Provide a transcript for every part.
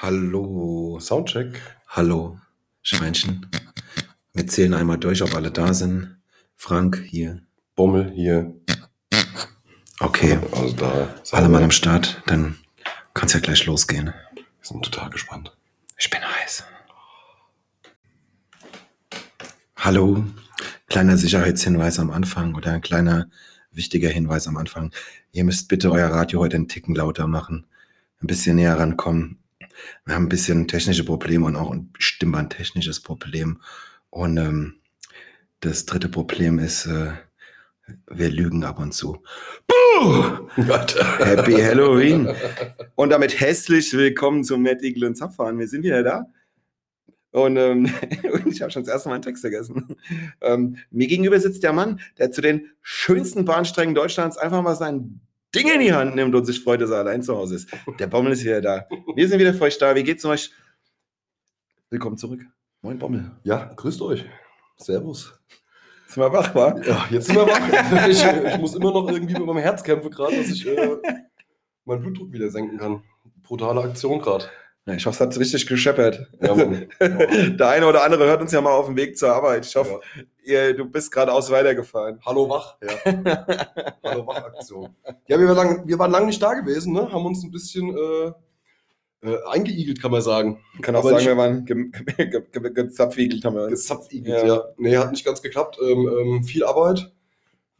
Hallo. Soundcheck. Hallo, Schweinchen. Wir zählen einmal durch, ob alle da sind. Frank hier. Bommel hier. Okay, Also da. alle mal am Start. Dann kann's ja gleich losgehen. Wir sind total gespannt. Ich bin heiß. Hallo. Kleiner Sicherheitshinweis am Anfang oder ein kleiner wichtiger Hinweis am Anfang. Ihr müsst bitte euer Radio heute einen Ticken lauter machen. Ein bisschen näher rankommen. Wir haben ein bisschen technische Probleme und auch ein stimmbandtechnisches Problem. Und ähm, das dritte Problem ist, äh, wir lügen ab und zu. Buh! Happy Halloween! Und damit herzlich willkommen zum Mad Eagle und Zapfahren. Wir sind wieder da. Und, ähm, und ich habe schon das erste Mal einen Text vergessen. Ähm, mir gegenüber sitzt der Mann, der zu den schönsten Bahnstrecken Deutschlands einfach mal sein Ding in die Hand nimmt und sich freut, dass er allein zu Hause ist. Der Bommel ist wieder da. Wir sind wieder für euch da. Wie geht's euch? Willkommen zurück. Moin Bommel. Ja, grüßt euch. Servus. Sind wir wach, wa? Ja, jetzt sind wir wach. ich, ich muss immer noch irgendwie mit meinem Herz kämpfen gerade, dass ich äh, meinen Blutdruck wieder senken kann. Brutale Aktion gerade. Ich hoffe, es hat richtig gescheppert. Ja. Der eine oder andere hört uns ja mal auf dem Weg zur Arbeit. Ich hoffe, Ja. ihr, du bist geradeaus weitergefahren. Hallo wach. Ja. Hallo wach Aktion. Ja, wir waren lang, wir waren lang nicht da gewesen, ne? Haben uns ein bisschen äh, äh, eingeigelt, kann man sagen. Ich kann auch Aber sagen, wir waren ge ge ge ge gezapfigelt, haben wir uns. Gezapfigelt, Ja. ja. Nee, hat nicht ganz geklappt. Ähm, ähm, viel Arbeit,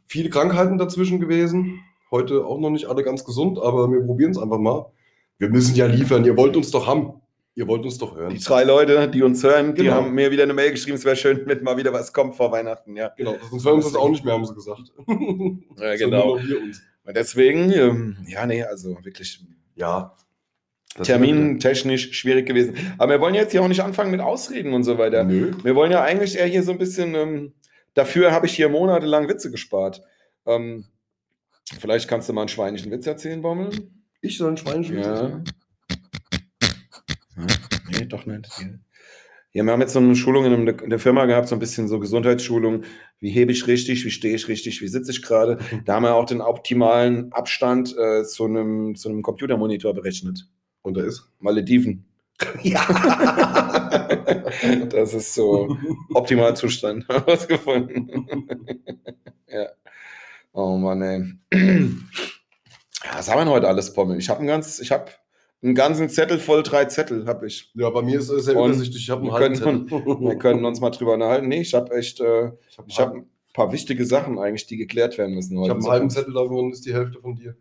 viele Krankheiten dazwischen gewesen. Heute auch noch nicht alle ganz gesund, aber wir probieren es einfach mal. Wir müssen ja liefern. Ihr wollt uns doch haben. Ihr wollt uns doch hören. Die drei Leute, die uns hören, die Genau. haben mir wieder eine Mail geschrieben, es wäre schön, wenn mal wieder was kommt vor Weihnachten. Ja, Genau, sonst hören wir uns das auch nicht mehr, haben sie gesagt. ja uns. Und deswegen, ähm, ja, nee, also wirklich Ja. Termintechnisch schwierig gewesen. Aber wir wollen jetzt hier auch nicht anfangen mit Ausreden und so weiter. Nö. Wir wollen ja eigentlich eher hier so ein bisschen, ähm, dafür habe ich hier monatelang Witze gespart. Ähm, vielleicht kannst du mal einen schweinischen Witz erzählen, Bommel? Ich soll ein Schweinchen Ja. ja. Nee, doch nicht. Ja, wir haben jetzt so eine Schulung in, der Firma gehabt, so ein bisschen so Gesundheitsschulung. Wie hebe ich richtig, wie stehe ich richtig, wie sitze ich gerade? Da haben wir auch den optimalen Abstand äh, zu, einem, zu einem Computermonitor berechnet. Und da ist. Malediven. Ja. Das ist so Optimalzustand herausgefunden. ja. Oh Mann, ey. Was haben wir denn heute alles, Pommel? Ich habe einen, ganz, ich hab einen ganzen Zettel voll drei Zettel, habe ich. ja, bei mir ist es sehr Und übersichtlich. Ich habe einen wir halben können- Zettel. Wir können uns mal drüber unterhalten. Nee, ich habe echt, äh, Ich habe ich habe ein paar wichtige Sachen eigentlich, die geklärt werden müssen ich heute. hab einen halben Zettel, davon ist die Hälfte von dir.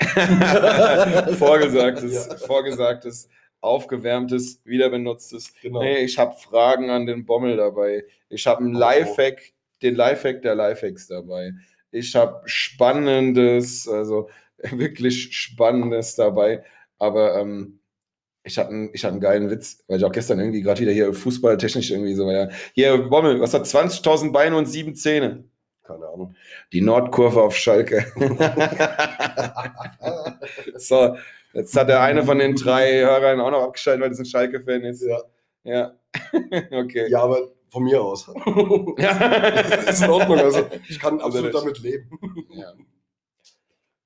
vorgesagtes, Ja. vorgesagtes, aufgewärmtes, wiederbenutztes. Genau. Nee, ich habe Fragen an den Bommel dabei. Ich habe einen Oh. Lifehack, den Lifehack der Lifehacks dabei. Ich habe Spannendes, also wirklich Spannendes dabei. Aber ähm, ich hatte einen, ich hatte einen geilen Witz, weil ich auch gestern irgendwie gerade wieder hier fußballtechnisch irgendwie so war. Ja. Hier, Bommel, was hat 20.000 Beine und sieben Zähne? Keine Ahnung. Die Nordkurve auf Schalke. so, jetzt hat der eine von den drei Hörern auch noch abgeschaltet, weil das ein Schalke-Fan ist. Ja. Ja. okay. ja, aber von mir aus. Ja. ist in Ordnung. Also ich kann absolut das- damit leben. Ja.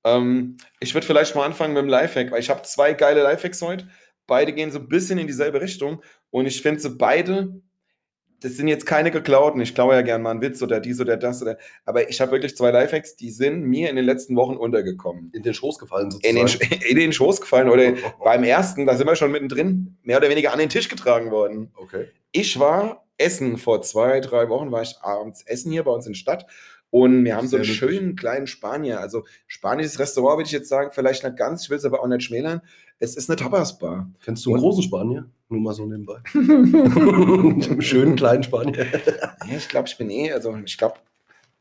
Ähm, ich würde vielleicht mal anfangen mit dem Lifehack, weil ich habe zwei geile Lifehacks heute. Beide gehen so ein bisschen in dieselbe Richtung und ich finde sie beide, das sind jetzt keine geklauten. Ich klaue ja gern mal einen Witz oder dies oder das oder, aber ich habe wirklich zwei Lifehacks, die sind mir in den letzten Wochen untergekommen. In den Schoß gefallen In den, sozusagen. In den Schoß gefallen oder beim ersten, da sind wir schon mittendrin, mehr oder weniger an den Tisch getragen worden. Okay. Ich war essen vor zwei, drei Wochen, war ich abends essen hier bei uns in der Stadt. Und wir haben so Sehr einen lustig. schönen kleinen Spanier. Also spanisches Restaurant würde ich jetzt sagen, vielleicht nicht ganz, ich will es aber auch nicht schmälern. Es ist eine Tapas-Bar. Kennst du einen großen Spanier? Nur mal so nebenbei. Einen schönen kleinen Spanier. Ja, ich glaube, ich bin eh, also ich glaube,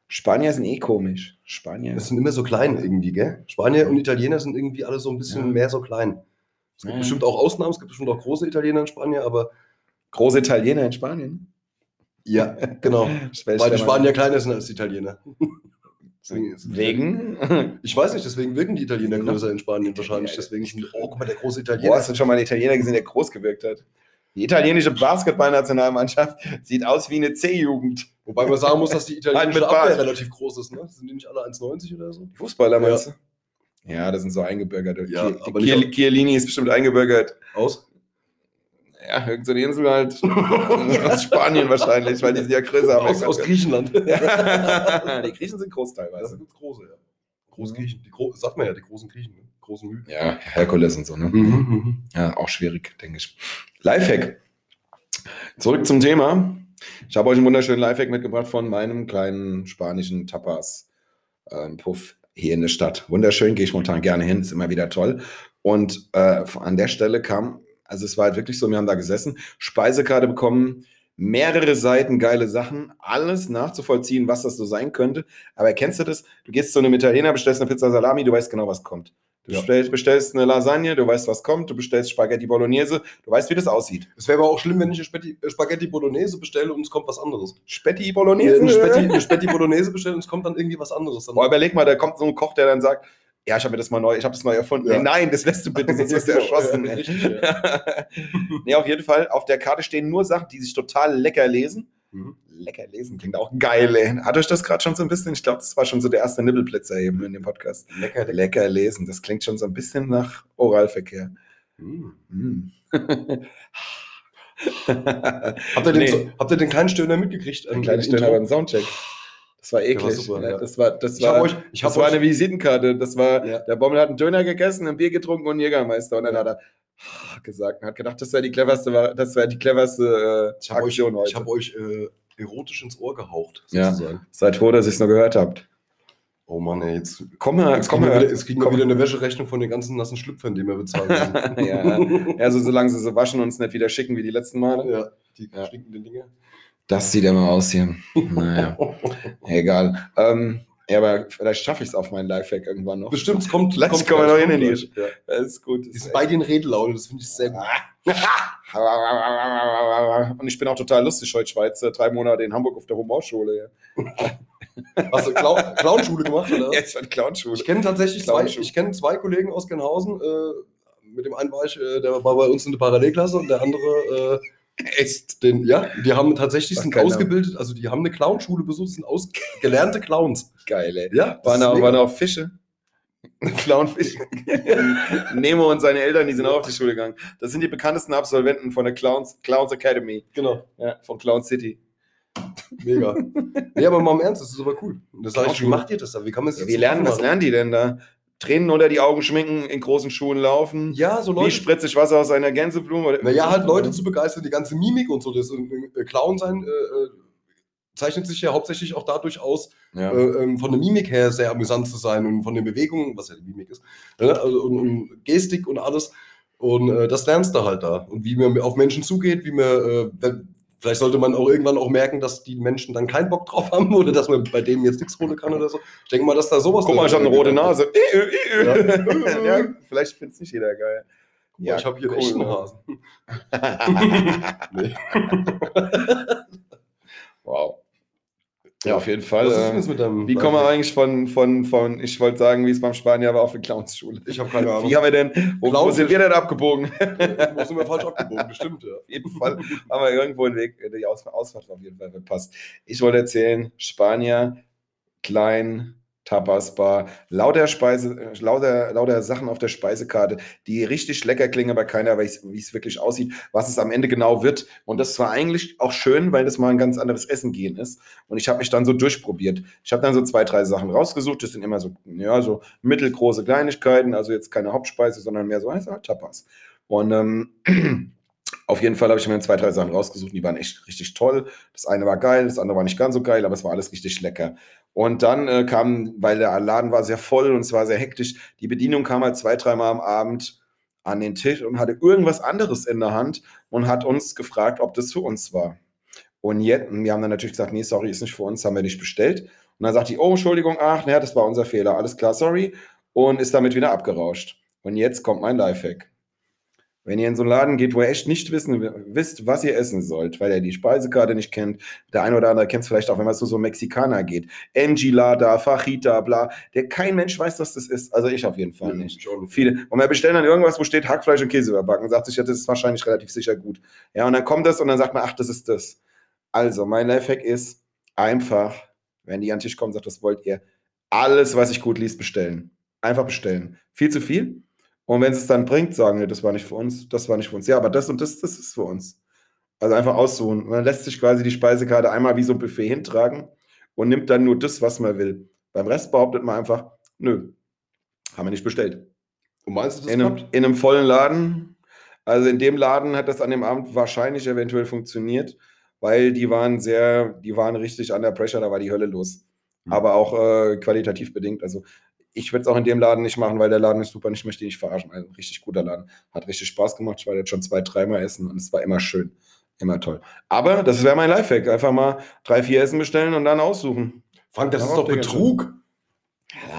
Spanier sind eh komisch. Spanier. Das sind immer so klein irgendwie, gell? Spanier und Italiener sind irgendwie alle so ein bisschen Ja. mehr so klein. Es gibt Ja. bestimmt auch Ausnahmen, es gibt bestimmt auch große Italiener in Spanien, aber Große Italiener in Spanien. Ja, genau. Weil die Spanier kleiner sind als die Italiener. Wegen? Ich weiß nicht, deswegen wirken die Italiener größer in Spanien wahrscheinlich. Ja, Deswegen, ich- oh, guck mal, der große Boah, Italiener. hast du schon mal einen Italiener gesehen, der groß gewirkt hat? Die italienische Basketballnationalmannschaft sieht aus wie eine C-Jugend. Wobei man sagen muss, dass die italienische Mit. Abwehr relativ groß ist. Ne? Sind die nicht alle 1,90 oder so? Die Fußballer meinst du? Ja, das sind so eingebürgert. Ja, Chiellini ist bestimmt eingebürgert. Aus? Ja, irgendeine Insel halt. aus Spanien wahrscheinlich, weil die sind ja größer. Aus, aus Griechenland. Ja. die Griechen sind groß Das teilweise. sind große, ja. Großgriechen. Die Gro sagt man ja, die großen Griechen. Ne? Großen Mythen. Ja, Herkules und so, ne? Mhm. Ja, auch schwierig, denke ich. Lifehack. Zurück zum Thema. Ich habe euch einen wunderschönen Lifehack mitgebracht von meinem kleinen spanischen Tapas-Puff hier in der Stadt. Wunderschön, gehe ich momentan gerne hin, ist immer wieder toll. Und äh, an der Stelle kam, also es war halt wirklich so, wir haben da gesessen, Speisekarte bekommen, mehrere Seiten geile Sachen, alles nachzuvollziehen, was das so sein könnte. Aber kennst du das? Du gehst zu einem Italiener, bestellst eine Pizza Salami, du weißt genau, was kommt. Du Ja. bestellst, bestellst eine Lasagne, du weißt, was kommt. Du bestellst Spaghetti Bolognese, du weißt, wie das aussieht. Es wäre aber auch schlimm, wenn ich eine Spaghetti, äh, Spaghetti Bolognese bestelle und es kommt was anderes. Spetti Eine Bolognese? Spaghetti, eine Spaghetti Bolognese bestelle und es kommt dann irgendwie was anderes. Boah, überleg mal, da kommt so ein Koch, der dann sagt, ja, ich habe mir das mal neu, ich habe das neu erfunden. Ja. Nee, nein, das lässt du bitte, sonst wirst du erschossen. Ja, richtig, ja. nee, auf jeden Fall, auf der Karte stehen nur Sachen, die sich total lecker lesen. Mhm. Lecker lesen klingt auch geil, ey. Hat euch das gerade schon so ein bisschen, ich glaube, das war schon so der erste Nippelblitzer eben in dem Podcast. Lecker, lecker. Lecker lesen, das klingt schon so ein bisschen nach Oralverkehr. Mhm. Mm. Habt, ihr den, Nee. so- habt ihr den kleinen Stöhner mitgekriegt? Ein kleiner Stöhner beim Soundcheck. Das war eklig. war super, ne? ja. Das war, das Ich war, euch- ich das war euch- eine Visitenkarte. Das war, Ja. der Bommel hat einen Döner gegessen, ein Bier getrunken und einen Jägermeister. Und dann Ja. hat er gesagt, und hat gedacht, das wäre die cleverste, das wäre die cleverste äh, Ich habe euch, Aktion heute. ich hab euch äh, erotisch ins Ohr gehaucht, Ja. sozusagen. Seid froh, dass ihr es noch gehört habt. Oh Mann, ey, jetzt, Komm mal, jetzt komm mal. wieder, jetzt kriegen wir wieder eine Wäscherechnung von den ganzen nassen Schlüpfern, die wir bezahlen. Ja. Also solange sie so waschen und es nicht wieder schicken wie die letzten Male. ja, die Ja. stinkenden Dinger. Das sieht immer aus hier. Naja, egal. Ähm, ja, aber vielleicht schaffe ich es auf meinen Lifehack irgendwann noch. Bestimmt, es kommt. Vielleicht kommt kommen wir gleich, noch hin in die-. Ja. Das ist gut. Das ist bei den Redelaune, das finde ich sehr gut. Und ich bin auch total lustig heute, Schweizer. Drei Monate in Hamburg auf der Humorschule. Ja, Hast du Clown, Clownschule gemacht, oder? ja ich war Clownschule. Ich kenne tatsächlich zwei, ich kenne zwei Kollegen aus Genhausen. Äh, mit dem einen war ich, äh, der war bei uns in der Parallelklasse und der andere, äh, Echt? den, ja, die haben tatsächlich sind ausgebildet, also die haben eine Clownschule besucht, sind ausgelernte Clowns. Geil, ey. Ja, Waren ist waren auch Fische. Clownfische. Nemo und seine Eltern, die sind auch auf die Schule gegangen. Das sind die bekanntesten Absolventen von der Clowns, Clowns Academy. Genau, Ja, von Clown City. mega. nee, aber mal im Ernst, das ist aber cool. Das ich, wie macht ihr das da? Wie kann man das Ja, wie lernen, was lernen die denn da? Tränen unter die Augen schminken, in großen Schuhen laufen. Ja, so Wie Leute. spritze ich Wasser aus einer Gänseblume? Oder- Naja, halt Leute zu begeistern, die ganze Mimik und so. Das äh, Clown sein äh, äh, zeichnet sich ja hauptsächlich auch dadurch aus, Ja. äh, ähm, von der Mimik her sehr amüsant zu sein und von den Bewegungen, was ja die Mimik ist, ne? also, und, und Gestik und alles. Und äh, das lernst du halt da. Und wie man auf Menschen zugeht, wie man, äh, wenn, vielleicht sollte man auch irgendwann auch merken, dass die Menschen dann keinen Bock drauf haben oder dass man bei dem jetzt nichts holen kann oder so. Ich denke mal, dass da sowas. Guck mal, ich habe eine rote Nase. Ja. ja, vielleicht findet es nicht jeder geil. Guck mal, ich habe hier cool, einen ne? Hasen. Wow. Ja, auf jeden Fall. Äh, deinem Wie kommen wir eigentlich von, von, von ich wollte sagen, wie es beim Spanier war, auf eine Clownsschule? Ich habe keine Ahnung. Wie haben wir denn, wo, wo sind wir denn abgebogen? Wo sind wir falsch abgebogen? Bestimmt, ja. Auf jeden Fall haben wir irgendwo einen Weg, die Aus Ausfahrt auf jeden Fall verpasst. Ich wollte erzählen, Spanier, klein, Tapasbar, lauter Speise, lauter, lauter Sachen auf der Speisekarte, die richtig lecker klingen, aber keiner weiß, wie es wirklich aussieht, was es am Ende genau wird. Und das war eigentlich auch schön, weil das mal ein ganz anderes Essen gehen ist. Und ich habe mich dann so durchprobiert. Ich habe dann so zwei, drei Sachen rausgesucht. Das sind immer so, ja, so mittelgroße Kleinigkeiten, also jetzt keine Hauptspeise, sondern mehr so also Tapas. Und ähm, auf jeden Fall habe ich mir zwei, drei Sachen rausgesucht, die waren echt richtig toll. Das eine war geil, das andere war nicht ganz so geil, aber es war alles richtig lecker. Und dann äh, kam, weil der Laden war sehr voll und es war sehr hektisch, die Bedienung kam halt zwei, dreimal am Abend an den Tisch und hatte irgendwas anderes in der Hand und hat uns gefragt, ob das für uns war. Und jetzt, wir haben dann natürlich gesagt, nee, sorry, ist nicht für uns, haben wir nicht bestellt. Und dann sagt die, oh, Entschuldigung, ach, naja, das war unser Fehler, alles klar, sorry. Und ist damit wieder abgerauscht. Und jetzt kommt mein Lifehack. Wenn ihr in so einen Laden geht, wo ihr echt nicht wissen, wisst, was ihr essen sollt, weil ihr die Speisekarte nicht kennt, der eine oder andere kennt es vielleicht auch, wenn man so so Mexikaner geht. Enchilada, Fajita, bla. Der kein Mensch weiß, was das ist. Also ich auf jeden Fall nicht. Schon. Viele. Und wir bestellen dann irgendwas, wo steht Hackfleisch und Käse überbacken und sagt sich, ja, das ist wahrscheinlich relativ sicher gut. Ja, und dann kommt das und dann sagt man, ach, das ist das. Also, mein Lifehack ist einfach, wenn die an den Tisch kommen, sagt, was wollt ihr? Alles, was sich gut liest, bestellen. Einfach bestellen. Viel zu viel. Und wenn es dann bringt, sagen wir, das war nicht für uns, das war nicht für uns. Ja, aber das und das, das ist für uns. Also einfach aussuchen. Und dann lässt sich quasi die Speisekarte einmal wie so ein Buffet hintragen und nimmt dann nur das, was man will. Beim Rest behauptet man einfach, nö, haben wir nicht bestellt. Und meinst du, das In einem, klappt? in einem vollen Laden, also in dem Laden hat das an dem Abend wahrscheinlich eventuell funktioniert, weil die waren sehr, die waren richtig under pressure, da war die Hölle los. Mhm. Aber auch äh, qualitativ bedingt. Also ich würde es auch in dem Laden nicht machen, weil der Laden ist super und ich möchte ihn nicht verarschen. Also ein richtig guter Laden. Hat richtig Spaß gemacht. Ich war jetzt schon zwei, dreimal essen und es war immer schön. Immer toll. Aber das wäre mein Lifehack. Einfach mal drei, vier Essen bestellen und dann aussuchen. Frank, das Ja, ist doch Betrug.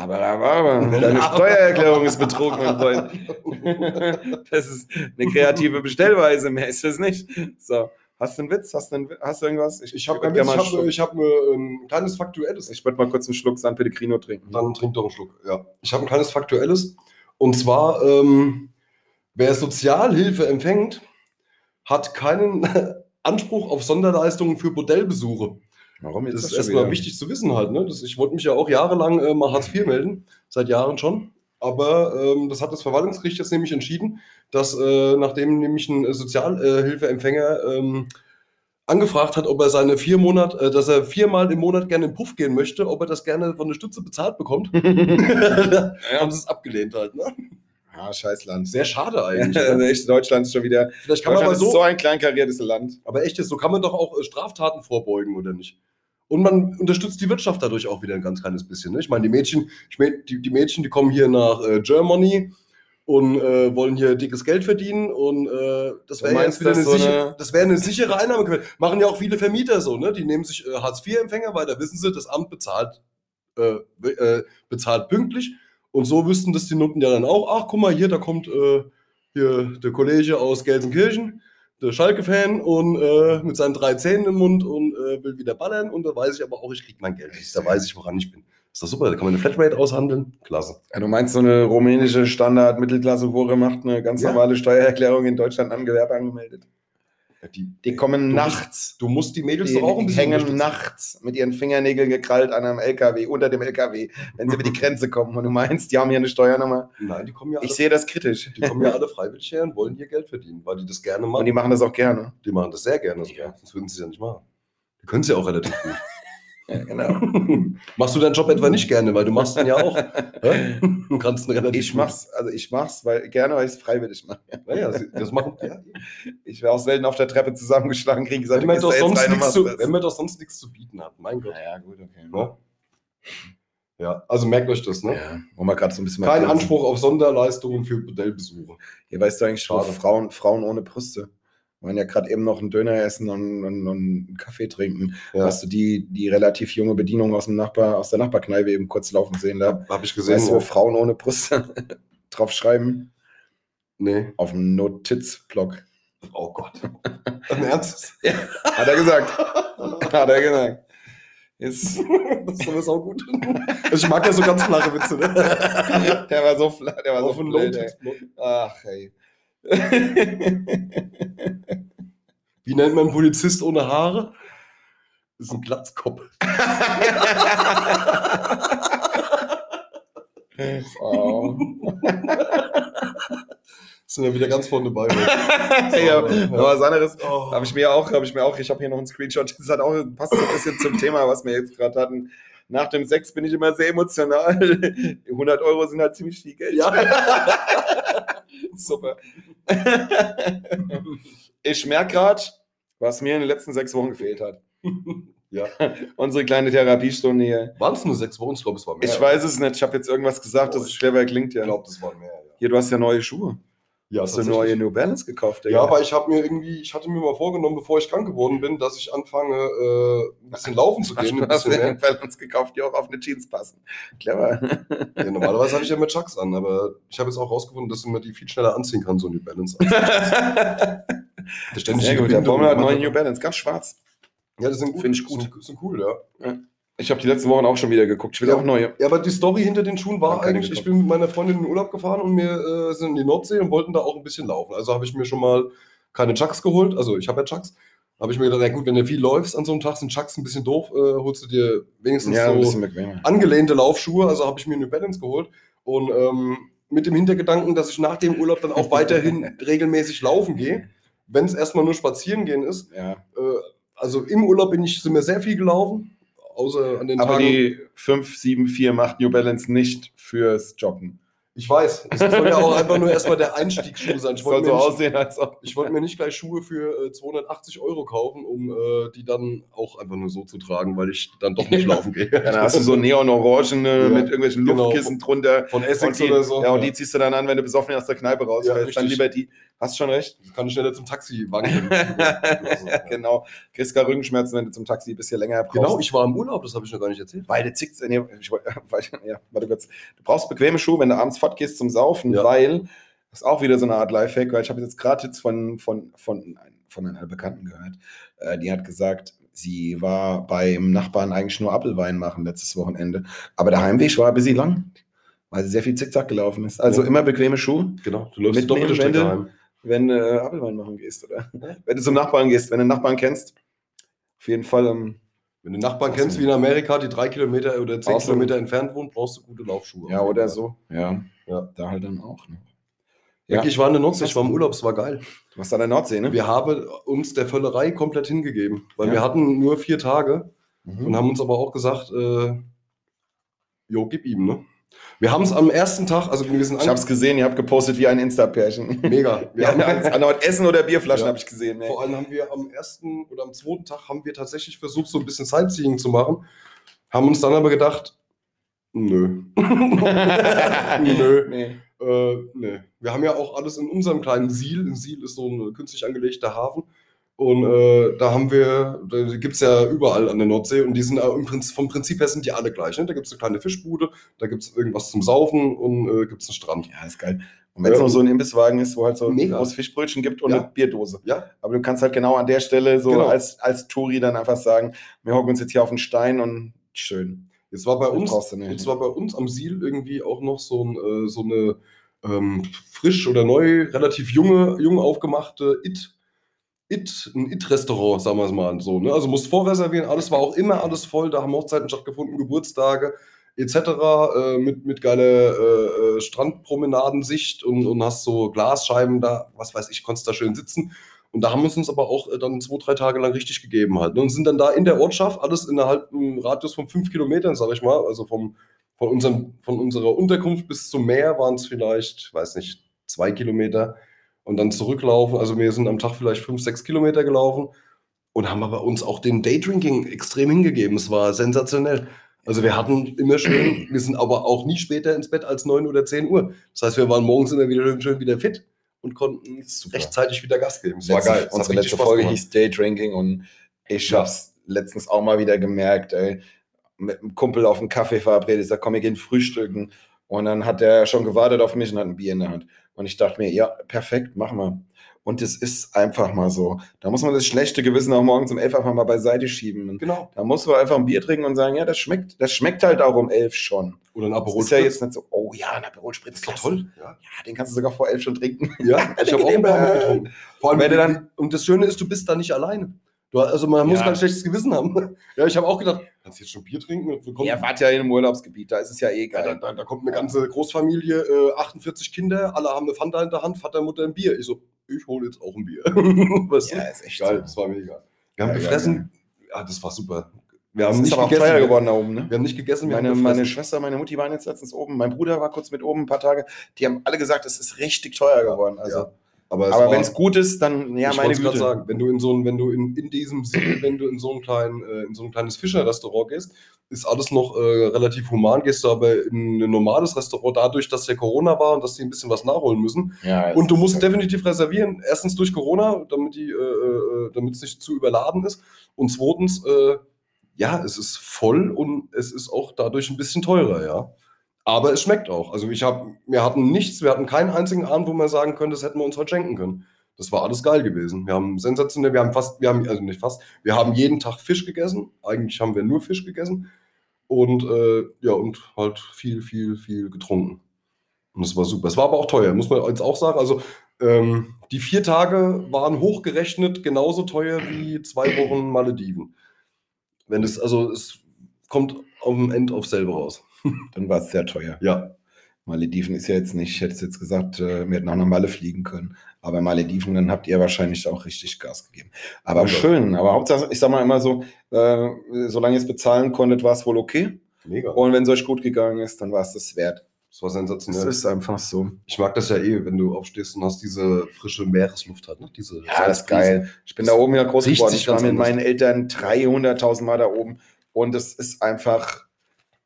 Aber, aber, aber. Deine Steuererklärung ist Betrug, mein Freund. Das ist eine kreative Bestellweise, mehr ist das nicht. So, hast du einen Witz? Hast du, einen, hast du irgendwas? Ich habe ich mal einen hab, Schluck- ich hab mir ein kleines Faktuelles. ich würde mal kurz einen Schluck San Pellegrino trinken. Dann trink doch einen Schluck. Ja. Ich habe ein kleines Faktuelles. Und zwar, ähm, wer Sozialhilfe empfängt, hat keinen Anspruch auf Sonderleistungen für Bordellbesuche. Warum Das jetzt ist schon erstmal wichtig zu wissen halt. Ne? Das, ich wollte mich ja auch jahrelang äh, mal Hartz IV melden, seit Jahren schon. Aber ähm, das hat das Verwaltungsgericht jetzt nämlich entschieden, dass äh, nachdem nämlich ein äh, Sozialhilfeempfänger ähm, angefragt hat, ob er seine vier Monat, äh, dass er viermal im Monat gerne in den Puff gehen möchte, ob er das gerne von der Stütze bezahlt bekommt, haben sie es abgelehnt halt. Ne? Ah, Scheißland. Sehr schade eigentlich. Also ne? echt, Deutschland ist schon wieder. Vielleicht kann man aber ist so, so ein kleinkariertes Land. aber echt ist, so kann man doch auch äh, Straftaten vorbeugen, oder nicht? Und man unterstützt die Wirtschaft dadurch auch wieder ein ganz kleines bisschen. Ne? Ich meine, die Mädchen, ich mein, die, die Mädchen, die kommen hier nach äh, Germany und äh, wollen hier dickes Geld verdienen und äh, das wäre jetzt wieder eine, dass so sicher, eine- das wäre eine sichere Einnahmequelle. Machen ja auch viele Vermieter so, ne? Die nehmen sich äh, Hartz-IV-Empfänger, weil da wissen sie, das Amt bezahlt, äh, äh, bezahlt pünktlich. Und so wüssten das die Nutten ja dann auch. Ach, guck mal, hier, da kommt äh, hier der Kollege aus Gelsenkirchen, Schalke-Fan und äh, mit seinen drei Zähnen im Mund und äh, will wieder ballern. Und da weiß ich aber auch, ich krieg mein Geld. Da weiß ich, woran ich bin. Ist doch super, da kann man eine Flatrate aushandeln. Klasse. Ja, du meinst, so eine rumänische Standard-Mittelklasse-Hure macht eine ganz Ja. normale Steuererklärung in Deutschland am Gewerbe angemeldet. Die, Die kommen Du nachts. du musst die Mädels Die doch auch ein bisschen hängen unterstützen. nachts mit ihren Fingernägeln gekrallt an einem LKW, unter dem LKW, wenn sie über die Grenze kommen. Und du meinst, die haben hier eine Steuernummer. Nein, die kommen ja alle, Ich sehe das kritisch. die kommen ja alle freiwillig her und wollen hier Geld verdienen, weil die das gerne machen. Und die machen das auch gerne. Die machen das sehr gerne. Ja. Sonst würden sie es ja nicht machen. Die können es ja auch relativ gut. Ja, genau. machst du deinen Job etwa nicht gerne, weil du machst ihn ja auch. Du kannst ihn relativ Ich mach's, also ich mach's, weil gerne, weil ich es freiwillig mache. Naja, das machen. Ja. Ich wäre auch selten auf der Treppe zusammengeschlagen, kriege gesagt, Wenn, man du doch sonst nichts zu, wenn man doch sonst nichts zu bieten hat. Mein Gott. Naja, gut, okay. Ne? Ja, also merkt euch das, ne? Ja, wo wir gerade so ein bisschen Kein Anspruch auf Sonderleistungen für Bordellbesuche. Hier weißt du eigentlich, Schade. Frauen, Frauen ohne Brüste. Wir waren ja gerade eben noch einen Döner essen und, und, und einen Kaffee trinken. Ja. Hast du die, die relativ junge Bedienung aus, dem Nachbar, aus der Nachbarkneipe eben kurz laufen sehen da? Habe ich gesehen. Weißt du, wo ja. Frauen ohne Brüste drauf schreiben? Nee. Auf dem Notiz-Blog. Oh Gott. Ein Ernst? Hat er gesagt. Hat er gesagt. Ist, Das ist sau gut. Ich mag ja so ganz flache Witze, ne? der war so fla- der war so Auf ey. Notizblock. Ach, ey. Wie nennt man einen Polizist ohne Haare? Das ist ein Glatzkopf. oh. Sind ja wieder ganz vorne dabei. ja, aber was anderes Oh. habe ich mir auch, habe ich mir auch, ich habe hier noch einen Screenshot, das hat auch, passt so ein bisschen zum Thema, was wir jetzt gerade hatten. Nach dem Sex bin ich immer sehr emotional. 100 Euro sind halt ziemlich viel Geld. Ja. Super. ich merke gerade, was mir in den letzten sechs Wochen gefehlt hat. Ja. Unsere kleine Therapiestunde hier. Waren es nur sechs Wochen? Ich glaube, es war mehr. Ich weiß es nicht, ich habe jetzt irgendwas gesagt, Oh, dass es schwer klingt. Ich Ja. glaube, das waren mehr. Ja, Hier, du hast ja neue Schuhe. Ja Hast du neue New Balance gekauft? Ja, aber ich habe mir irgendwie, ich hatte mir mal vorgenommen, bevor ich krank geworden bin, dass ich anfange, äh, ein bisschen laufen zu gehen. du hast. New Balance gekauft, die auch auf eine Jeans passen. Clever. Ja, normalerweise habe ich ja mit Chucks an, aber ich habe jetzt auch rausgefunden, dass man die viel schneller anziehen kann, so New Balance. Sehr gut, der Baumel hat neue New Balance, ganz schwarz. Ja, das sind gut. Finde ich gut. Sind, sind cool, ja. Ich habe die letzten Wochen auch schon wieder geguckt. Ich will Ja. auch neue. Ja, aber die Story hinter den Schuhen war eigentlich, ich bin mit meiner Freundin in den Urlaub gefahren und wir äh, sind in die Nordsee und wollten da auch ein bisschen laufen. Also habe ich mir schon mal keine Chucks geholt. Also ich habe ja Chucks. Habe ich mir gedacht, na gut, wenn du viel läufst an so einem Tag, sind Chucks ein bisschen doof, äh, holst du dir wenigstens Ja, so angelehnte Laufschuhe. Also habe ich mir eine Balance geholt. Und ähm, mit dem Hintergedanken, dass ich nach dem Urlaub dann auch weiterhin regelmäßig laufen gehe, wenn es erstmal nur spazieren gehen ist. Ja. Äh, also im Urlaub bin ich, sind wir sehr viel gelaufen, außer an den Aber Tagen. die 574 macht New Balance nicht fürs Joggen. ich weiß, es soll ja auch einfach nur erstmal der Einstiegsschuh sein. Ich wollte so mir, nicht- aussehen, als ob. ich wollte mir nicht gleich Schuhe für äh, 280 Euro kaufen, um äh, die dann auch einfach nur so zu tragen, weil ich dann doch nicht laufen gehe. Ja, dann hast du so neon-orangene Ja, mit irgendwelchen genau. Luftkissen drunter. Von Und Essex die, oder so. ja, und die ziehst du dann an, wenn du besoffen aus der Kneipe rausfällst. dann richtig. lieber die. Hast schon recht. kann ich schneller zum Taxi wanken. genau. Kriegst gar Rückenschmerzen, wenn du zum Taxi ein bisschen länger brauchst. Genau, ich war im Urlaub, das habe ich noch gar nicht erzählt. Weil du zickst, nee, ich, weil, ja, warte kurz. Du brauchst bequeme Schuhe, wenn du abends fortgehst zum Saufen, Ja. weil, das ist auch wieder so eine Art Lifehack, weil ich habe jetzt gerade jetzt von, von, von, von einer Bekannten gehört, äh, die hat gesagt, sie war beim Nachbarn eigentlich nur Apfelwein machen letztes Wochenende, aber der Heimweg war ein bisschen lang, weil sie sehr viel Zickzack gelaufen ist. Also Ja. immer bequeme Schuhe, Genau, du läufst Mitnehmen, doppelte Strecke heim. Wenn du äh, Apfelwein machen gehst, oder? Wenn du zum Nachbarn gehst, wenn du einen Nachbarn kennst, auf jeden Fall, ähm, Wenn du Nachbarn kennst wie in Amerika, die drei Kilometer oder zehn Außerdem- Kilometer entfernt wohnen, brauchst du gute Laufschuhe. ja, oder so, ja, Ja. da halt dann auch. Ne? Ja. Ich war in der Nordsee, ich war im Urlaub, es war geil. Du warst an der Nordsee, ne? Wir haben uns der Völlerei komplett hingegeben, weil Ja. wir hatten nur vier Tage Mhm. und haben uns aber auch gesagt, äh, jo, gib ihm, ne? Wir haben es am ersten Tag, also wir sind Ich habe es gesehen, ihr habt gepostet wie ein Insta-Pärchen. mega. Wir haben, an Essen oder Bierflaschen Ja. habe ich gesehen. Vor Ey. allem haben wir am ersten oder am zweiten Tag haben wir tatsächlich versucht, so ein bisschen Sightseeing zu machen. Haben uns dann aber gedacht, nö. nö. Nee. Äh, nö. Wir haben ja auch alles in unserem kleinen Siel. Ein Siel ist so ein künstlich angelegter Hafen. Und äh, da haben wir, da gibt es ja überall an der Nordsee und die sind im Prinzip, vom Prinzip her sind die alle gleich. Ne? Da gibt es eine kleine Fischbude, da gibt es irgendwas zum Saufen und äh, gibt es einen Strand. Ja, ist geil. Und wenn es Ja. noch so ein Imbisswagen ist, wo halt so Mega. aus Fischbrötchen gibt und Ja. eine Bierdose. Ja, Aber du kannst halt genau an der Stelle so Genau. als, als Touri dann einfach sagen, wir hocken uns jetzt hier auf den Stein und schön. jetzt war bei uns, jetzt war bei uns am Siel irgendwie auch noch so, ein, äh, so eine ähm, frisch oder neu, relativ junge, jung aufgemachte It. It, ein It-Restaurant, sagen wir es mal so. Ne? Also musst vorreservieren, alles war auch immer alles voll, da haben Hochzeiten stattgefunden, Geburtstage etc. Äh, mit, mit geiler äh, äh, Strandpromenadensicht und, und hast so Glasscheiben da, was weiß ich, konntest da schön sitzen. Und da haben wir es uns aber auch äh, dann zwei, drei Tage lang richtig gegeben halt. Ne? Und sind dann da in der Ortschaft, alles innerhalb einem Radius von fünf Kilometern, sag ich mal, also vom, von, unserem, von unserer Unterkunft bis zum Meer waren es vielleicht, weiß nicht, zwei Kilometer und dann zurücklaufen. Also wir sind am Tag vielleicht fünf, sechs Kilometer gelaufen und haben aber uns auch dem Daydrinking extrem hingegeben. Es war sensationell. Also wir hatten immer schön, wir sind aber auch nie später ins Bett als neun oder zehn Uhr. Das heißt, wir waren morgens immer wieder schön, wieder fit und konnten Super. rechtzeitig wieder Gas geben. Es war geil. Unsere letzte Folge hieß Daydrinking und ich hab's letztens auch mal wieder gemerkt, ey. Mit einem Kumpel auf einen Kaffee verabredet, ich sag, komm, wir gehen frühstücken. Und dann hat der schon gewartet auf mich und hat ein Bier in der Hand. Und ich dachte mir, ja, perfekt, machen wir. Und es ist einfach mal so. Da muss man das schlechte Gewissen auch morgens um elf einfach mal beiseite schieben. Und Genau. da muss man einfach ein Bier trinken und sagen, ja, das schmeckt, das schmeckt halt auch um elf schon. Oder ein Das Aperol ist ja jetzt nicht so, oh ja, ein Aperol Spritz, ist toll. Ja. Ja, den kannst du sogar vor elf schon trinken. Ja, ich habe auch ein paar getrunken. Vor allem, Wenn du dann- und das Schöne ist, du bist da nicht alleine. Du, also man muss Ja. kein schlechtes Gewissen haben. Ja, ich habe auch gedacht, kannst du jetzt schon Bier trinken? Kommt- Ihr wart ja in einem Urlaubsgebiet, da ist es ja eh ja, da, geil. da, da kommt eine ganze Großfamilie, äh, 48 Kinder, alle haben eine Fanta in der Hand, Vater, Mutter ein Bier. Ich so, ich hole jetzt auch ein Bier. weißt du? Ja, ist echt geil, so. das war mega. Wir haben Ja, gefressen, ja, das war super. Wir haben Das ist nicht aber auch gegessen. teuer wir- geworden da oben, ne? Wir haben nicht gegessen, wir Meine, meine. Schwester, meine Mutti waren jetzt letztens oben. Mein Bruder war kurz mit oben ein paar Tage. Die haben alle gesagt, es ist richtig teuer geworden. Also, Ja, aber aber wenn es gut ist, dann ja, ich meine Güte. sagen, wenn du in so ein, wenn du in, in diesem Siel, wenn du in so ein kleinen, äh, in so ein kleines Fischerrestaurant gehst, ist alles noch äh, relativ human. Gehst du aber in ein normales Restaurant, dadurch, dass ja Corona war und dass die ein bisschen was nachholen müssen. Ja, Und du musst halt- definitiv reservieren. Erstens durch Corona, damit die, äh, äh, damit es nicht zu überladen ist. Und zweitens, äh, ja, es ist voll und es ist auch dadurch ein bisschen teurer, ja. Aber es schmeckt auch. Also ich habe, wir hatten nichts, wir hatten keinen einzigen Abend, wo man sagen könnte, das hätten wir uns heute schenken können. Das war alles geil gewesen. Wir haben sensationell, wir haben fast, wir haben, also nicht fast, wir haben jeden Tag Fisch gegessen. Eigentlich haben wir nur Fisch gegessen. Und äh, ja, und halt viel, viel, viel getrunken. Und das war super. Es war aber auch teuer, muss man jetzt auch sagen. Also ähm, die vier Tage waren hochgerechnet genauso teuer wie zwei Wochen Malediven. Wenn es, also es kommt am Ende auf selber raus. Dann war es sehr teuer. Ja. Malediven ist ja jetzt nicht, ich hätte es jetzt gesagt, äh, wir hätten auch nach Malle fliegen können. Aber Malediven, dann habt ihr wahrscheinlich auch richtig Gas gegeben. Aber Ja. schön, aber Hauptsache, ich sag mal immer so, äh, solange ihr es bezahlen konntet, war es wohl okay. Mega. Und wenn es euch gut gegangen ist, dann war es das wert. Das war Das sensationell. ist einfach so. Ich mag das ja eh, wenn du aufstehst und hast diese frische Meeresluft halt. Ne? Diese Ja, das ist geil. Ich bin da oben ja groß geworden. Ich war mit meinen Eltern 300.000 Mal da oben. Und es ist einfach,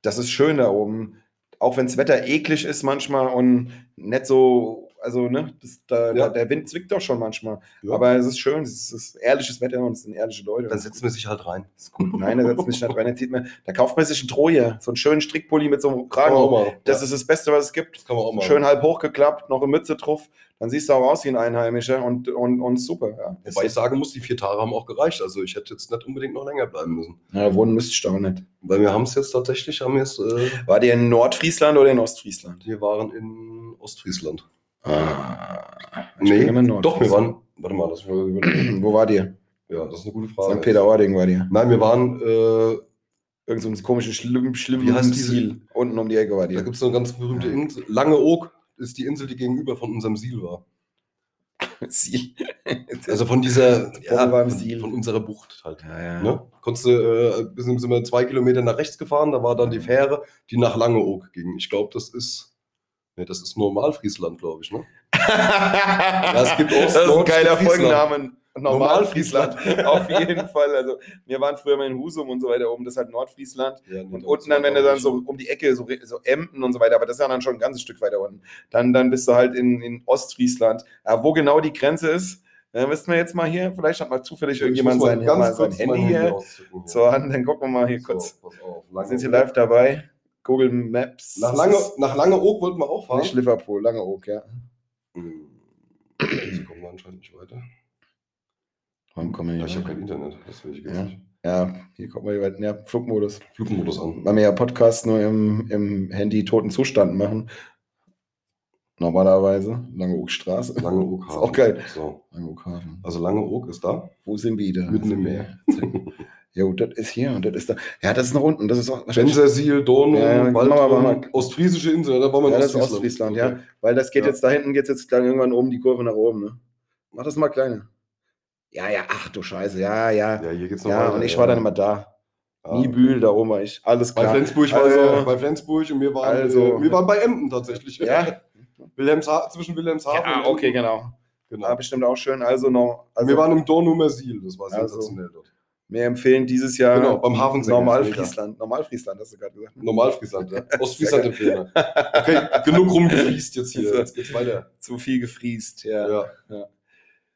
das ist schön da oben. Auch wenn das Wetter eklig ist manchmal und nicht so, also, ne, das, da, Ja. da, der Wind zwickt doch schon manchmal. Ja. Aber es ist schön, es ist, es ist ehrliches Wetter und es sind ehrliche Leute. Dann setzt man sich halt rein. Das. Nein, da setzt mich nicht rein. Da, zieht man, da kauft man sich einen Troje, so einen schönen Strickpulli mit so einem man Kragen. Das ja, ist das Beste, was es gibt. das kann man auch mal. Schön halb hochgeklappt, noch eine Mütze drauf. Dann siehst du auch aus wie ein Einheimischer und, und, und super. Ja. Wobei ich sagen muss, die vier Tage haben auch gereicht. Also ich hätte jetzt nicht unbedingt noch länger bleiben müssen. Ja, wohnen müsste ich da auch nicht. Weil wir haben es jetzt tatsächlich, haben wir es, äh, War der in Nordfriesland oder in Ostfriesland? wir waren in Ostfriesland. Ah, Nee, doch, wir waren, warte mal, überlegen. Wo war dir? Ja, das ist eine gute Frage. St. Peter-Ording war dir. Nein, wir waren, äh, Irgend so ein komisches, schlimm, schlimm Wie heißt Ziel. Unten um die Ecke war da dir. gibt es eine ganz berühmte Insel. Langeoog ist die Insel, die gegenüber von unserem Siel war. Ziel. Also von dieser, im von, Siel. von unserer Bucht halt. ja, ja. Ne? Konntest du, äh, bis sind wir zwei Kilometer nach rechts gefahren, da war dann die Fähre, die nach Langeoog ging. Ich glaube, das ist, ne, das ist Normalfriesland, glaube ich, ne? es gibt Ost- das ist ein geiler Friesland. Normalfriesland. Auf jeden Fall. Also, wir waren früher mal in Husum und so weiter oben. Das ist halt Nordfriesland. Ja, Und unten dann, wenn du dann so um die Ecke, so, so Emden und so weiter, aber das ist ja dann schon ein ganzes Stück weiter unten. Dann, dann bist du halt in, in Ostfriesland. Ja, wo genau die Grenze ist, äh, wissen wir jetzt mal hier. Vielleicht hat mal zufällig Ich irgendjemand sein, ganz sein Handy hier zur Hand. Dann gucken wir mal hier So, kurz. auf. Wir Lange sind hier live dabei. Google Maps. Nach Lange, nach Langeoog wollten wir auch fahren. Nicht Liverpool, Langeoog, ja. Hm. Sie kommen anscheinend nicht weiter. Warum kommen wir Ja, ich habe kein Internet, deswegen geht's Ja. nicht. Ja, hier kommen wir hier weiter. Ja, Flugmodus. Flugmodus an. Weil wir ja Podcast nur im, im Handy toten Zustand machen. Normalerweise. Langeoogstraße. Langeoog Ist auch geil. So. Langeooghafen. Also Langeoog ist da. Wo sind wir da? Mitten im wir- Jo, das ist hier und das ist da. Ja, das ist nach unten. Das ist auch wahrscheinlich. Bensersiel, Dornum, Ja, ja, Waldrum, mal. Ostfriesische Insel, da waren wir in Ja, das ist Ostfriesland, ja. Weil das geht Ja. jetzt da hinten, geht jetzt dann irgendwann oben die Kurve nach oben. Ne? Mach das mal kleiner. Ja, ja, ach du Scheiße. Ja, ja. Ja, hier geht's noch Ja, weiter, und ich ja. war dann immer da. Ah. Niebühl, da oben war ich. Alles Bei klar. Flensburg war Also- bei Flensburg und wir waren, Also- äh, wir waren bei Emden tatsächlich. Ja? Wilhelmsha zwischen Wilhelmshaven Ja, und okay, Emden. genau. genau. War bestimmt auch schön. Also noch. Also wir waren im Dornumer Siel, das war Also- sensationell dort. Wir empfehlen dieses Jahr Genau, beim Hafensänger. Normalfriesland. Normalfriesland, hast du gerade gesagt. ne? Normalfriesland, ja. Ostfriesland empfehlen. Okay, genug rumgefließt jetzt hier. Jetzt geht's weiter. Zu viel gefriest, ja. Ja.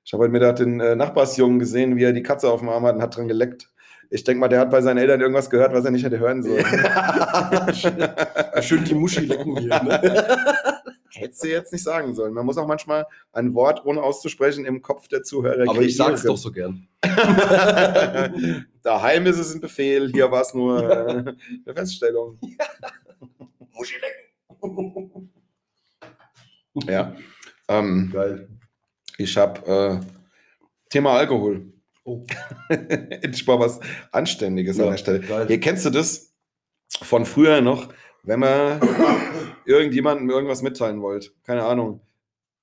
Ich habe heute Mittag den äh, Nachbarsjungen gesehen, wie er die Katze auf dem Arm hat und hat dran geleckt. Ich denke mal, der hat bei seinen Eltern irgendwas gehört, was er nicht hätte hören sollen. Schön die Muschi lecken hier. Ne? Hättest du jetzt nicht sagen sollen. Man muss auch manchmal ein Wort, ohne auszusprechen, im Kopf der Zuhörer Aber ich sag's doch so gern. Daheim ist es ein Befehl, hier war es nur äh, eine Feststellung. Muschi lecken. Ja. Ähm, Geil. Ich habe äh, Thema Alkohol. Oh. Endlich mal was Anständiges an der Stelle. Geil. Hier kennst du das von früher noch, wenn man irgendjemandem irgendwas mitteilen wollte. Keine Ahnung.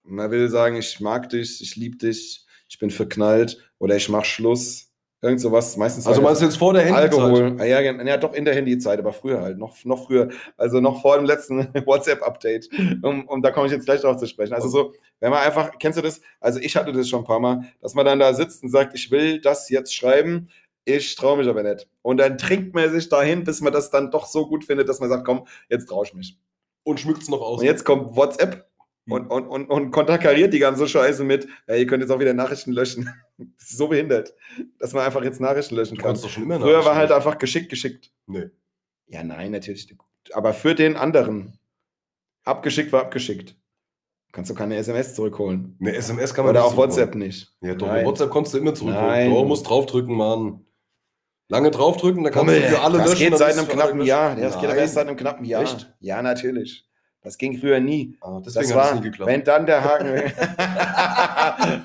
Man will sagen, ich mag dich, ich liebe dich, ich bin verknallt oder ich mach Schluss. Irgend sowas. Meistens Also meinst du jetzt vor der Handyzeit? Alkohol. Ah, ja, gen- ja, doch in der Handyzeit, aber früher halt, noch, noch früher. Also noch vor dem letzten WhatsApp-Update. Um, um, da komme ich jetzt gleich drauf zu sprechen. Also so, wenn man einfach, kennst du das? Also ich hatte das schon ein paar Mal, dass man dann da sitzt und sagt, ich will das jetzt schreiben, ich traue mich aber nicht. Und dann trinkt man sich dahin, bis man das dann doch so gut findet, dass man sagt, komm, jetzt traue ich mich. Und schmückt's noch aus. Und jetzt kommt WhatsApp und, und, und, und konterkariert die ganze Scheiße mit, ja, ihr könnt jetzt auch wieder Nachrichten löschen. Das ist so behindert, dass man einfach jetzt Nachrichten löschen kann. doch schon immer Früher war halt einfach geschickt, geschickt. Nee. Ja, nein, natürlich. Aber für den anderen. Abgeschickt war abgeschickt. Kannst du keine SMS zurückholen. Eine SMS kann man Oder auch WhatsApp nicht. Ja, doch, Nein. WhatsApp konntest du immer zurückholen. Nein. Du musst draufdrücken, Mann. Lange draufdrücken, dann kannst Komm, du für alle das löschen. geht seit einem knappen. Jahr. Das geht aber erst seit einem knappen Jahr. Echt? Ja, natürlich. Das ging früher nie. Ah, deswegen Das hat es war, nie geklappt. wenn dann der Haken.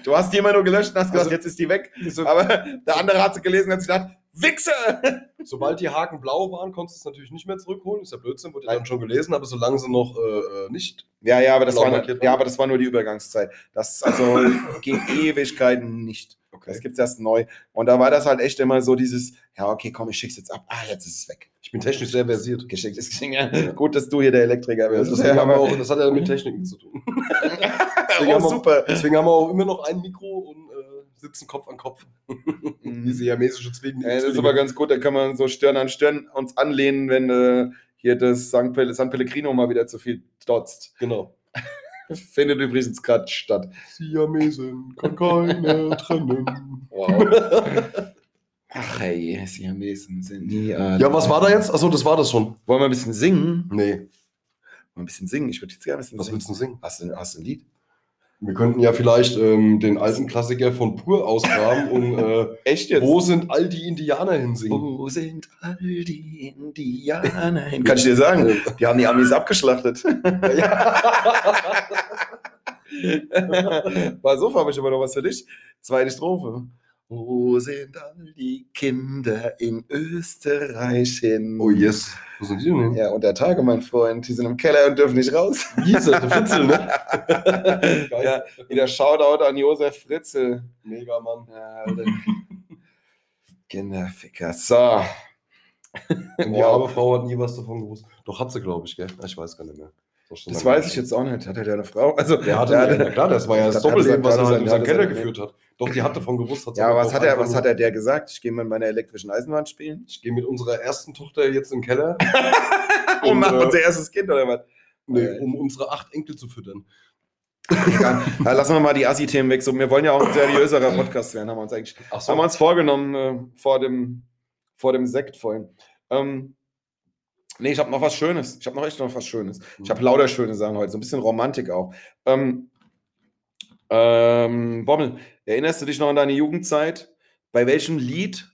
du hast die immer nur gelöscht und hast gesagt, Also- jetzt ist die weg. So- Aber der andere hat sie gelesen und hat sich gedacht, Wichser! Sobald die Haken blau waren, konntest du es natürlich nicht mehr zurückholen. Ist ja Blödsinn, wurde ja dann schon gelesen, aber solange sie noch äh, äh, nicht. Ja, ja, aber das, war, markiert ja, aber das war nur die Übergangszeit. Das also ging Ewigkeiten nicht. Das gibt's erst neu. Und da war das halt echt immer so dieses, ja, okay, komm, ich schick's jetzt ab. Ah, jetzt ist es weg. Ich bin technisch sehr versiert. Geschickt ist. Ja. Gut, dass du hier der Elektriker Das, bist. deswegen Ja, auch, das hat ja mit Techniken zu tun. deswegen, oh, haben wir, super. deswegen haben wir auch immer noch ein Mikro und äh, sitzen Kopf an Kopf. Wie siamesische Zwillinge. Ja, das ist aber ganz gut, da kann man so Stirn an Stirn uns anlehnen, wenn äh, hier das San Pellegrino mal wieder zu viel dotzt. Genau. Findet übrigens gerade statt. Siamesen kann keine trennen. Wow. Ach hey, Siamesen sind nie. Äh, Ja, was war da jetzt? Achso, das war das schon. Wollen wir ein bisschen singen? Nee. Wollen wir ein bisschen singen? Ich würde jetzt gerne ein bisschen Was singen. willst du singen? Hast du, hast du ein Lied? Wir könnten ja vielleicht ähm, den alten Klassiker von Pur ausgraben und äh, Echt Wo sind all die Indianer hinsingen? Wo sind all die Indianer hin? Kann ich dir sagen, die haben die Amis abgeschlachtet. War so, habe ich aber noch was für dich. Zweite Strophe. Wo sind all die Kinder in Österreich hin? Oh yes. Wo sind die denn? Ja, unter Tage, mein Freund. Die sind im Keller und dürfen nicht raus. Wiese, der Fitzel, ne? ja, wieder Shoutout an Josef Fritzel. Mega, Mann. Ja. Kinderficker. So. Und die arme Frau hat nie was davon gewusst. Doch hat sie, glaube ich, gell? Ich weiß gar nicht mehr. Das weiß ich jetzt auch nicht. Hat er da eine Frau? Also, Der hatte, der ja, klar, das war ja das Doppelleben, was er halt in seinen seine- Keller geführt hat. Doch, die hat davon gewusst. Hat Ja, was hat er, was hat er der gesagt? Ich gehe mit meiner elektrischen Eisenbahn spielen. Ich gehe mit unserer ersten Tochter jetzt in den Keller, Und Und, machen äh, unser erstes Kind oder was? nee, um unsere acht Enkel zu füttern. Egal. Lassen wir mal die Assi-Themen weg. So, wir wollen ja auch ein seriöserer Podcast werden, haben wir uns eigentlich Ach haben wir uns vorgenommen äh, vor, dem, vor dem Sekt vorhin. Ähm, nee, ich habe noch was Schönes. Ich habe noch echt noch was Schönes. Ich habe lauter schöne Sachen heute, so ein bisschen Romantik auch. Ähm, ähm, Bommel, erinnerst du dich noch an deine Jugendzeit? Bei welchem Lied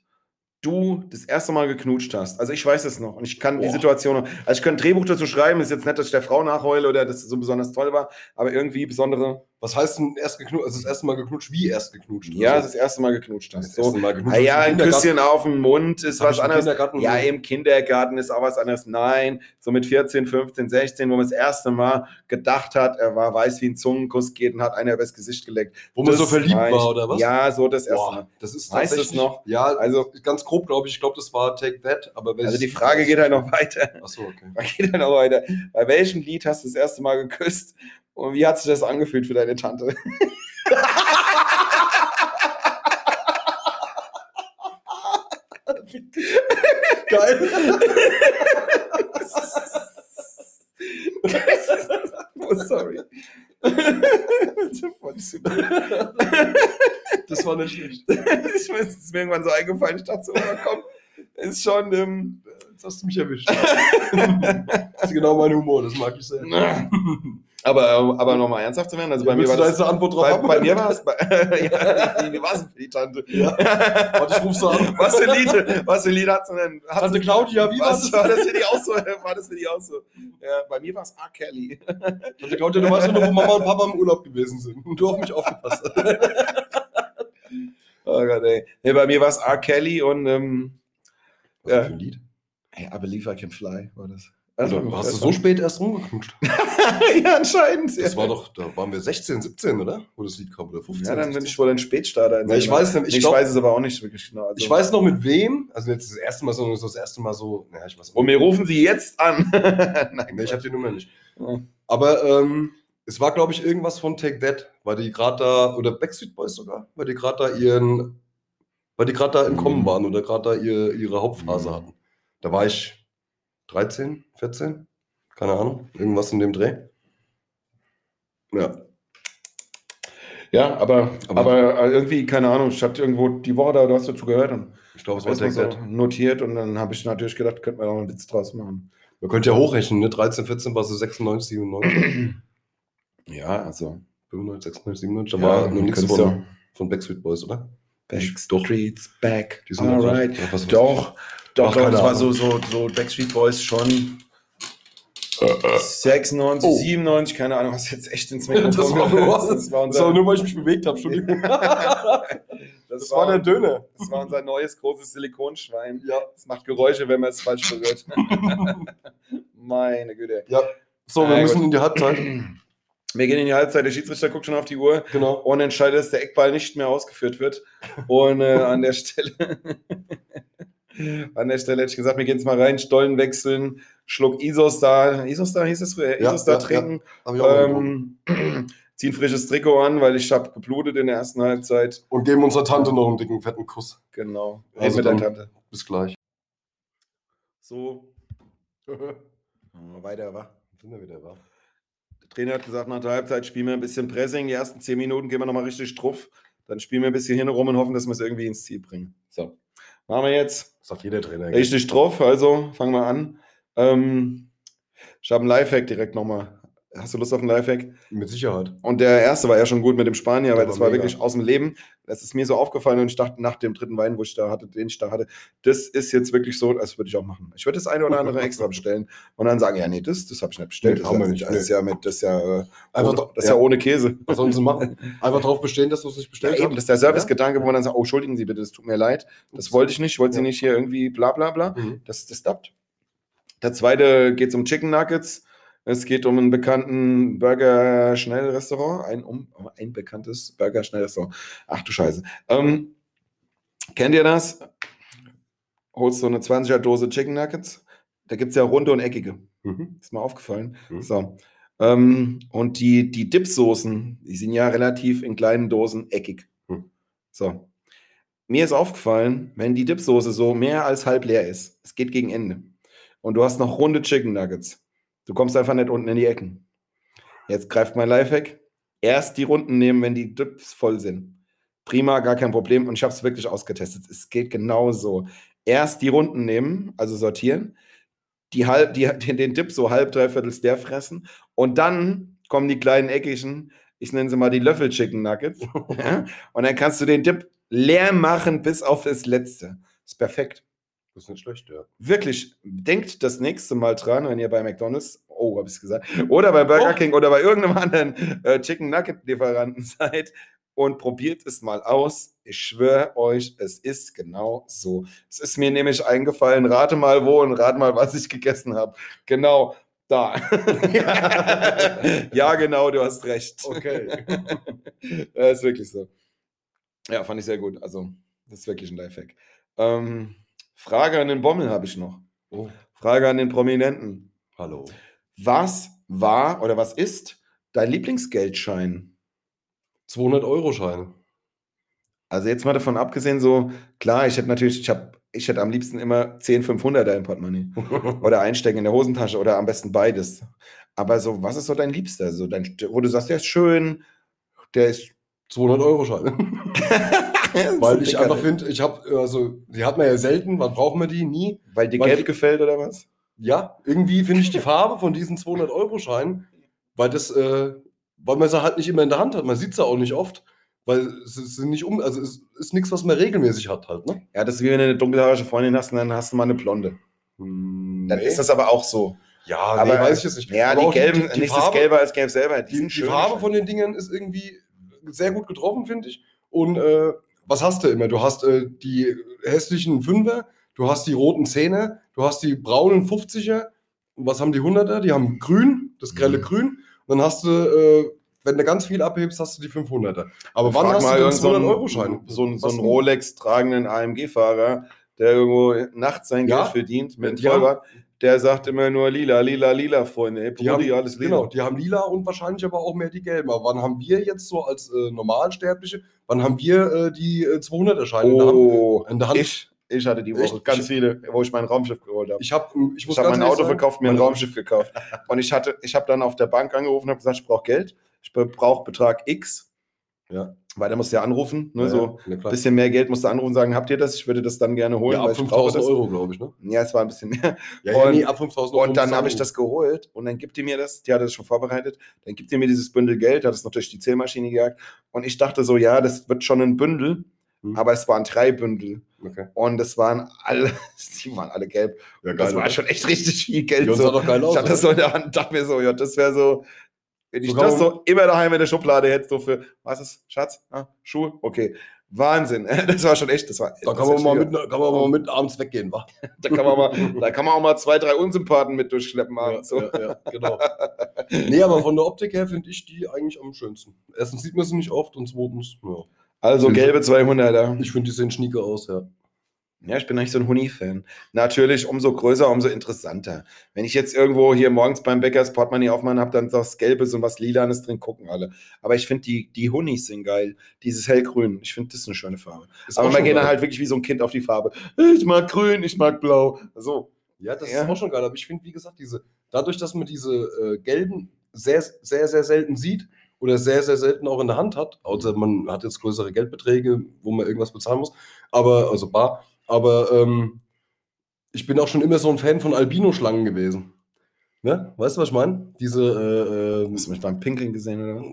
du das erste Mal geknutscht hast? Also ich weiß es noch und ich kann die Boah. Situation noch. Also ich könnte ein Drehbuch dazu schreiben, ist jetzt nicht, dass ich der Frau nachheule oder dass es so besonders toll war, aber irgendwie besondere. Was heißt denn erst geknutscht? Also das erste Mal geknutscht? Wie erst geknutscht? Ja, also, das erste Mal geknutscht hast. So, Mal geknutscht. Ah ja, ein Im Küsschen auf den Mund ist Hab was im anderes. Kindergarten Ja, im Kindergarten ist auch was anderes. Nein, so mit 14, 15, 16, wo man das erste Mal gedacht hat, er war weiß wie ein Zungenkuss geht und hat einer übers Gesicht geleckt. Wo man Das so verliebt war oder was? Ja, so das erste Mal. Boah, das ist Weißt tatsächlich noch? Ja, Also- ganz grob glaube ich, ich glaube, das war Take That, aber Also die Frage geht halt noch weiter. Achso, okay. Geht halt noch weiter. Bei welchem Lied hast du das erste Mal geküsst und wie hat sich das angefühlt für deine Tante? Geil. oh, sorry. Das war nicht schlecht. ich weiß, es ist mir irgendwann so eingefallen, ich dachte so, oh, komm, ist schon, ähm, Jetzt hast du mich erwischt. Das ist genau mein Humor, das mag ich sehr. aber, aber nochmal ernsthaft zu werden, also bei mir war du da das, jetzt eine Antwort drauf bei, haben? bei mir war es, bei, ja, wie war es für die Tante? Ja. Warte, ich ruf sie an. Was für Lied, was für Lied hat sie denn? Hat Tante sie- Claudia, wie war das? war das für die auch so? War das für die auch so? Ja, bei mir war es R. Kelly. Tante Claudia, du weißt ja noch, wo Mama und Papa im Urlaub gewesen sind und du auf mich aufgepasst hast. Oh Gott, ey. Nee, bei mir war es R. Kelly und ähm, Was Ja. für ein Lied? hey, I Believe I Can Fly war das. Also, hast du so spät erst rumgeknutscht? ja, anscheinend. Das ja. war doch, da waren wir 16, 17, oder? Wo das Lied kam, oder 15? Ja, dann bin 16. ich wohl ein Spätstarter. Ja, ich weiß ich Ich, glaub- weiß es aber auch nicht wirklich genau. Also, Ich weiß noch mit wem, also jetzt das erste Mal so, das erste Mal so, naja, ich weiß Und wir rufen sie jetzt an. Nein, Nee, ich habe die Nummer nicht. Ja. Aber ähm, es war, glaube ich, irgendwas von Take That, weil die gerade da, oder Backstreet Boys sogar, weil die gerade da ihren, weil die gerade da im Kommen Mhm. waren oder gerade da ihr, ihre Hauptphase Mhm. hatten. Da war ich 13, 14, keine Ahnung, irgendwas in dem Dreh. Ja. Ja, aber, Aber- aber, irgendwie, keine Ahnung, ich hatte irgendwo die Woche da, du hast dazu gehört und Ich glaube, es war so notiert und dann habe ich natürlich gedacht, könnte man auch einen Witz draus machen. Man könnte ja hochrechnen, ne? 13, 14 war so 96, 97, Ja, also. 95, 96, 97. Da ja, war noch nichts von, du- von Backstreet Boys, oder? Backstreets back. Die sind Alright. ja, was Doch, doch, doch das war so, so, so Backstreet Boys schon. 96, Oh. 97, keine Ahnung, hast jetzt echt ins Das Mikrofon war, nur, gehört. das war nur, weil ich mich bewegt habe. Das Das war der Döner. Das war unser neues großes Silikonschwein. Ja. Das macht Geräusche, wenn man es falsch berührt. Meine Güte. ja. So, wir Ja, müssen gut. in die Halbzeit. Wir gehen in die Halbzeit. Der Schiedsrichter guckt schon auf die Uhr Genau. und entscheidet, dass der Eckball nicht mehr ausgeführt wird. Und äh, an der Stelle, an der Stelle hätte ich gesagt, wir gehen jetzt mal rein, Stollen wechseln, Schluck Isostar, Isostar hieß es früher, Ja, Isostar ja, ja. trinken, getrunken. ähm, ziehen frisches Trikot an, weil ich habe geblutet in der ersten Halbzeit. Und geben unserer Tante noch einen dicken, fetten Kuss. Genau. Also mit der Tante. Bis gleich. So, Sind weiter, wa? wir wieder da. Der Trainer hat gesagt, nach der Halbzeit spielen wir ein bisschen Pressing. Die ersten zehn Minuten gehen wir nochmal richtig drauf. Dann spielen wir ein bisschen hin rum und hoffen, dass wir es irgendwie ins Ziel bringen. So, machen wir jetzt Sagt jeder Trainer. richtig drauf. Also fangen wir an. Ähm, ich habe einen Lifehack direkt nochmal. Hast du Lust auf einen Lifehack? Mit Sicherheit. Und der erste war ja schon gut mit dem Spanier, Der weil war das war mega. wirklich aus dem Leben. Das ist mir so aufgefallen und ich dachte nach dem dritten Wein, wo ich da hatte, den ich da hatte, das ist jetzt wirklich so, das würde ich auch machen. Ich würde das eine oder andere extra bestellen und dann sagen, ja, nee, das, das habe ich nicht bestellt. Das, haben wir ist- nicht, das ist ja mit, das ist ja, äh, Einfach ohne, das ja ja. ohne Käse. Was sollen sie machen? Einfach darauf bestehen, dass du es nicht Ja, bestellt eben, hast? das ist der Servicegedanke, wo man dann sagt, oh, entschuldigen Sie bitte, das tut mir leid, das wollte ich nicht, ich wollte Sie Ja. nicht hier irgendwie bla bla bla. Mhm. Das, das dappt. Der zweite geht um Chicken Nuggets. Es geht um einen bekannten Burger-Schnellrestaurant, ein, um, ein bekanntes Burger-Schnellrestaurant. Ach du Scheiße. Ähm, kennt ihr das? Holst so eine 20er Dose Chicken Nuggets. Da gibt es ja runde und eckige. Mhm. Ist mir aufgefallen. Mhm. So. Ähm, und die, die Dipsoßen, die sind ja relativ in kleinen Dosen eckig. Mhm. So. Mir ist aufgefallen, wenn die Dipsoße so mehr als halb leer ist, es geht gegen Ende, und du hast noch runde Chicken Nuggets, du kommst einfach nicht unten in die Ecken. Jetzt greift mein Lifehack. Erst die Runden nehmen, wenn die Dips voll sind. Prima, gar kein Problem. Und ich habe es wirklich ausgetestet. Es geht genau so. Erst die Runden nehmen, also sortieren, die halb, die, den, Dip so halb, dreiviertel der fressen und dann kommen die kleinen eckigen, ich nenne sie mal die Löffel-Chicken Nuggets. ja? Und dann kannst du den Dip leer machen bis auf das Letzte. Ist perfekt. Das ist nicht schlecht, ja. Wirklich, denkt das nächste Mal dran, wenn ihr bei McDonalds, oh, habe ich gesagt, oder bei Burger Oh. King oder bei irgendeinem anderen äh, Chicken Nugget Lieferanten seid und probiert es mal aus. Ich schwöre euch, es ist genau so. Es ist mir nämlich eingefallen, rate mal wo und rate mal, was ich gegessen habe. Genau da. ja, genau, du hast recht. Okay. Ja, ist wirklich so. Ja, fand ich sehr gut. Also, das ist wirklich ein Lifehack. Ähm, Frage an den Bommel habe ich noch. Oh, Frage an den Prominenten. hallo. Was war oder was ist dein Lieblingsgeldschein? 200-Euro-Scheine. Also jetzt mal davon abgesehen, so klar, ich hätte natürlich, ich habe, ich hätte am liebsten immer 10 500er im Portemonnaie oder einstecken in der Hosentasche oder am besten beides. Aber so, was ist so dein Liebster? So dein, wo du sagst, der ist schön, der ist 200-Euro-Scheine. weil Weil ich einfach finde, ich habe, also, die hat man ja selten. Wann braucht man die? Nie. weil dir weil gelb gefällt oder was? Ja, irgendwie finde ich die Farbe von diesen 200-Euro-Scheinen, weil das, äh, weil man sie halt nicht immer in der Hand hat. Man sieht sie auch nicht oft, weil es ist nicht um, also es ist nichts, was man regelmäßig hat halt, ne? Ja, das ist wie wenn du eine dunkelhaarige Freundin hast und dann hast du mal eine blonde. Hm, Dann nee. ist das aber auch so. ja, aber- nee, weiß ich jetzt nicht. Ja, die gelben, die, die, nichts ist Farbe, gelber als gelb selber. Die, die, sind die. Farbe von den Dingen ist irgendwie sehr gut getroffen, finde ich. Und äh, was hast du immer? Du hast äh, die hässlichen Fünfer, du hast die roten Zehner, du hast die braunen 50er. Und was haben die 100er? Die haben grün, das grelle Mhm. Grün. Und dann hast du, äh, wenn du ganz viel abhebst, hast du die 500er. Aber wann Frag hast mal du den irgend so einen- 200-Euro-Schein? So, einen denn? Rolex tragenden AMG-Fahrer, der irgendwo nachts sein Ja. Geld verdient mit haben- Vollbart, der sagt immer nur lila, lila, lila, Freunde. Hey, Die haben, alles lila. genau, die haben lila und wahrscheinlich aber auch mehr die gelben. Aber wann haben wir jetzt so als äh, Normalsterbliche, wann haben wir äh, die äh, 200er-Scheine in der Hand? Oh, In der Hand? ich, ich hatte die Woche Echt? ganz viele, wo ich mein Raumschiff geholt habe. Ich habe ich Ich ganz mein Auto sagen, verkauft, mir ein Raumschiff gekauft. Und ich hatte, ich habe dann auf der Bank angerufen und habe gesagt, ich brauche Geld. Ich brauche Betrag X. Ja. Weil der musst du ja anrufen. Ne, Ja, so ja, ein bisschen mehr Geld musst du anrufen und sagen, habt ihr das? Ich würde das dann gerne holen, ja, ab ich brauche 5000 das. Euro, glaube ich. Ne? Ja, es war ein bisschen mehr. Ja, ja, Und- nee, ab 5000 Euro. Und dann habe ich das geholt und dann gibt die mir das, die hatte das schon vorbereitet, dann gibt die mir dieses Bündel Geld, hat es noch durch die Zählmaschine gejagt und ich dachte so, ja, das wird schon ein Bündel, Hm. Aber es waren drei Bündel. Okay. Und es waren alle, die waren alle gelb. Ja, das war schon echt richtig viel Geld. Ja, so. geil aus, ich hatte das so in der Hand, dachte mir so, ja, das wäre so, wenn ich kann das so immer daheim in der Schublade hätte, so für, was ist, Schatz? Ah, Schuhe? Okay. Wahnsinn. Das war schon echt, das war. Da kann man, mal mit, kann man mal mit abends weggehen, wa? da, kann man mal, da kann man auch mal zwei, drei Unsympathen mit durchschleppen abends. so. ja, ja, genau. nee, aber von der Optik her finde ich die eigentlich am schönsten. Erstens sieht man sie nicht oft und zweitens, ja. Also gelbe 200er. Ich finde, die sehen schnieke aus, ja. Ja, ich bin eigentlich so ein Huni-Fan. Natürlich, umso größer, umso interessanter. Wenn ich jetzt irgendwo hier morgens beim Bäcker das Portemonnaie aufmachen habe, dann ist was Gelbes und was Lilanes drin, gucken alle. Aber ich finde, die, die Hunis sind geil. Dieses hellgrün. Ich finde, das ist eine schöne Farbe. Ist Aber man geht dann halt wirklich wie so ein Kind auf die Farbe. Ich mag grün, ich mag blau. So. Ja, das Ja. ist auch schon geil. Aber ich finde, wie gesagt, diese, dadurch, dass man diese äh, gelben sehr, sehr, sehr selten sieht oder sehr, sehr selten auch in der Hand hat, außer man hat jetzt größere Geldbeträge, wo man irgendwas bezahlen muss, aber, also bar, aber ähm, ich bin auch schon immer so ein Fan von Albino-Schlangen gewesen. Ne? Weißt du, was ich meine? Diese, äh, äh, Hast du mich beim Pinkeln gesehen, oder was?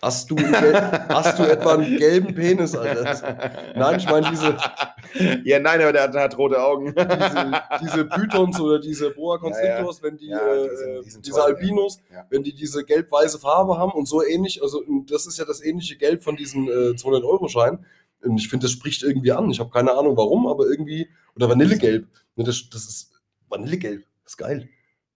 hast, du, hast du etwa einen gelben Penis, Alter? Nein, ich meine diese, Ja, nein, aber der hat, der hat rote Augen. diese, diese Pythons oder diese Boa Constrictors, wenn die, Ja, äh, die sind- die sind diese toll, Albinos, ja. wenn die diese gelb-weiße Farbe haben und so ähnlich, also das ist ja das ähnliche Gelb von diesen äh, 200-Euro-Schein. Und ich finde, das spricht irgendwie an. Ich habe keine Ahnung warum, aber irgendwie, oder Vanillegelb. Ne, das, das ist Vanillegelb. Das ist geil.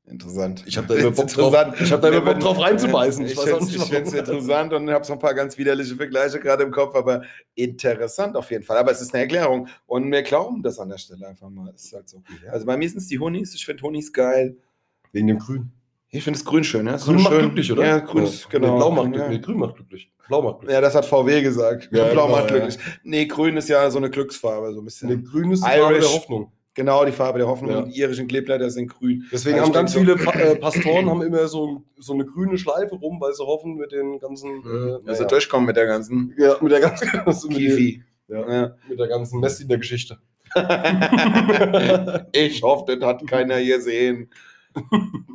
Interessant. Ich habe da immer Bock drauf, ich hab da immer Bock drauf reinzubeißen. Ich, auch finde es interessant und habe so ein paar ganz widerliche Vergleiche gerade im Kopf, aber interessant auf jeden Fall. Aber es ist eine Erklärung und wir glauben das an der Stelle einfach mal. Ist halt so. Also bei mir sind es die Honis. Ich finde Honis geil. wegen dem Grün. Ich finde es grün schön. Ja? Grün so macht schön. glücklich, oder? Ja, grün ist, genau. Nee, Blau macht ja. glücklich. Nee, Grün macht glücklich. Blau macht glücklich. Ja, das hat VW gesagt. Ja, Blau genau, macht ja. glücklich. Nee, grün ist ja so eine Glücksfarbe, so ein bisschen. Nee, Grün ist die Farbe der Hoffnung. Genau, die Farbe der Hoffnung. Ja. Und die irischen Kleeblätter sind grün. Deswegen Also haben ganz so- viele äh, Pastoren haben immer so, so eine grüne Schleife rum, weil sie hoffen mit den ganzen äh, Also ja, durchkommen mit der ganzen ja, mit der ganzen ja, Ja. mit der ganzen Mess in der Geschichte. ich hoffe, das hat keiner gesehen.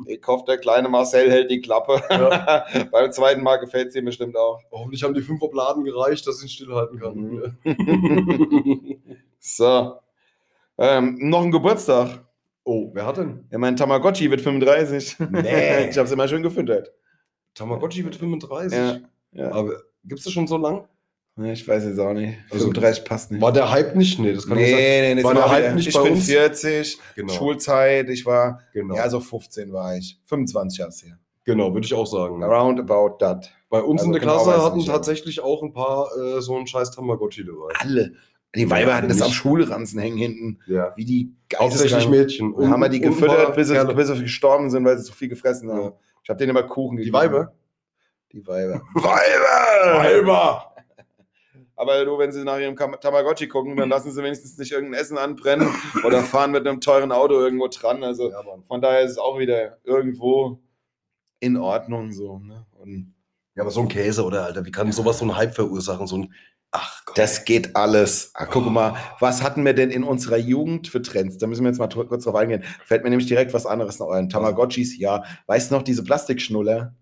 Ich hoffe, der kleine Marcel hält die Klappe. Ja. Beim zweiten Mal gefällt es ihm bestimmt auch. Hoffentlich haben die fünf Obladen gereicht, dass ich ihn stillhalten kann. Mhm. So. Ähm, noch ein Geburtstag. oh, wer hat denn? Ja, mein Tamagotchi wird 35. Nee. ich habe es immer schön gefüttert. Tamagotchi wird 35. Ja. ja. Aber gibt es das schon so lang? Ich weiß jetzt auch nicht. Also, 35 passt nicht. War der Hype nicht? Nee, das kann nee, nicht sein. nee, nee, War das der war Hype nicht Ich bei bin uns? 40, Genau. Schulzeit, ich war, Genau, ja, so 15 war ich. 25 Jahre her. genau würde ich auch sagen. Around about that. Bei uns Also in der genau Klasse ich hatten nicht, tatsächlich auch ein paar äh, so einen scheiß Tamagotchi dabei. Alle. Die Ja, Weiber hatten das nicht. am Schulranzen hängen hinten. Ja. Wie die Hauptsächlich Mädchen. Und haben wir die gefüttert, bis sie, bis sie gestorben sind, weil sie zu viel gefressen haben. Ja. Ich habe denen immer Kuchen Die gegeben. Weiber? Die Weiber. Weiber! Weiber! Aber du, wenn sie nach ihrem Tamagotchi gucken, dann lassen sie wenigstens nicht irgendein Essen anbrennen oder fahren mit einem teuren Auto irgendwo dran. Also Ja, von daher ist es auch wieder irgendwo in Ordnung so. Ne? Ja, aber so ein Käse, oder, Alter? Wie kann sowas so einen Hype verursachen? So ein. Ach Gott. das geht alles. Ah, guck mal, was hatten wir denn in unserer Jugend für Trends? Da müssen wir jetzt mal kurz drauf eingehen. Fällt mir nämlich direkt was anderes noch ein. Tamagotchis, ja. Weißt du noch, diese Plastikschnuller?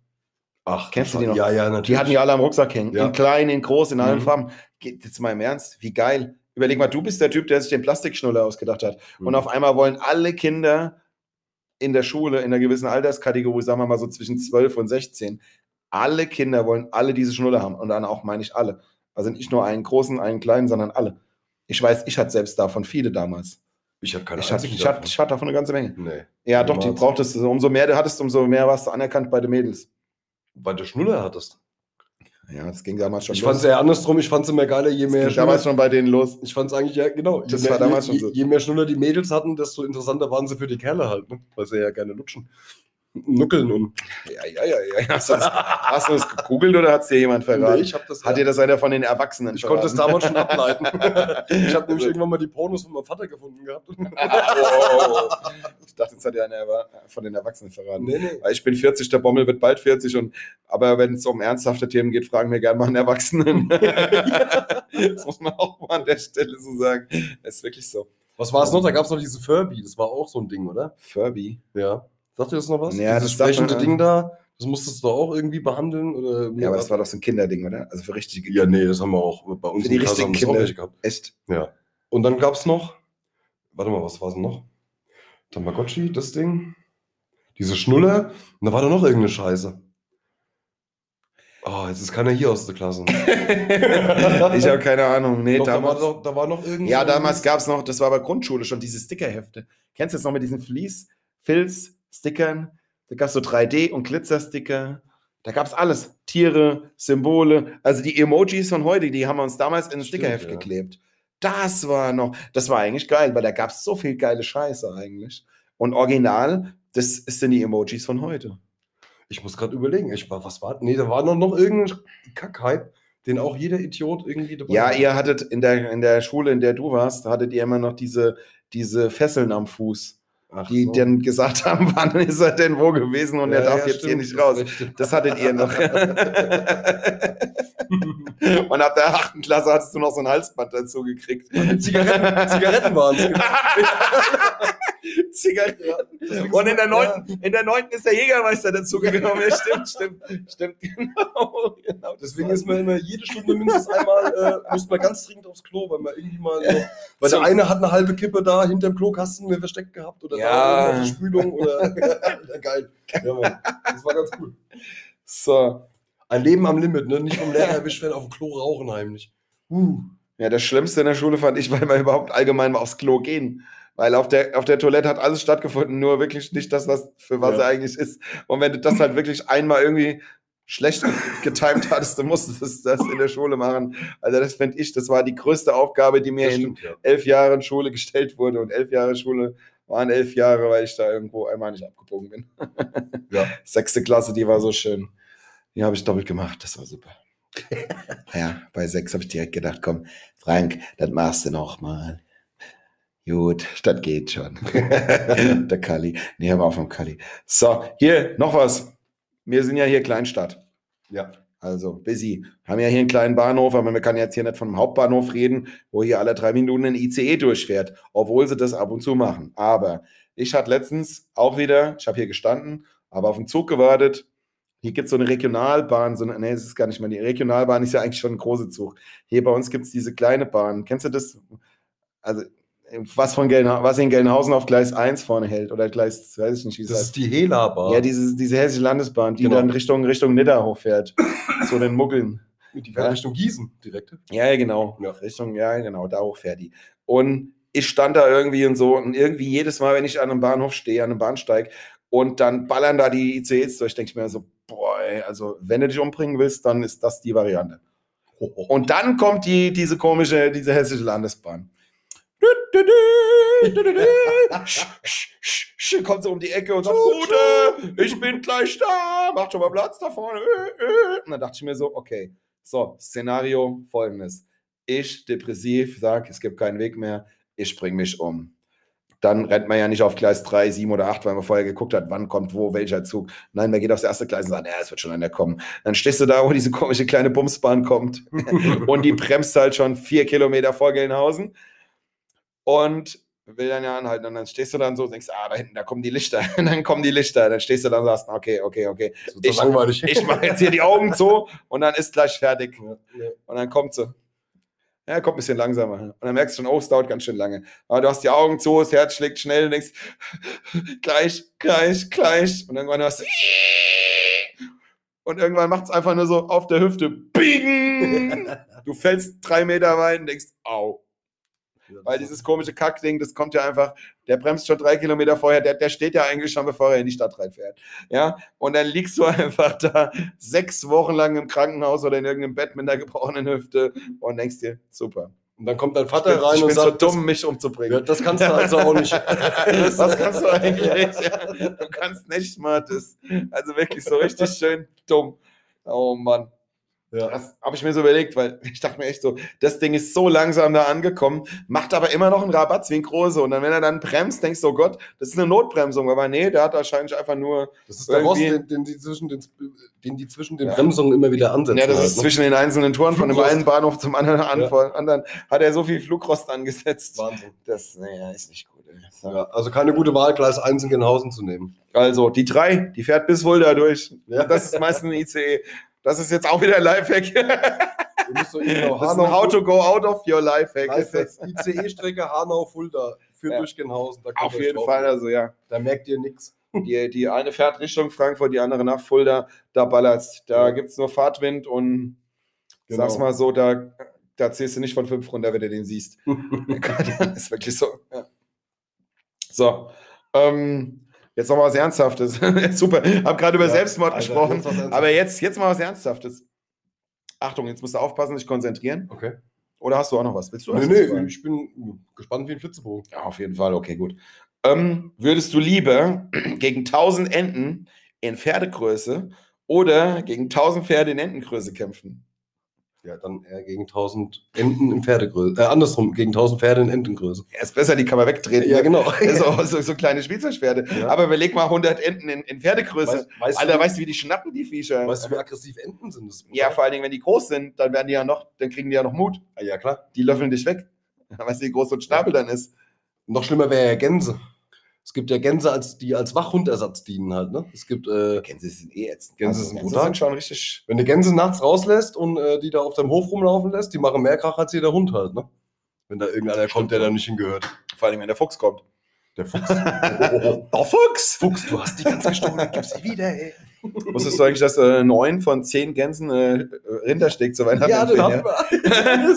Ach, Kennst du die noch? Ja, ja, natürlich. Die hatten ja alle am Rucksack hängen. Ja. In klein, in groß, in allen Mhm. Farben. Geht jetzt mal im Ernst, wie geil. Überleg mal, du bist der Typ, der sich den Plastikschnuller ausgedacht hat. Mhm. Und auf einmal wollen alle Kinder in der Schule, in einer gewissen Alterskategorie, sagen wir mal so zwischen 12 und 16, alle Kinder wollen alle diese Schnuller haben. Und dann auch meine ich alle. Also nicht nur einen großen, einen kleinen, sondern alle. Ich weiß, ich hatte selbst davon viele damals. Ich habe keine Ich hatte, ich, hatte, davon. ich hatte davon eine ganze Menge. Nee. Ja, doch, die brauchtest du. Umso mehr du hattest, umso mehr warst du anerkannt bei den Mädels. Weil du Schnuller hattest. Ja, das ging damals schon Ich fand es eher andersrum. Ich fand es immer geiler, je Das mehr ging damals schon bei denen los. Ich fand es eigentlich, ja, genau. Das je mehr, war damals je, schon so. je mehr Schnuller die Mädels hatten, desto interessanter waren sie für die Kerle halt, ne? Weil sie ja gerne lutschen. Nuckeln und. Ja, ja, ja, ja. Hast du das, hast du das gegoogelt oder hat es dir jemand verraten? Nee, ich hab das. hat dir das einer von den Erwachsenen ich konnte es verraten? damals schon ableiten. ich habe nämlich irgendwann mal die Pornos von meinem Vater gefunden gehabt. Oh. Ich dachte, jetzt hat dir einer von den Erwachsenen verraten. nee, nee. Ich bin 40, der Bommel wird bald 40, und, aber wenn es um ernsthafte Themen geht, fragen wir gerne mal einen Erwachsenen. das muss man auch mal an der Stelle so sagen. Das ist wirklich so. Was war es noch? Da gab es noch diese Furby. Das war auch so ein Ding, oder? Furby. Ja. Sagt ihr das noch was? Ja, Dieses das sprechende man, Ding da. Das musstest du auch irgendwie behandeln? Oder Ja, aber das war doch so ein Kinderding, oder? Also für richtige Ja, nee, das haben wir auch bei uns Für die in Klasse richtigen Kinder. nicht gehabt. Echt? Ja. Und dann gab es noch, warte mal, was war es noch? Tamagotchi, das Ding. Diese Schnuller. Und da war da noch irgendeine Scheiße. Oh, jetzt ist keiner hier aus der Klasse. ich habe keine Ahnung. Nee, Doch, da, war damals. doch, da war noch irgendwie. Ja, damals gab es noch, das war aber Grundschule schon, diese Stickerhefte. Kennst du das noch mit diesen Vlies, Filz, Stickern? Da gab es so 3D- und Glitzersticker. Da gab es alles. Tiere, Symbole. Also die Emojis von heute, die haben wir uns damals in ein Stickerheft ja. geklebt. Das war noch, das war eigentlich geil, weil da gab es so viel geile Scheiße eigentlich. Und original, das sind die Emojis von heute. Ich muss gerade überlegen. Ich war, was war? Nee, da war noch, noch irgendein Kackhype, den auch jeder Idiot irgendwie dabei Ja, hat. ihr hattet in der, in der Schule, in der du warst, hattet ihr immer noch diese, diese Fesseln am Fuß. Ach die so. dann gesagt haben, wann ist er denn wo gewesen und er Ja, darf ja, jetzt hier stimmt, nicht das raus. stimmt. Das hattet ihr noch. und ab der achten Klasse hattest du noch so ein Halsband dazu gekriegt. Zigaretten, Zigaretten waren es. Zigaretten. Und in der neunten, in der neunten ist der Jägermeister dazu gekommen. Ja, stimmt, stimmt, stimmt, genau. genau Deswegen ist man immer jede Stunde mindestens einmal, äh, müsste man ganz dringend aufs Klo, weil man irgendwie mal noch, weil So. der eine hat eine halbe Kippe da hinterm Klokasten mir versteckt gehabt oder Ja. da Spülung oder geil. Ja, Mann. Das war ganz cool. So. Ein Leben am Limit, ne? Nicht vom Lehrer erwischt werden, auf dem Klo rauchen heimlich. Uh. Ja, das Schlimmste in der Schule fand ich, weil wir überhaupt allgemein mal aufs Klo gehen. Weil auf der, auf der Toilette hat alles stattgefunden, nur wirklich nicht das, was, für was Ja. er eigentlich ist. Und wenn du das halt wirklich einmal irgendwie schlecht getimt hattest, dann musstest du das in der Schule machen. Also das finde ich, das war die größte Aufgabe, die mir Das in stimmt, ja. elf Jahren Schule gestellt wurde. Und elf Jahre Schule waren elf Jahre, weil ich da irgendwo einmal nicht abgebogen bin. Ja. Sechste Klasse, die war so schön. Die habe ich doppelt gemacht, das war super. ja, bei sechs habe ich direkt gedacht, komm, Frank, das machst du noch mal. Gut, das geht schon. Der Kalli. Nee, aber auch vom Kalli. So, hier, noch was. Wir sind ja hier Kleinstadt. Ja. Also, busy. Haben ja hier einen kleinen Bahnhof, aber man kann jetzt hier nicht einem Hauptbahnhof reden, wo hier alle drei Minuten ein ICE durchfährt, obwohl sie das ab und zu machen. Aber ich hatte letztens auch wieder, ich habe hier gestanden, aber auf den Zug gewartet. Hier gibt es so eine Regionalbahn, so eine, nee, es ist gar nicht mal die Regionalbahn, ist ja eigentlich schon ein großer Zug. Hier bei uns gibt es diese kleine Bahn. Kennst du das? Also, was, von Gelnha was in Gelnhausen auf Gleis 1 vorne hält oder Gleis, weiß ich nicht, wie es Das heißt. ist die Hela-Bar. Ja, diese, diese hessische Landesbahn, die Genau. dann Richtung, Richtung Nidda hochfährt. zu den Muggeln. die fährt Richtung Gießen direkt. Ja, ja, genau. Ja. Richtung, ja, genau, da hochfährt die. Und ich stand da irgendwie und so und irgendwie jedes Mal, wenn ich an einem Bahnhof stehe, an einem Bahnsteig und dann ballern da die ICEs durch, denke ich mir so, boah, ey, also wenn du dich umbringen willst, dann ist das die Variante. Und dann kommt die, diese komische, diese hessische Landesbahn. Kommt so um die Ecke und sagt, Gute, ich bin gleich da, macht schon mal Platz da vorne. Äh, äh. Und dann dachte ich mir so, okay, so, Szenario folgendes. Ich, depressiv, sag, es gibt keinen Weg mehr, ich bring mich um. Dann rennt man ja nicht auf Gleis 3, 7 oder 8, weil man vorher geguckt hat, wann kommt wo, welcher Zug. Nein, man geht aufs erste Gleis und sagt, ja, es wird schon einer kommen. Dann stehst du da, wo diese komische kleine Bumsbahn kommt und die bremst halt schon vier Kilometer vor Gelnhausen und will dann ja anhalten. Und dann stehst du dann so und denkst, ah, da hinten, da kommen die Lichter. Und dann kommen die Lichter. Dann stehst du dann und sagst, okay, okay, okay. So Ich- langweilig. Ich mache jetzt hier die Augen zu und dann ist gleich fertig. Und dann kommt sie. Ja, kommt ein bisschen langsamer. Und dann merkst du schon, oh, es dauert ganz schön lange. Aber du hast die Augen zu, das Herz schlägt schnell und denkst, gleich, gleich, gleich. Und irgendwann hast du. Und irgendwann macht es einfach nur so auf der Hüfte. Bing! Du fällst drei Meter weit und denkst, au. Weil dieses komische Kackding, das kommt ja einfach, der bremst schon drei Kilometer vorher, der, der steht ja eigentlich schon, bevor er in die Stadt reinfährt. Ja, und dann liegst du einfach da sechs Wochen lang im Krankenhaus oder in irgendeinem Bett mit einer gebrochenen Hüfte und denkst dir, super. Und dann kommt dein Vater bin, rein und bin so sagt, dumm, mich umzubringen. Das kannst du also auch nicht. Was kannst du eigentlich? Ja, du kannst nicht mal das. Also wirklich so richtig schön dumm. Oh Mann. Ja. Das habe ich mir so überlegt, weil ich dachte mir echt so, das Ding ist so langsam da angekommen, macht aber immer noch einen Rabatz wie ein Große. Und dann, wenn er dann bremst, denkst du, oh Gott, das ist eine Notbremsung. Aber nee, der hat wahrscheinlich einfach nur. Das ist der Irgendwie- den, den, die zwischen den, den die zwischen den Ja. Bremsungen immer wieder ansetzen. Ja, das halt, ist ne? zwischen den einzelnen Touren von dem Flugrost. einen Bahnhof zum anderen, an, Ja. anderen hat er so viel Flugrost angesetzt. Wahnsinn. Das, naja, ist nicht gut. Ja, also keine gute Wahl, Gleis 1 in Genhausen zu nehmen. Also die 3, die fährt bis Fulda durch. Ja. Das ist meistens ein ICE. Das ist jetzt auch wieder ein Lifehack. Das ist ein How to go out of your Lifehack. ICE-Strecke Hanau-Fulda führt Ja. durch Genhausen. Auf jeden Fall, also ja. Da merkt ihr nichts. Die, die eine fährt Richtung Frankfurt, die andere nach Fulda, da ballert's. Da Ja. gibt es nur Fahrtwind und Genau. sag's mal so, da, da zählst du nicht von fünf runter, wenn du den siehst. das ist wirklich so. Ja. So. Ähm, jetzt noch mal was Ernsthaftes. Super. Hab gerade über Ja, Selbstmord Alter, gesprochen. jetzt aber jetzt, jetzt mal was Ernsthaftes. Achtung, jetzt musst du aufpassen, dich konzentrieren. Okay. Oder hast du auch noch was? Willst du Nee, was nee, sagen? ich bin gespannt wie ein Flitzebogen. Ja, auf jeden Fall, okay, gut. Ähm, würdest du lieber gegen 1000 Enten in Pferdegröße oder gegen 1000 Pferde in Entengröße kämpfen? Ja, dann eher gegen 1000 Enten in Pferdegröße. Äh, andersrum, gegen 1000 Pferde in Entengröße. Ja, ist besser, die kann man wegtreten. Ja, genau. Das ist auch so, so kleine Spielzeugpferde. Ja. Aber überleg mal 100 Enten in, in Pferdegröße. Weißt, weißt, Alter, du, weißt du, wie die schnappen, die Viecher? weißt du, wie aggressiv Enten sind? Das ja, vor allen Dingen, wenn die groß sind, dann werden die ja noch, dann kriegen die ja noch Mut. Ja, klar. Die löffeln dich weg. Weißt du, wie groß so ein Schnabel dann ist? Noch schlimmer wäre ja Gänse. Es gibt ja Gänse, als, die als Wachhundersatz dienen halt. Ne? Es gibt, äh, Gänse sind eh ätzend. Gänse Also, sind Gänse sind schon richtig. wenn du Gänse nachts rauslässt und äh, die da auf deinem Hof rumlaufen lässt, die machen mehr Krach als jeder Hund halt. Ne? Wenn da irgendeiner kommt, der da nicht hingehört. Vor allem, wenn der Fuchs kommt. Der Fuchs. Der Fuchs! Fuchs, du hast die ganz gestohlen, gib sie wieder, ey. Wusstest du eigentlich, dass äh, neun von zehn Gänsen äh, Rindersteak zu Weihnachten Ja, den haben wir.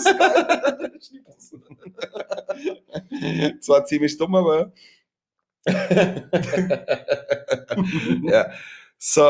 Zwar ziemlich dumm, aber. ja. So,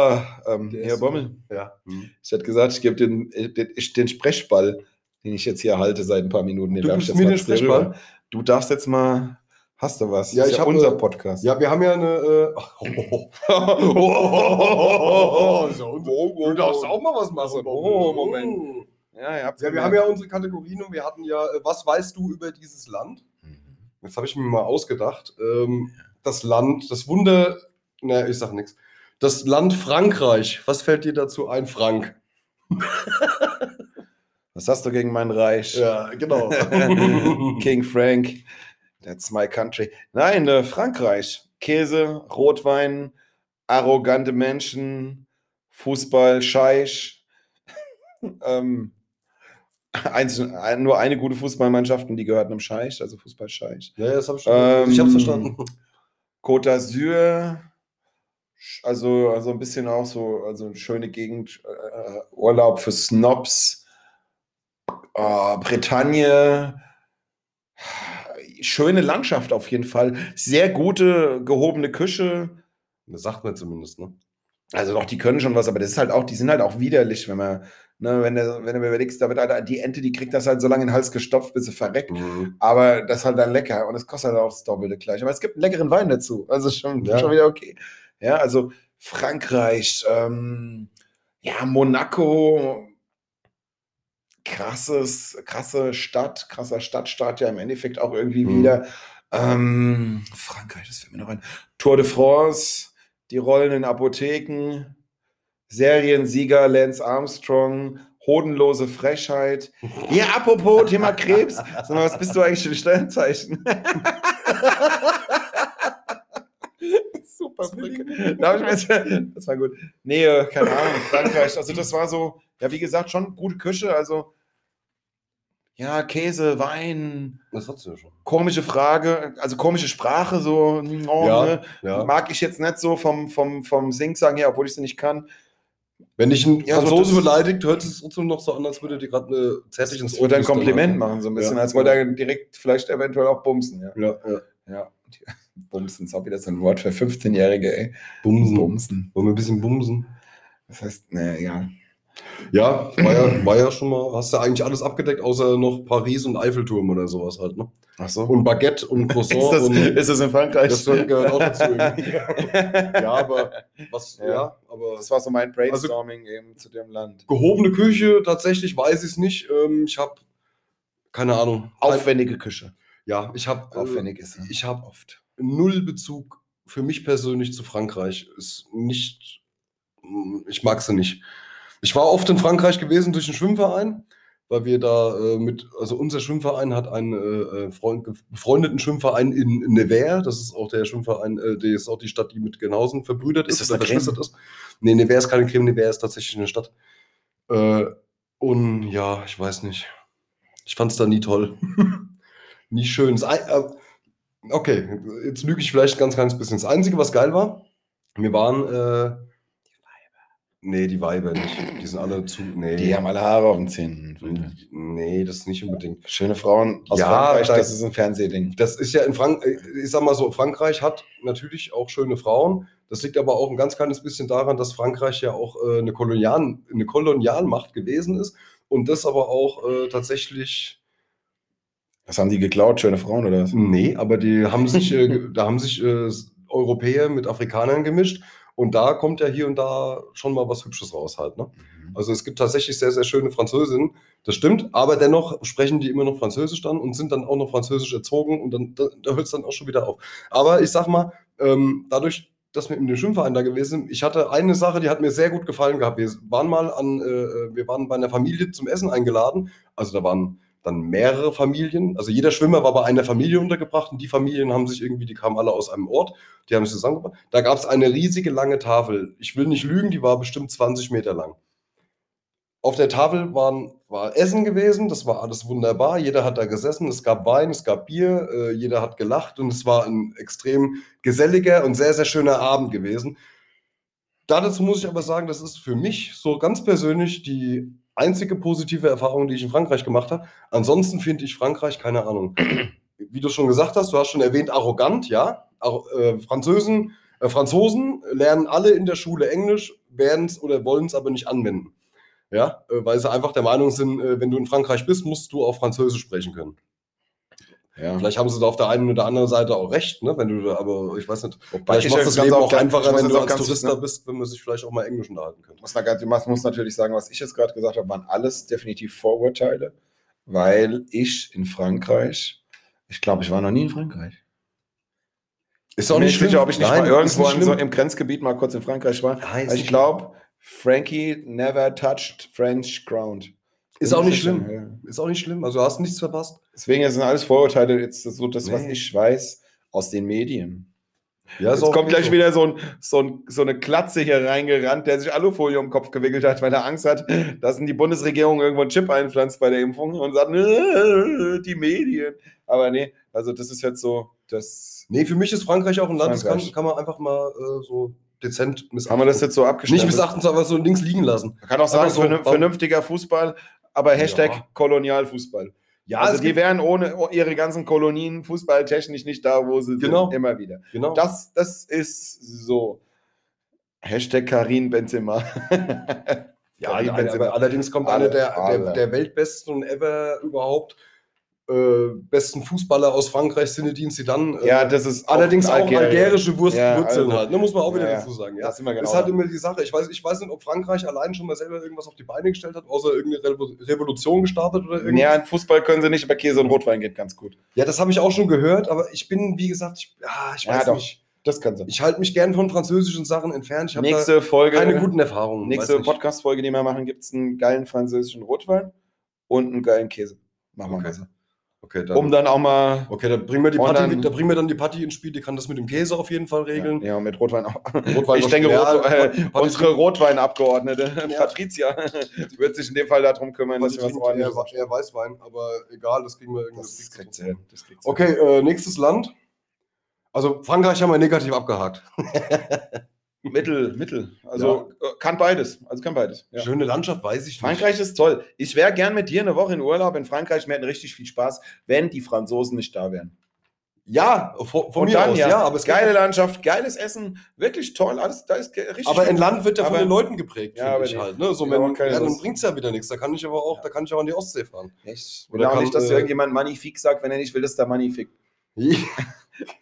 ähm, Herr Bommel, Ja. Hm. ich hätte gesagt, ich gebe den, den, den Sprechball, den ich jetzt hier halte seit ein paar Minuten. Den Du gibst mir den Sprechball? rüber. Du darfst jetzt mal. Hast du was? Ja, Das ist ich hab, unser äh, Podcast. Ja, wir haben ja eine. Äh, oh, du darfst auch mal was machen. Oh, Moment. Ja, ihr habt's Ja, wir gemerkt. haben ja unsere Kategorien und wir hatten ja, äh, was weißt du über dieses Land? Mhm. Jetzt habe ich mir mal ausgedacht. Ähm, das Land, das Wunder, ne, ich sag nichts. Das Land Frankreich. Was fällt dir dazu ein, Frank? Was hast du gegen mein Reich? Ja, genau. King Frank, that's my country. Nein, äh, Frankreich. Käse, Rotwein, arrogante Menschen, Fußball, Scheich. ähm, eins, ein, nur eine gute Fußballmannschaft und die gehört einem Scheich, also Fußball-Scheich. Ja, ja, das habe ich schon. Ähm, ich hab's verstanden. Côte d'Azur, also, also ein bisschen auch so, also eine schöne Gegend, äh, Urlaub für Snobs, äh, Bretagne, schöne Landschaft auf jeden Fall, sehr gute gehobene Küche, Das sagt man zumindest, ne? also doch, die können schon was, aber das ist halt auch, die sind halt auch widerlich, wenn man, ne, wenn du, wenn du überlegst, da wird halt, die Ente, die kriegt das halt so lange in den Hals gestopft, bis sie verreckt. Mhm. Aber das ist halt dann lecker und es kostet halt auch das Doppelte gleich. Aber es gibt einen leckeren Wein dazu. Also schon, Ja. schon wieder okay. Ja, also Frankreich, ähm, ja, Monaco, krasses, krasse Stadt, krasser Stadtstaat ja im Endeffekt auch irgendwie Mhm. wieder. Ähm, Frankreich, das fällt mir noch ein. Tour de France, die rollenden Apotheken, Seriensieger Lance Armstrong, hodenlose Frechheit. Ja, apropos Thema Krebs. Sag mal, was bist du eigentlich für ein Sternzeichen? Super Brücke. Da ich mir jetzt, das war gut. Nee, äh, keine Ahnung, Frankreich. Also das war so, ja, wie gesagt, schon gute Küche. Also, ja, Käse, Wein, Das hat's ja schon. komische Frage, also komische Sprache, so, oh, Ja, ne? Ja. mag ich jetzt nicht so vom, vom, vom Sing-Sagen her, obwohl ich es nicht kann. Wenn dich ein Ja, so Franzose das- beleidigt, hört es trotzdem noch so an, als würde dir gerade eine zärtlich ins Ich würde ein. Kompliment machen, so ein bisschen, Ja. als wollte er direkt vielleicht eventuell auch bumsen. Ja, Ja, ja. ja. Bumsen ist auch wieder so ein Wort für 15-Jährige, ey. Bumsen. Bumsen. Wollen wir ein bisschen bumsen? Das heißt, ne, ja. Ja, war ja, war ja schon mal, hast du eigentlich alles abgedeckt, außer noch Paris und Eiffelturm oder sowas halt, ne? Ach so. Und Baguette und Croissant ist, das, und ist das in Frankreich? das gehört auch dazu. ja, ja, aber was, Ja. ja, aber Das war so mein Brainstorming eben zu dem Land. gehobene Küche, tatsächlich weiß ich es nicht. Ähm, ich habe keine Ahnung. Aufwendige Küche. Ja, ich habe Aufwendig ist äh, sie. ich habe oft null Bezug für mich persönlich zu Frankreich. Ist nicht, ich mag sie nicht. Ich war oft in Frankreich gewesen durch einen Schwimmverein, weil wir da äh, mit, also unser Schwimmverein hat einen äh, äh Freund, befreundeten Schwimmverein in, in Nevers. Das ist auch der Schwimmverein, äh, der ist auch die Stadt, die mit Genausen verbrüdert ist, Ist das verschwistert ist. Nee, Nevers ist keine Creme, Nevers ist tatsächlich eine Stadt. Äh, und ja, ich weiß nicht. Ich fand es da nie toll. nie schön. Äh, okay, jetzt lüge ich vielleicht ganz, ganz bisschen. Das Einzige, was geil war, wir waren. Nee, die Weiber nicht. Die sind alle zu. Nee. Die haben alle Haare auf den Zähnen. Nee, das ist nicht unbedingt. Schöne Frauen aus Ja, Frankreich, da- das ist ein Fernsehding. Das ist ja in Frankreich, ich sag mal so, Frankreich hat natürlich auch schöne Frauen. Das liegt aber auch ein ganz kleines bisschen daran, dass Frankreich ja auch äh, eine, Kolonial, eine Kolonialmacht gewesen ist und das aber auch äh, tatsächlich. Was haben die geklaut? Schöne Frauen oder was? Nee, aber die haben sich, äh, da haben sich äh, Europäer mit Afrikanern gemischt und da kommt ja hier und da schon mal was Hübsches raus halt. Ne? Mhm. Also es gibt tatsächlich sehr, sehr schöne Französinnen, das stimmt, aber dennoch sprechen die immer noch Französisch dann und sind dann auch noch Französisch erzogen und dann da, da hört es dann auch schon wieder auf. Aber ich sag mal, ähm, dadurch, dass wir in dem Schwimmverein da gewesen sind, ich hatte eine Sache, die hat mir sehr gut gefallen gehabt. Wir waren mal an, äh, wir waren bei einer Familie zum Essen eingeladen, also da waren dann mehrere Familien, also jeder Schwimmer war bei einer Familie untergebracht und die Familien haben sich irgendwie, die kamen alle aus einem Ort, die haben sich zusammengebracht. Da gab es eine riesige lange Tafel. Ich will nicht lügen, die war bestimmt 20 Meter lang. Auf der Tafel waren, war Essen gewesen, das war alles wunderbar. Jeder hat da gesessen, es gab Wein, es gab Bier, äh, jeder hat gelacht und es war ein extrem geselliger und sehr, sehr schöner Abend gewesen. Dazu muss ich aber sagen, das ist für mich so ganz persönlich die einzige positive Erfahrung, die ich in Frankreich gemacht habe. Ansonsten finde ich Frankreich, keine Ahnung. Wie du schon gesagt hast, du hast schon erwähnt, arrogant, ja. Ar äh, Französen, äh, Franzosen lernen alle in der Schule Englisch, werden es oder wollen es aber nicht anwenden. Ja, äh, weil sie einfach der Meinung sind, äh, wenn du in Frankreich bist, musst du auch Französisch sprechen können. Ja. Vielleicht haben sie da auf der einen oder anderen Seite auch recht, ne? Wenn du da, aber ich weiß nicht. Wobei Vielleicht ich macht das Leben auch auch einfacher, wenn du auch als Tourist da bist, wenn man sich vielleicht auch mal Englisch unterhalten könnte. muss, man, muss natürlich sagen, was ich jetzt gerade gesagt habe, waren alles definitiv Vorurteile, weil ich in Frankreich, ich glaube, ich war noch nie in Frankreich. Ist mir nicht sicher, ob ich nicht Nein, mal irgendwo in so im Grenzgebiet mal kurz in Frankreich war. Nein, ich glaube, Frankie never touched French ground. Ist auch nicht schlimm. ja. Ist auch nicht schlimm. Also du hast nichts verpasst. Deswegen sind alles Vorurteile, jetzt so das, was Nee. ich weiß aus den Medien. Ja, Jetzt kommt gleich wieder so, ein, so, ein, so eine Klatze hier reingerannt, der sich Alufolie um den Kopf gewickelt hat, weil er Angst hat, dass ihm die Bundesregierung irgendwo einen Chip einpflanzt bei der Impfung und sagt, "Äh, die Medien. Aber nee, also das ist jetzt so, das Nee, für mich ist Frankreich auch ein Land, das kann, Frankreich. kann man einfach mal äh, so dezent missachten. haben wir das jetzt so abgeschnitten. nicht missachten, sondern so links liegen lassen. Man kann auch sagen, Aber so, vernünftiger Fußball, aber Hashtag Ja. Kolonialfußball. Ja, also die wären ohne ihre ganzen Kolonien fußballtechnisch nicht da, wo sie Genau. sind. Immer wieder. Genau. Das, das ist so. Hashtag Karin Benzema. ja, aber, Benzema. allerdings kommt Alle, einer der, der, der weltbesten ever überhaupt äh, besten Fußballer aus Frankreich, Zinedine Zidane. Äh, ja, das ist allerdings auch Algerier. algerische Wurst, Ja, Wurzeln also- halt. Ne, muss man auch wieder Ja, ja. dazu sagen. Ja. Das ist immer genau. Das ist halt immer die Sache. Ich weiß, ich weiß nicht, ob Frankreich allein schon mal selber irgendwas auf die Beine gestellt hat, außer irgendeine Revo- Revolution gestartet oder irgendwas. ja, in Fußball können sie nicht, aber Käse und Rotwein geht ganz gut. Ja, das habe ich auch schon gehört, aber ich bin, wie gesagt, ich, ja, ich Ja, weiß doch. nicht. Das kann sie. Ich halte mich gern von französischen Sachen entfernt. Ich Nächste Folge, keine guten Erfahrungen. nächste. Podcast-Folge, die wir machen, gibt es einen geilen französischen Rotwein und einen geilen Käse. Machen wir Okay. so. Okay, dann, Um dann auch mal. okay, dann bringen wir die Party, dann- da bringen wir dann die Party ins Spiel. Die kann das mit dem Käse auf jeden Fall regeln. Ja, und mit Rotwein auch. Rotwein ich denke, ja, Rot, äh, unsere Rotweinabgeordnete, Ja. Patricia, wird sich in dem Fall darum kümmern, dass was trinkt eher, ordentliches eher Weißwein, aber egal, das kriegen wir irgendwie. Das kriegt sie hin. Das kriegt Okay, äh, nächstes Land. Also Frankreich haben wir negativ abgehakt. Mittel, Mittel. Also äh, kann beides. Also kann beides. Ja. Schöne Landschaft, weiß ich nicht. Frankreich ist toll. Ich wäre gern mit dir eine Woche in Urlaub in Frankreich. Wir hätten richtig viel Spaß, wenn die Franzosen nicht da wären. Ja, von, von mir dann aus, ja, ja, aber es geile Landschaft, geiles Essen, wirklich toll. Alles, da ist richtig. aber ein Land wird ja von den Leuten geprägt, Ja, finde ich halt. Ne? So, wenn, ja, dann bringt es ja wieder nichts. Da kann ich aber auch, da kann ich auch an die Ostsee fahren. Ich Oder kann, nicht, dass äh, irgendjemand Magnifik sagt, wenn er nicht will, dass da Magnifik.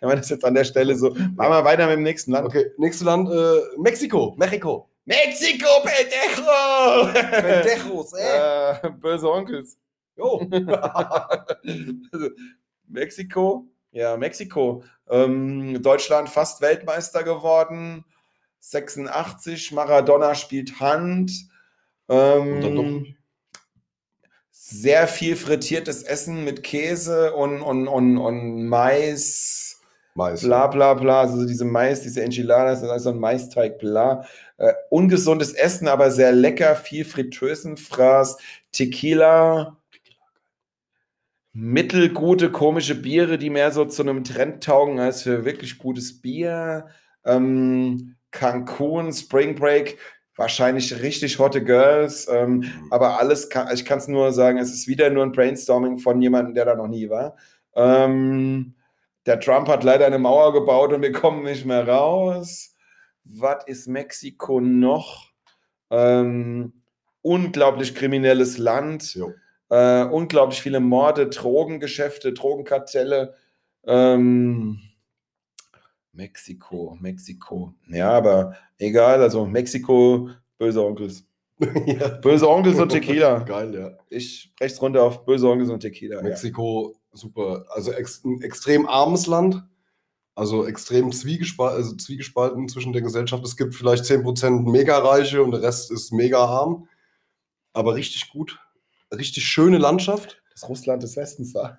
Wenn man das jetzt an der Stelle so. Machen wir weiter mit dem nächsten Land. Okay, nächstes Land, äh, Mexiko. Mexiko. Mexiko, Pendejo! Pendejos, ey. äh, böse Onkels. Jo. Mexiko, ja, Mexiko. Ähm, Deutschland fast Weltmeister geworden. 86, Maradona spielt Hand. Ähm, Und dann doch nicht. Sehr viel frittiertes Essen mit Käse und, und, und, und Mais, Mais. bla bla bla, also diese Mais, diese Enchiladas, das ist also ein Maisteig, bla. Äh, ungesundes Essen, aber sehr lecker, viel Fritteusenfraß, Tequila, mittelgute, komische Biere, die mehr so zu einem Trend taugen als für wirklich gutes Bier. Ähm, Cancun, Spring Break, wahrscheinlich richtig hotte Girls, ähm, aber alles, kann, ich kann es nur sagen, es ist wieder nur ein Brainstorming von jemandem, der da noch nie war. Ähm, der Trump hat leider eine Mauer gebaut und wir kommen nicht mehr raus. Was ist Mexiko noch? Ähm, unglaublich kriminelles Land. Äh, unglaublich viele Morde, Drogengeschäfte, Drogenkartelle. Ähm, Mexiko, Mexiko. Ja, aber egal, also Mexiko, böse Onkels. ja. Böse Onkels und Tequila. Geil, ja. Ich rechts runter auf böse Onkels und Tequila. Ja. Mexiko, super. Also ex ein extrem armes Land. Also extrem zwiegespal also zwiegespalten zwischen der Gesellschaft. Es gibt vielleicht 10% mega reiche und der Rest ist mega arm. Aber richtig gut. Richtig schöne Landschaft. Das Russland des Westens war.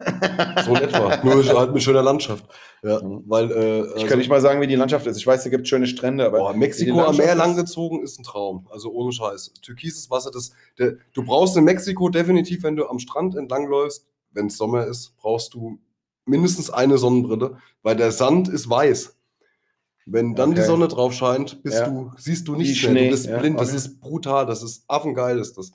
So in etwa. Nur halt mit schöner Landschaft. Ja, Mhm. weil, äh, Ich also- kann nicht mal sagen, wie die Landschaft ist. Ich weiß, es gibt schöne Strände, aber Boah, Mexiko die am Meer langgezogen ist ein Traum. Also ohne Scheiß. Türkises Wasser, das, der, du brauchst in Mexiko definitiv, wenn du am Strand entlangläufst, wenn es Sommer ist, brauchst du mindestens eine Sonnenbrille, weil der Sand ist weiß. Wenn dann die Okay. Sonne drauf scheint, bist Ja. du, siehst du mehr. Schnee, Du bist ja, blind. Das okay. ist brutal. Das ist affengeil, ist das.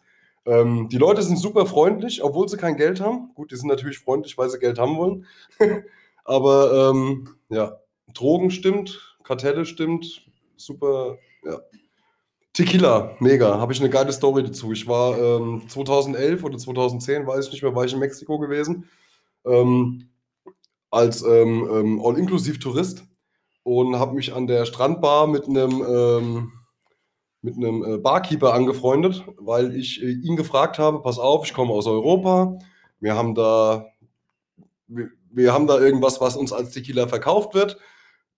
Ähm, die Leute sind super freundlich, obwohl sie kein Geld haben. Gut, die sind natürlich freundlich, weil sie Geld haben wollen. Aber ähm, ja, Drogen stimmt, Kartelle stimmt, super, ja. Tequila, mega, habe ich eine geile Story dazu. Ich war ähm, 2011 oder 2010, weiß ich nicht mehr, war ich in Mexiko gewesen, ähm, als ähm, ähm, All-Inklusiv-Tourist und habe mich an der Strandbar mit einem ähm, mit einem äh, Barkeeper angefreundet, weil ich äh, ihn gefragt habe, pass auf, ich komme aus Europa, wir haben da wir, wir haben da irgendwas, was uns als Tequila verkauft wird.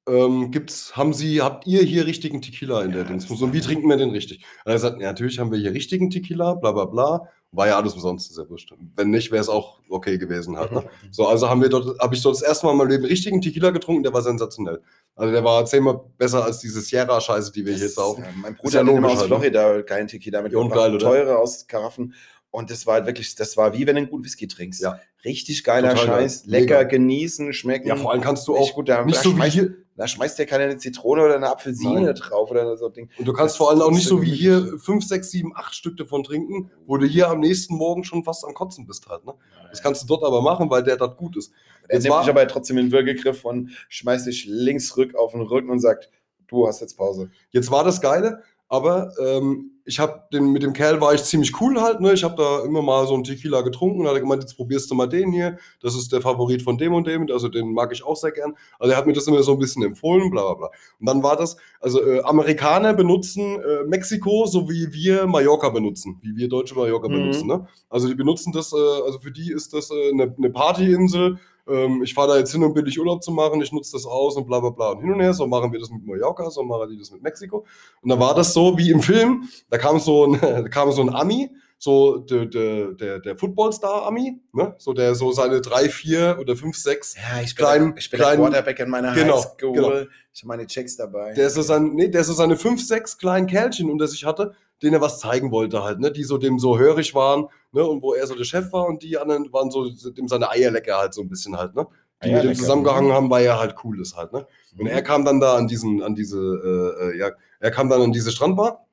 Ähm, gibt's, haben Sie, habt ihr hier richtigen Tequila in der Ja, Dings? das- Und wie trinken wir den richtig? Und er hat gesagt, ja, natürlich haben wir hier richtigen Tequila, bla bla bla. War ja alles umsonst, sehr wurscht. Wenn nicht, wäre es auch okay gewesen halt. Ne? So, also haben wir dort, habe ich dort das erste Mal in meinem Leben richtigen Tequila getrunken, der war sensationell. Also der war zehnmal besser als diese Sierra-Scheiße, die wir hier Das- saufen. ja, mein Bruder ja hat aus halt, ne? Florida geilen Tequila mit geil, teure aus Karaffen. Und das war halt wirklich, das war wie wenn du einen guten Whisky trinkst. Ja. Richtig geiler Total geil. Scheiß, lecker Mega. genießen, schmecken. Ja, vor allem kannst du auch gut, nicht so wie hier, da schmeißt ja keiner eine Zitrone oder eine Apfelsine Nein. drauf oder so ein Ding. Und du kannst Das vor allem auch nicht so wie hier 5, 6, 7, 8 Stück davon trinken, wo du hier am nächsten Morgen schon fast am Kotzen bist halt. Ne? Das kannst du dort aber machen, weil der dort gut ist. Er Jetzt nimmt war- dich aber trotzdem in den Würgegriff und schmeißt dich links rück auf den Rücken und sagt, du hast jetzt Pause. Jetzt war das Geile, aber ähm, ich habe den mit dem Kerl war ich ziemlich cool halt. Ne? Ich habe da immer mal so einen Tequila getrunken und hat er gemeint, jetzt probierst du mal den hier. Das ist der Favorit von dem und dem. Also den mag ich auch sehr gern. Also er hat mir das immer so ein bisschen empfohlen, bla bla bla. Und dann war das, also äh, Amerikaner benutzen äh, Mexiko so wie wir Mallorca benutzen, wie wir Deutsche Mallorca Mhm. benutzen. Ne? Also die benutzen das, äh, also für die ist das äh, eine, eine Partyinsel. Ähm, ich fahre da jetzt hin, um billig Urlaub zu machen, ich nutze das aus und bla bla bla und hin und her. So machen wir das mit Mallorca, so machen die das mit Mexiko. Und dann war das so wie im Film, da kam so ein, da kam so ein Ami, so der, der, der, der Footballstar-Ami, ne? so der so seine drei, vier oder fünf, sechs Ja, ich bin Klein- der- ich bin der klein- Quarterback in meiner Genau, Highschool. genau. Ich habe meine Checks dabei. der so, sein, nee, der so seine fünf, sechs kleinen Kerlchen unter sich hatte, denen er was zeigen wollte halt, ne? die so dem so hörig waren ne? und wo er so der Chef war und die anderen waren so dem seine Eierlecker halt so ein bisschen halt, ne? die mit dem Eierlecker, zusammengehangen mhm. haben, weil er halt cool ist halt. Ne? Und er kam dann da an diesen, an diese, äh, äh, ja, er kam dann an diese Strandbar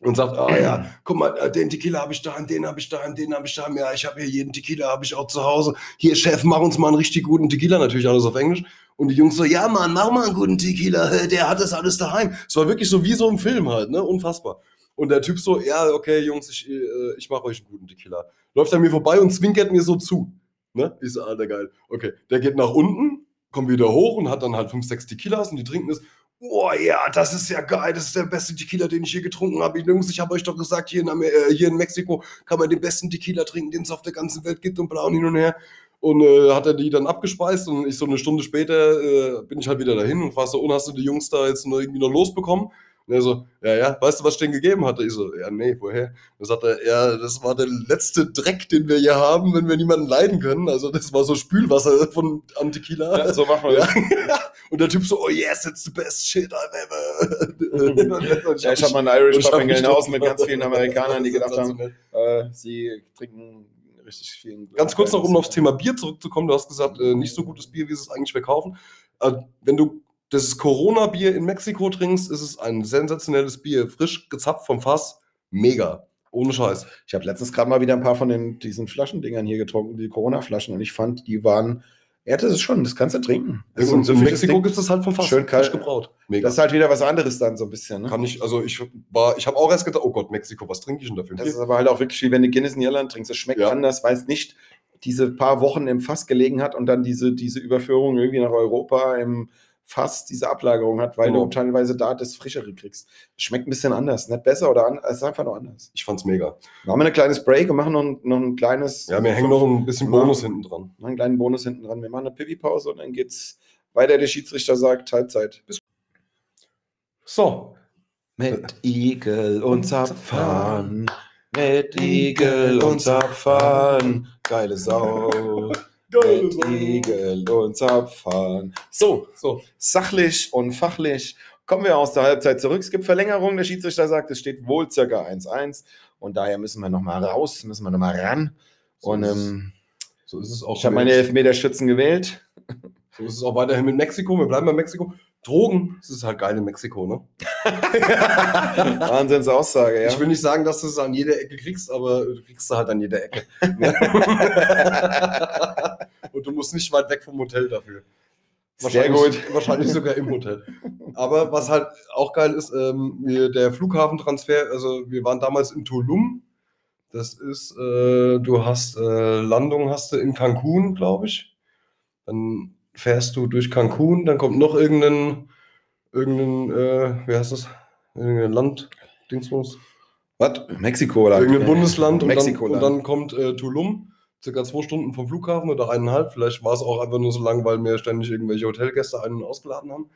und sagt, ah ja, guck mal, äh, den Tequila habe ich da, den habe ich da, den habe ich da, ja, ich habe hier jeden Tequila, habe ich auch zu Hause. Hier, Chef, mach uns mal einen richtig guten Tequila, natürlich alles auf Englisch. Und die Jungs so, ja, Mann, mach mal einen guten Tequila, der hat das alles daheim. Es war wirklich so wie so im Film halt, ne, unfassbar. Und der Typ so, ja, okay, Jungs, ich, äh, ich mache euch einen guten Tequila. Läuft an mir vorbei und zwinkert mir so zu. Ne? Ich so, Alter, geil. Okay, der geht nach unten, kommt wieder hoch und hat dann halt fünf, sechs Tequilas und die trinken das. Oh ja, das ist ja geil, das ist der beste Tequila, den ich hier getrunken habe. Jungs, ich habe euch doch gesagt, hier in, äh, hier in Mexiko kann man den besten Tequila trinken, den es auf der ganzen Welt gibt und bla und hin und her. Und äh, hat er die dann abgespeist und ich so eine Stunde später äh, bin ich halt wieder dahin und frage so, und hast du die Jungs da jetzt noch irgendwie noch losbekommen? Und Und er so, ja, ja, weißt du, was ich denen gegeben hatte? Ich so, ja, nee, woher? Dann sagt er, ja, das war der letzte Dreck, den wir hier haben, wenn wir niemanden leiden können. Also das war so Spülwasser von am Tequila. Ja, so machen wir Ja. das. Und der Typ so, oh yes, it's the best shit I've ever. Ja, ich habe mal einen Irish Pub in Gelnhausen mit ganz vielen Amerikanern, die gedacht haben, äh, sie trinken richtig viel. Ganz kurz noch, um aufs Thema Bier zurückzukommen. Du hast gesagt, äh, nicht so gutes Bier, wie sie es eigentlich verkaufen. Äh, wenn du das Corona-Bier in Mexiko trinkst, ist es ein sensationelles Bier. Frisch gezapft vom Fass. Mega. Ohne Scheiß. Ich habe letztens gerade mal wieder ein paar von den, diesen Flaschendingern hier getrunken, die Corona-Flaschen, und ich fand, die waren, ja, das ist schon, das kannst du trinken. Das und so in Mexiko gibt es halt vom Fass. Schön kalt. Gebraut. Mega. Das ist halt wieder was anderes dann so ein bisschen. Ne? kann ich, also ich war, ich habe auch erst gedacht, oh Gott, Mexiko, was trinke ich denn dafür? Das ist aber halt auch wirklich wie wenn du Guinness in Irland trinkst. Das schmeckt Ja. anders, weil es nicht diese paar Wochen im Fass gelegen hat und dann diese, diese Überführung irgendwie nach Europa im Fass diese Ablagerung hat, weil Genau. du teilweise da das Frischere kriegst. Schmeckt ein bisschen anders. Nicht besser oder anders, es ist einfach nur anders. ich fand's mega. Machen wir ein kleines Break und machen noch, ein- noch ein kleines. Ja, wir hängen noch ein bisschen. Bonus hinten dran. noch einen kleinen Bonus hinten dran. Wir machen eine Pipi-Pause und dann geht's weiter. Der Schiedsrichter sagt Halbzeit. Bis So, Mit Igel und Zapfhahn. Mit Igel und Zapfhahn. Geile Sau. Mit Igel und Zapfhahn. So, so. sachlich und fachlich kommen wir aus der Halbzeit zurück. Es gibt Verlängerung. Der Schiedsrichter sagt, es steht wohl circa 1-1. Und daher müssen wir nochmal raus, müssen wir nochmal ran. So Und ähm, So ist es auch. ich habe meine Elfmeterschützen gewählt. So ist es auch weiterhin mit Mexiko. Wir bleiben bei Mexiko. Drogen, das ist halt geil in Mexiko, ne? Wahnsinnsaussage, ja. Ich will nicht sagen, dass du es an jeder Ecke kriegst, aber du kriegst es halt an jeder Ecke. Und du musst nicht weit weg vom Hotel dafür. Sehr Wahrscheinlich- gut. Wahrscheinlich sogar im Hotel. Aber was halt auch geil ist, ähm, wir- der Flughafentransfer, also wir waren damals in Tulum. Das ist, äh, du hast äh, Landung hast du in Cancun, glaube ich. Dann fährst du durch Cancun, dann kommt noch irgendein, irgendein, äh, wie heißt das? Irgendein Land, Dingsbums. Was? Mexiko oder? Irgendein Bundesland und, Mexiko dann, und dann kommt äh, Tulum, circa zwei Stunden vom Flughafen oder eineinhalb. Vielleicht war es auch einfach nur so lang, weil wir ständig irgendwelche Hotelgäste ein- und ausgeladen haben.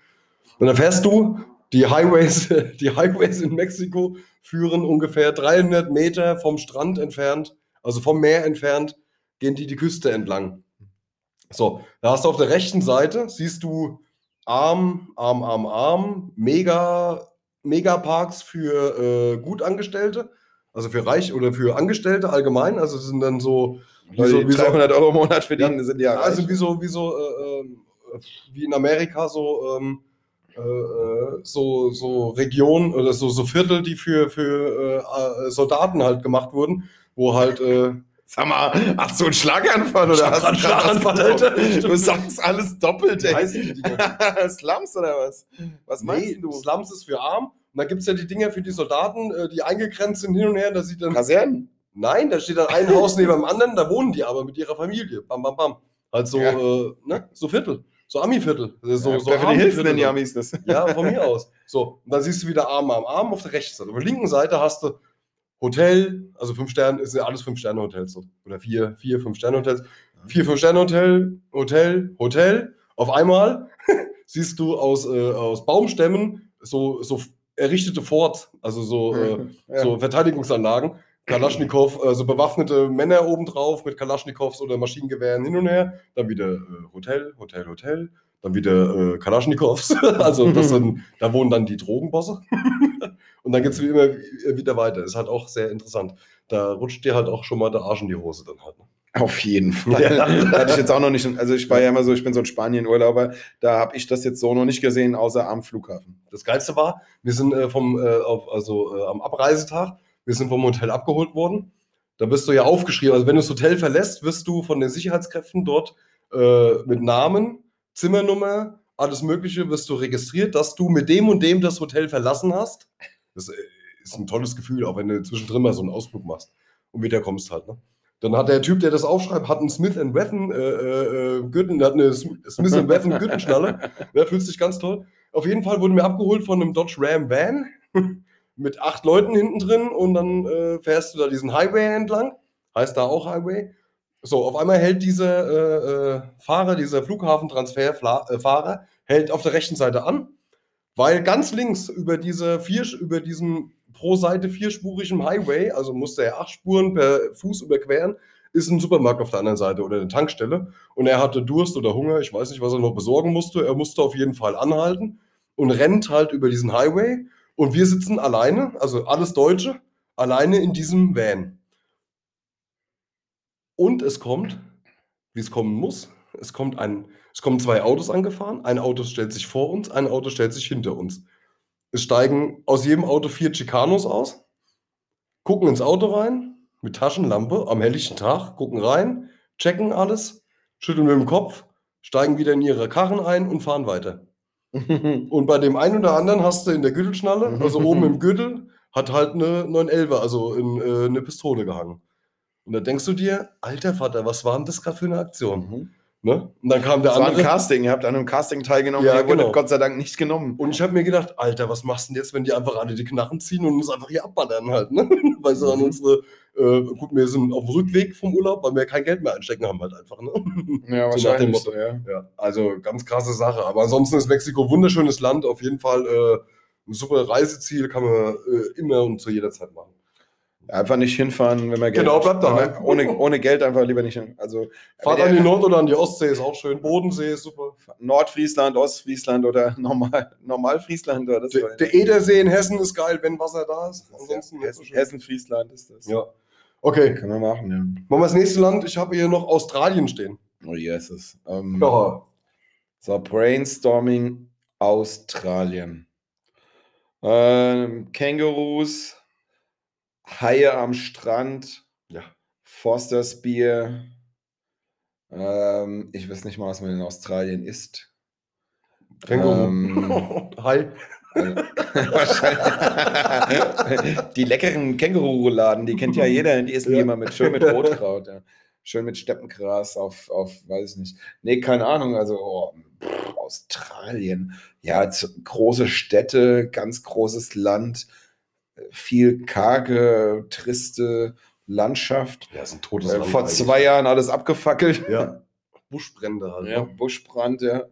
Und dann fährst du, die Highways, die Highways in Mexiko führen ungefähr 300 Meter vom Strand entfernt, also vom Meer entfernt, gehen die die Küste entlang. So, da hast du auf der rechten Seite, siehst du Arm, Arm, Arm, Arm, mega, Megaparks für äh, Gutangestellte, also für Reich oder für Angestellte allgemein. Also sind dann so, wie so, wie so 300 Euro im Monat verdienen, sind ja also reich. wie so, wie so, äh, ähm, wie in Amerika so, ähm, äh, äh, so, so Regionen oder so, so Viertel, die für, für äh, äh, Soldaten halt gemacht wurden, wo halt, äh, Sag mal, hast du einen Schlaganfall Ich oder hast du einen Schlaganfall? Alter. Du sagst alles doppelt, ey. heißen die Dinger? Slums oder was? Was meinst Nee, du? Slums ist für arm. Und dann gibt es ja die Dinger für die Soldaten, äh, die eingegrenzt sind hin und her. Da sieht dann, Kasernen? nein, da steht dann ein Haus neben dem anderen, da wohnen die aber mit ihrer Familie. Bam, bam, bam. Halt so, Ja. äh, ne? so Viertel. So Ami-Viertel. So, Ja, so arme Hills Viertel. nennen die Amis das. Ja, von mir aus. So, und dann siehst du wieder Arm am Arm auf der rechten Seite. Auf der linken Seite hast du Hotel, also fünf Sterne, ist ja alles fünf Sterne Hotels so. Oder vier, vier, fünf Sterne Hotels. Vier, fünf Sterne Hotel, Hotel, Hotel. Auf einmal siehst du aus, äh, aus Baumstämmen so, so errichtete Forts, also so, äh, Ja. so Verteidigungsanlagen. Kalaschnikow, also bewaffnete Männer obendrauf mit Kalaschnikows oder Maschinengewehren hin und her. Dann wieder äh, Hotel, Hotel, Hotel. Dann wieder äh, Kalaschnikows. also das sind, da wohnen dann die Drogenbosse. Und dann geht es wie immer wieder weiter. Ist halt auch sehr interessant. Da rutscht dir halt auch schon mal der Arsch in die Hose dann halt. ne? Auf jeden Fall. Ja. Hatte ich jetzt auch noch nicht. Also ich war ja immer so, ich bin so ein Spanien-Urlauber, da habe ich das jetzt so noch nicht gesehen, außer am Flughafen. Das Geilste war, wir sind äh, vom, äh, auf, also äh, am Abreisetag, wir sind vom Hotel abgeholt worden. Da bist du ja aufgeschrieben. Also wenn du das Hotel verlässt, wirst du von den Sicherheitskräften dort mit Namen, Zimmernummer, alles Mögliche, wirst du registriert, dass du mit dem und dem das Hotel verlassen hast. Das äh, ist ein tolles Gefühl, auch wenn du zwischendrin mal so einen Ausflug machst und wieder kommst halt. Ne? Dann hat der Typ, der das aufschreibt, hat einen Smith Wesson äh, äh, Gürtel, hat eine Sm- Smith Wesson Gürtelschnalle. Ja, fühlt sich ganz toll. Auf jeden Fall wurden wir abgeholt von einem Dodge Ram Van mit acht Leuten hinten drin und dann äh, fährst du da diesen Highway entlang. Heißt da auch Highway. So, auf einmal hält dieser äh, äh, Fahrer, dieser Flughafentransferfahrer, hält auf der rechten Seite an. Weil ganz links über, diese vier, über diesen pro Seite vierspurigen Highway, also musste er acht Spuren per Fuß überqueren, ist ein Supermarkt auf der anderen Seite oder eine Tankstelle. Und er hatte Durst oder Hunger, ich weiß nicht, was er noch besorgen musste. Er musste auf jeden Fall anhalten und rennt halt über diesen Highway. Und wir sitzen alleine, also alles Deutsche, alleine in diesem Van. Und es kommt, wie es kommen muss, es, kommt ein, es kommen zwei Autos angefahren. Ein Auto stellt sich vor uns, ein Auto stellt sich hinter uns. Es steigen aus jedem Auto vier Chicanos aus, gucken ins Auto rein, mit Taschenlampe am helllichten Tag, gucken rein, checken alles, schütteln mit dem Kopf, steigen wieder in ihre Karren ein und fahren weiter. Und bei dem einen oder anderen hast du in der Gürtelschnalle, also oben im Gürtel, hat halt eine 911, also in, äh, eine Pistole gehangen. Und da denkst du dir, alter Vater, was war denn das gerade für eine Aktion? Mhm. Ne? Und dann kam der Das war ein andere. Casting, ihr habt an einem Casting teilgenommen, Ja, ihr genau. Gott sei Dank nicht genommen. Und ich habe mir gedacht, Alter, was machst du denn jetzt, wenn die einfach alle die Knarren ziehen und uns einfach hier abballern halt, ne? Weil sie an Mhm. unsere, äh, gut, wir sind auf dem Rückweg vom Urlaub, weil wir kein Geld mehr einstecken haben halt einfach, ne? Ja, So wahrscheinlich so, ja. Ja, also ganz krasse Sache. Aber ansonsten ist Mexiko ein wunderschönes Land, auf jeden Fall äh, ein super Reiseziel, kann man äh, immer und zu jeder Zeit machen. Einfach nicht hinfahren, wenn man Geld Genau, bleibt man Ohne, ohne Geld einfach lieber nicht hin. Also Fahrt an die Nord- oder an die Ostsee ist auch schön. Bodensee ist super. Nordfriesland, Ostfriesland oder normal, Normalfriesland. Oder das Der, der Edersee in Hessen ist geil, wenn Wasser da ist. Ansonsten so Hessen, schön. Hessen, Friesland ist das. Ja. Okay, Können wir machen, ja. machen wir das nächste Land. Ich habe hier noch Australien stehen. Oh, Jesus. Ähm, Ja. So, Brainstorming Australien. Ähm, Kängurus, Haie am Strand, Ja. Forsters Bier. Ähm, ich weiß nicht mal, was man in Australien isst. Känguru. Ähm, Hi. Also, die leckeren Känguru-Rouladen, die kennt ja jeder, die essen die Ja. immer mit, schön mit Rotkraut. Ja. Schön mit Steppengras auf, auf, weiß ich nicht. Nee, keine Ahnung, also oh, pff, Australien. Ja, große Städte, ganz großes Land, viel karge, triste Landschaft. Ja, ist ein totes Äh, Land vor eigentlich. zwei Jahren alles abgefackelt. Ja. Buschbrände halt. Ja, ne? Buschbrand, ja.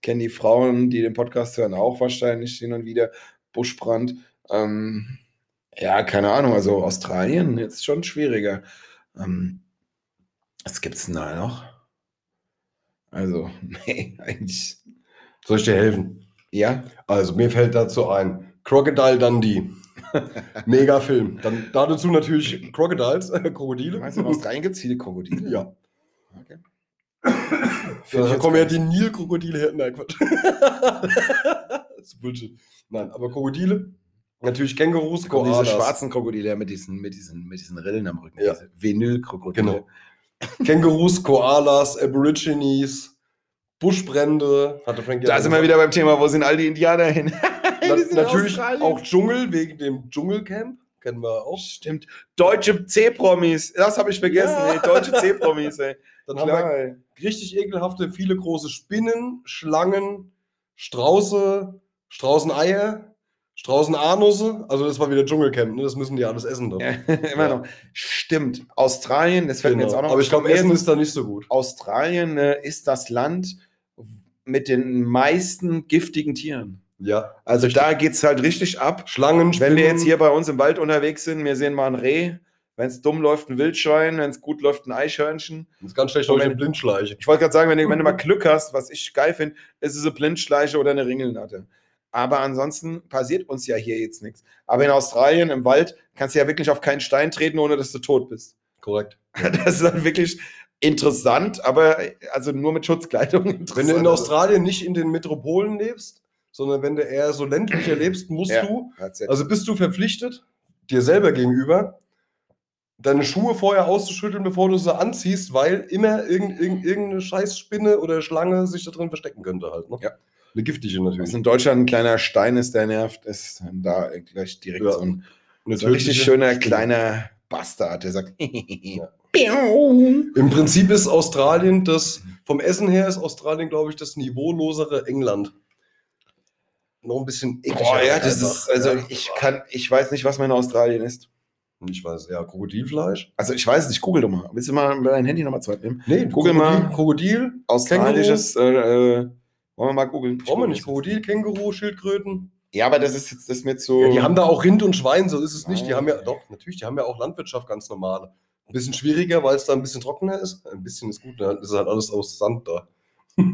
Kennen die Frauen, die den Podcast hören, auch wahrscheinlich hin und wieder. Buschbrand. Ähm, ja, keine Ahnung. Also Australien jetzt schon schwieriger. Ähm, was gibt's denn da noch? Also, nee, eigentlich. Soll ich dir helfen? Ja, Also, mir fällt dazu ein: Crocodile Dundee. Mega Film. Dann dazu natürlich Crocodiles, äh, Krokodile. meinst du, es viele Krokodile? Ja. Okay. Da kommen ja die Nilkrokodile her. Nein, Quatsch. das ist Bullshit. Nein, aber Krokodile. Natürlich Kängurus, Kommen diese Koalas. schwarzen Krokodile mit diesen, mit diesen, mit diesen Rillen am Rücken. Ja. Vinylkrokodile. Genau. Kängurus, Koalas, Aborigines, Buschbrände. Hatte Frank Da sind wir wieder beim Thema, wo sind all die Indianer hin? Na, natürlich auch Dschungel wegen dem Dschungelcamp. Kennen wir auch. Stimmt. Deutsche C-Promis. Das habe ich vergessen. Ja. Ey. Deutsche C-Promis. Dann haben Klar, wir ey. richtig ekelhafte, viele große Spinnen, Schlangen, Strauße, Straußeneier, Straußenanusse. Also das war wieder Dschungelcamp, ne? das müssen die alles essen. Dann. Ja, immer Ja. noch. Stimmt. Australien, das fällt mir Genau. jetzt auch noch Aber ich glaube, Essen ist da nicht so gut. Australien äh, ist das Land mit den meisten giftigen Tieren. Ja. Also da geht es halt richtig ab. Schlangen, Wenn wir jetzt hier bei uns im Wald unterwegs sind, wir sehen mal ein Reh. Wenn es dumm läuft, ein Wildschwein. Wenn es gut läuft, ein Eichhörnchen. Das ist ganz schlecht wenn- eine Blindschleiche. Ich wollte gerade sagen, wenn du, wenn du mal Glück hast, was ich geil finde, ist es eine Blindschleiche oder eine Ringelnatte. Aber ansonsten passiert uns ja hier jetzt nichts. Aber in Australien im Wald kannst du ja wirklich auf keinen Stein treten, ohne dass du tot bist. Korrekt. Das ist dann wirklich interessant, aber also nur mit Schutzkleidung. Wenn du in interessant. Australien nicht in den Metropolen lebst, sondern wenn du eher so ländlicher lebst, musst Ja. du, Also, bist du verpflichtet, dir selber gegenüber, deine Schuhe vorher auszuschütteln, bevor du sie anziehst, weil immer irgend, irgend, irgendeine Scheißspinne oder Schlange sich da drin verstecken könnte halt. Ne? Ja. Eine giftige was natürlich. in Deutschland ein kleiner Stein ist, der nervt, ist da gleich direkt Ja. so ein, so ein richtig schöner Spinne. kleiner Bastard, der sagt, Im Prinzip ist Australien das, vom Essen her ist Australien, glaube ich, das niveaulosere England. Noch ein bisschen ekliger. Boah, ja, das einfach. ist, also Ja. ich kann, ich weiß nicht, was man in Australien isst. Ich weiß, ja, Krokodilfleisch. Also ich weiß es nicht, google doch mal. Willst du mal dein Handy nochmal Zeit nehmen? Nee, Google Krokodil, mal. Krokodil. Australisches, äh, äh, Wollen wir mal googeln? Brauchen wir nicht. das. Krokodil, Känguru, Schildkröten. Ja, aber das ist jetzt das ist mir zu. Ja, die haben da auch Rind und Schwein, so ist es nicht. Die Nein. haben ja, doch, natürlich, die haben ja auch Landwirtschaft ganz normale. Ein bisschen schwieriger, weil es da ein bisschen trockener ist. Ein bisschen ist gut, dann ist halt alles aus Sand da.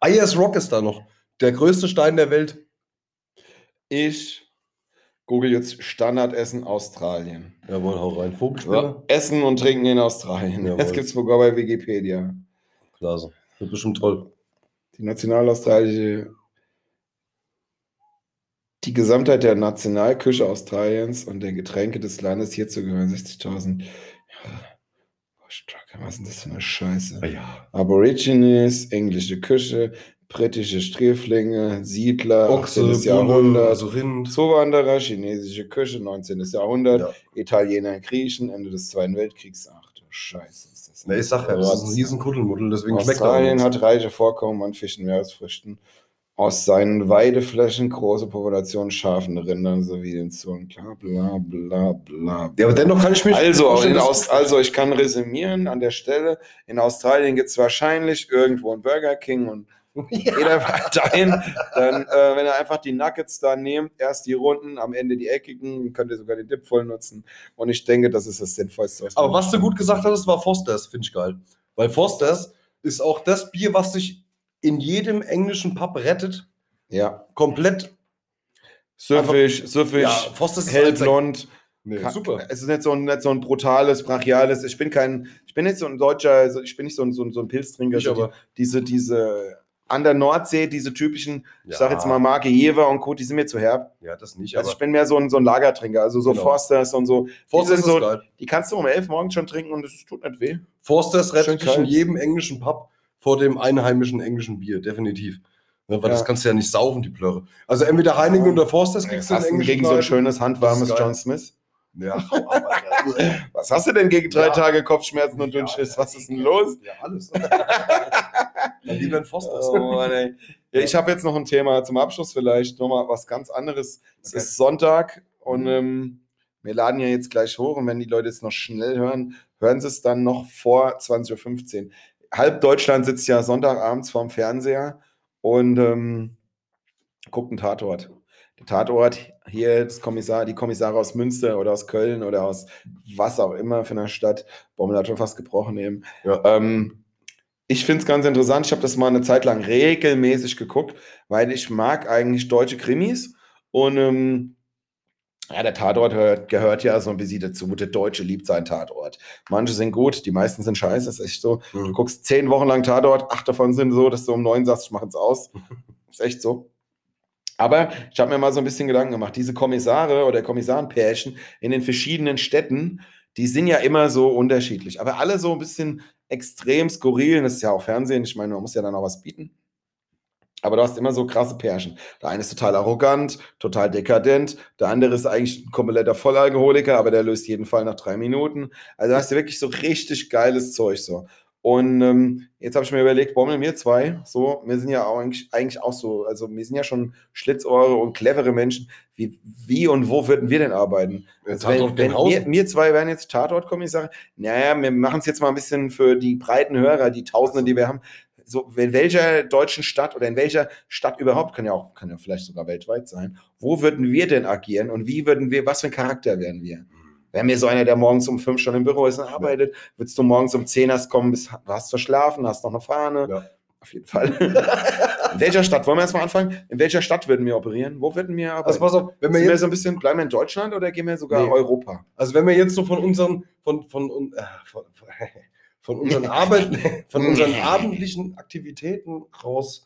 Ayers Rock ist da noch. Der größte Stein der Welt. Ich google jetzt Standardessen Australien. Jawohl, hau rein. Vogelspinner. So, Essen und Trinken in Australien. Jawohl. Das gibt es sogar bei Wikipedia. Klasse. Wird bestimmt toll. Die nationalaustralische. Die Gesamtheit der Nationalküche Australiens und der Getränke des Landes hierzu gehören 60.000. Ja. Boah, Strucker, Was ist denn das für eine Scheiße? ja. Aborigines, englische Küche, britische Sträflinge, Siedler, Ochse, 18. Bulle, Jahrhundert, also Rind. Zuwanderer, chinesische Küche, 19. Jahrhundert, Ja. Italiener, Griechen, Ende des Zweiten Weltkriegs. Ach du Scheiße. Ist das Na, ich sag ja, das ist ein riesen Kuddelmuddel, deswegen schmeckt er auch Australien hat reiche Vorkommen an Fischen, Meeresfrüchten. Aus seinen Weideflächen große Population scharfen Rindern sowie den Zonen. Bla bla bla bla. Ja, aber dennoch kann ich mich. Also, Aus also ich kann resümieren an der Stelle. In Australien gibt es wahrscheinlich irgendwo einen Burger King und jeder fährt dahin. Dann, äh, wenn ihr einfach die Nuggets da nehmt, erst die runden, am Ende die eckigen, könnt ihr sogar den Dip voll nutzen. Und ich denke, das ist das Sinnvollste. was Aber was du gut gesagt hast, war Fosters, finde ich geil. Weil Fosters ist auch das Bier, was sich in jedem englischen Pub rettet. Ja. Komplett. Süffig, süffig, Ja, Fosters ist hellblond. Nee, super. Es ist nicht so, ein, nicht so ein brutales, brachiales. Ich bin kein, ich bin nicht so ein Deutscher, also ich bin nicht so ein, so ein, so ein Pilztrinker. Ich aber. die, diese, diese an der Nordsee, diese typischen, ich Ja. sag jetzt mal Marke Jever und Co., die sind mir zu herb. Ja, das nicht. Also aber ich bin mehr so ein, so ein Lagertrinker, also so Genau. Forsters und so. Forsters die so, geil. die kannst du um elf morgens schon trinken und es tut nicht weh. Forsters rettet dich in jedem englischen Pub vor dem einheimischen englischen Bier, definitiv. Ne, weil Ja. das kannst du ja nicht saufen, die Plörre. Also entweder Heineken Ja. oder Forsters kriegst du in englischen gegen so ein schönes, handwarmes. John Smith? Ja, hau ab, Alter. Was hast du denn gegen drei Ja. Tage Kopfschmerzen und Dünnschiss? ja, Was ist denn los? Ja, alles. Dann lieber ein Forsters. Oh Mann, ey. Ja, ich habe jetzt noch ein Thema zum Abschluss vielleicht, nochmal was ganz anderes. Es Okay. ist Sonntag und Mhm. ähm, wir laden ja jetzt gleich hoch und wenn die Leute jetzt noch schnell hören, hören sie es dann noch vor 20.15 Uhr. Halb Deutschland sitzt ja Sonntagabends vorm Fernseher und ähm, guckt einen Tatort. Der Tatort hier, das Kommissar, die Kommissare aus Münster oder aus Köln oder aus was auch immer für einer Stadt, Bommel hat schon fast gebrochen eben. Ja. Ähm, ich finde es ganz interessant. Ich habe das mal eine Zeit lang regelmäßig geguckt, weil ich mag eigentlich deutsche Krimis. Und ähm, ja, der Tatort hört, gehört ja so ein bisschen dazu. Der Deutsche liebt seinen Tatort. Manche sind gut, die meisten sind scheiße. ist echt so. Du Mhm. guckst zehn Wochen lang Tatort, acht davon sind so, dass du um neun sagst, ich mache jetzt aus. ist echt so. Aber ich habe mir mal so ein bisschen Gedanken gemacht. Diese Kommissare oder Kommissarenpärchen in den verschiedenen Städten, die sind ja immer so unterschiedlich. Aber alle so ein bisschen extrem skurril. Das ist ja auch Fernsehen. Ich meine, man muss ja dann auch was bieten. Aber du hast immer so krasse Pärchen. Der eine ist total arrogant, total dekadent. Der andere ist eigentlich ein kompletter Vollalkoholiker, aber der löst jeden Fall nach drei Minuten. Also hast du wirklich so richtig geiles Zeug so. Und ähm, jetzt habe ich mir überlegt, Bommel, wir zwei, so, wir sind ja auch eigentlich, eigentlich auch so, also wir sind ja schon Schlitzohre und clevere Menschen. Wie, wie und wo würden wir denn arbeiten? Jetzt Also wenn, wenn wir, wir zwei wären jetzt Tatortkommissare. Naja, wir machen es jetzt mal ein bisschen für die breiten Hörer, die Tausende, die wir haben. So, in welcher deutschen Stadt oder in welcher Stadt überhaupt, kann ja auch, kann ja vielleicht sogar weltweit sein, wo würden wir denn agieren und wie würden wir, was für ein Charakter wären wir? Wären wir so einer, der morgens um fünf schon im Büro ist und arbeitet, würdest du morgens um zehn erst kommen, bist, du hast verschlafen, hast noch eine Fahne? Ja. Auf jeden Fall. in welcher Stadt, wollen wir erstmal anfangen? In welcher Stadt würden wir operieren? Wo würden wir arbeiten? Also pass auf, wenn wir Sind wir jetzt, so ein bisschen, bleiben wir in Deutschland oder gehen wir sogar Nee. Europa? also wenn wir jetzt so von unseren, von, von, äh, von, von unseren Arbeit, von unseren abendlichen Aktivitäten raus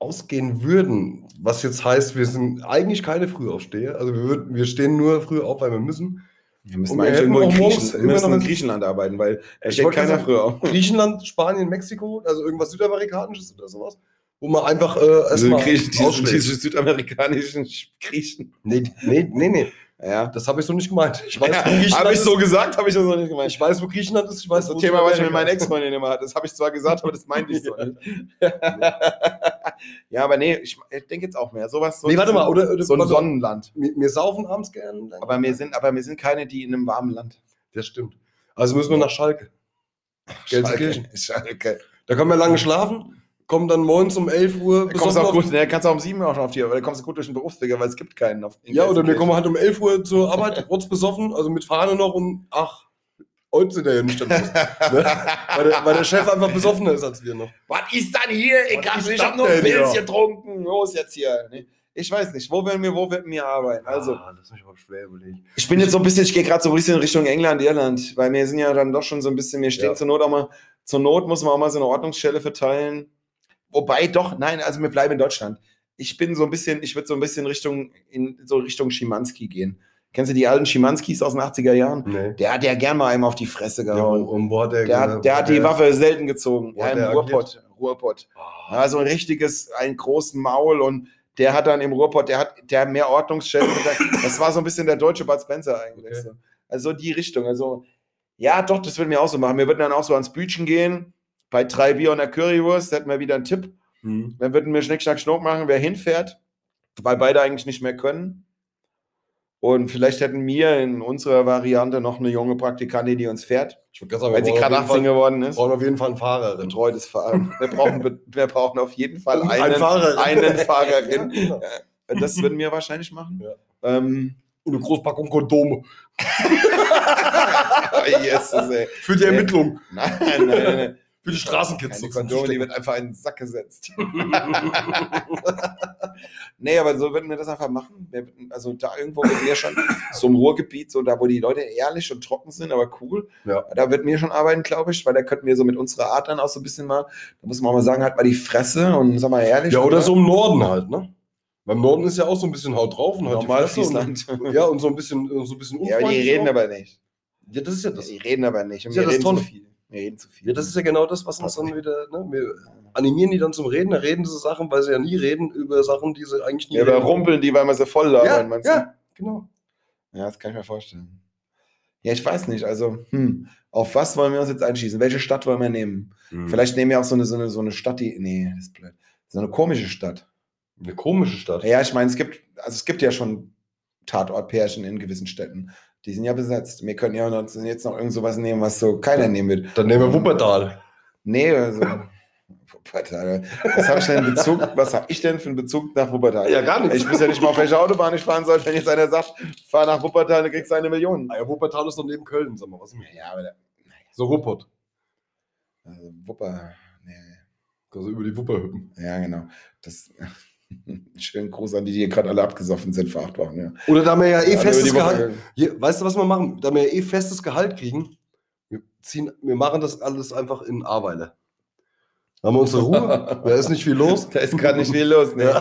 ausgehen würden, was jetzt heißt, wir sind eigentlich keine Frühaufsteher, also wir, würden, wir stehen nur früh auf, weil wir müssen. Wir müssen wir eigentlich irgendwo in, Griechen, wir müssen in Griechenland arbeiten, weil Ich steht keiner sagen, früher auf. Griechenland, Spanien, Mexiko, also irgendwas Südamerikanisches oder sowas, wo man einfach äh, Also erstmal diese, ausschläft. diese südamerikanischen Griechen. Nee, nee, nee, nee, Ja. das habe ich so nicht gemeint. Ich weiß, ja wo Griechenland habe ich ist. so gesagt, habe ich das noch nicht gemeint. Ich weiß, wo Griechenland ist, ich weiß, Das ist Thema, was ich mit meiner. Ex-Freundin immer hatte. Das habe ich zwar gesagt, aber das meinte ich so nicht. ja, aber nee, ich, ich denke jetzt auch mehr. Sowas, so, Nee, warte mal, oder, oder so ein. Sonnenland. Wir, wir saufen abends gern. Aber wir, sind, aber wir sind keine, die in einem warmen Land. Das stimmt. Also müssen wir nach Schalke. Gelsenkirchen. Schalke. Da können wir lange schlafen, komm dann morgens um 11 Uhr Da kommst du auch gut, ne, kannst du auch um sieben auch schon auf die, aber da kommst du gut durch den Berufsweg, weil es gibt keinen. Auf, in Ja, oder wir kommen halt um 11 Uhr zur Arbeit, kurz besoffen, also mit Fahne noch und ach, heute sind wir ja nicht ne? weil, der, weil der Chef einfach besoffener ist als wir noch. Was ist dann hier? Ich, ich das hab nur ein Pilz getrunken. Los jetzt hier. ne? Ich weiß nicht, wo werden wir, wo werden wir arbeiten? Also, ah, das ist mich aber schwer überlegen. ich bin jetzt so ein bisschen, ich gehe gerade so ein bisschen Richtung England, Irland, weil wir sind ja dann doch schon so ein bisschen, wir stehen Ja. zur Not auch mal, zur Not muss man auch mal so eine Ordnungsstelle verteilen. Wobei doch, nein, also wir bleiben in Deutschland. Ich bin so ein bisschen, ich würde so ein bisschen Richtung, in so Richtung Schimanski gehen. Kennst du die alten Schimanskis aus den 80er Jahren? Nee. Der hat ja gern mal einem auf die Fresse Ja, gehauen. und wo hat der, Der hat, der hat die Waffe selten gezogen. Ja, im Ruhrpott. Ruhrpott. Ah, Ja, so ein richtiges, einen großen Maul und der hat dann im Ruhrpott, der hat der hat mehr Ordnungsstellen. das war so ein bisschen der deutsche Bud Spencer eigentlich. Okay. So. Also die Richtung. Also, ja, doch, das würden wir auch so machen. Wir würden dann auch so ans Bütchen gehen, bei drei Bier und einer Currywurst, hätten wir wieder einen Tipp. hm. Dann würden wir Schnick, Schnack, Schnuck machen, wer hinfährt, weil beide eigentlich nicht mehr können. Und vielleicht hätten wir in unserer Variante noch eine junge Praktikantin, die uns fährt, Ich würde sagen, weil sie wir gerade brauchen auf 18 jeden Fall- geworden ist. brauchen auf jeden Fall einen Fahrerin. Betreutes Fahren. Wir brauchen, wir brauchen auf jeden Fall einen, Fahrerin. einen Fahrerin. Ja, genau. Das würden wir wahrscheinlich machen. Ja. Ähm, Und eine Großpackung Kondome. oh, ey. Für die Ermittlung. Nein, nein, nein. Für die Straßenkids. Keine Kondome, die wird einfach in den Sack gesetzt. nee, aber so würden wir das einfach machen. Also da irgendwo würden wir schon, so im Ruhrgebiet, so da, wo die Leute ehrlich und trocken sind, aber cool. Ja. Da würden wir schon arbeiten, glaube ich, weil da könnten wir so mit unserer Art dann auch so ein bisschen mal, da muss man auch mal sagen, halt mal die Fresse und sag mal ehrlich. Ja, oder so im Norden halt, ne? Beim Norden ist ja auch so ein bisschen Haut drauf und halt die Normal Fresse Friesland. Und, ja, und so ein bisschen, so ein bisschen Ja, aber die reden auch. aber nicht. Ja, das ist ja das. Die reden aber nicht. Und Ist ja wir das reden zu Tolle. viel. Wir reden zu viel. Ja, das ist ja genau das, was uns dann wieder, ne? Wir animieren die dann zum Reden, da reden sie Sachen, weil sie ja nie reden über Sachen, die sie eigentlich nie ja, aber reden. rumpeln die, weil wir sie voll labern, Ja, meinst du? ja, genau. Ja, das kann ich mir vorstellen. Ja, ich weiß nicht. Also, hm, auf was wollen wir uns jetzt einschießen? Welche Stadt wollen wir nehmen? Hm. Vielleicht nehmen wir auch so eine, so eine, so eine Stadt, die. Nee, das ist blöd. So eine komische Stadt. Eine komische Stadt. Ja, ich meine, es gibt, also es gibt ja schon Tatortpärchen in gewissen Städten. Die sind ja besetzt. Wir können ja jetzt noch irgend sowas nehmen, was so keiner nehmen wird. Dann nehmen wir Wuppertal. Nee, also. Wuppertal. Was habe ich denn Bezug, was habe ich denn für einen Bezug nach Wuppertal? Ja, gar nichts. Ich weiß ja nicht mal, auf welche Autobahn ich fahren soll. Wenn jetzt einer sagt, fahr nach Wuppertal, dann kriegst du eine Million. Ah ja, Wuppertal ist doch neben Köln, sag mal was. Ja, aber da, So Ruppert. also Wupper, nee. Also über die Wupper hüppen. Ja, genau. Das, schönen Gruß an die, die hier gerade alle abgesoffen sind vor acht Wochen. Ja. Oder da wir ja eh Ja, festes Gehalt. Hier, weißt du, was wir machen? Da wir ja eh festes Gehalt kriegen, wir, ziehen, wir machen das alles einfach in Ahrweiler. Da haben wir unsere Ruhe, da ist nicht viel los. Da ist gerade nicht viel los. Ne?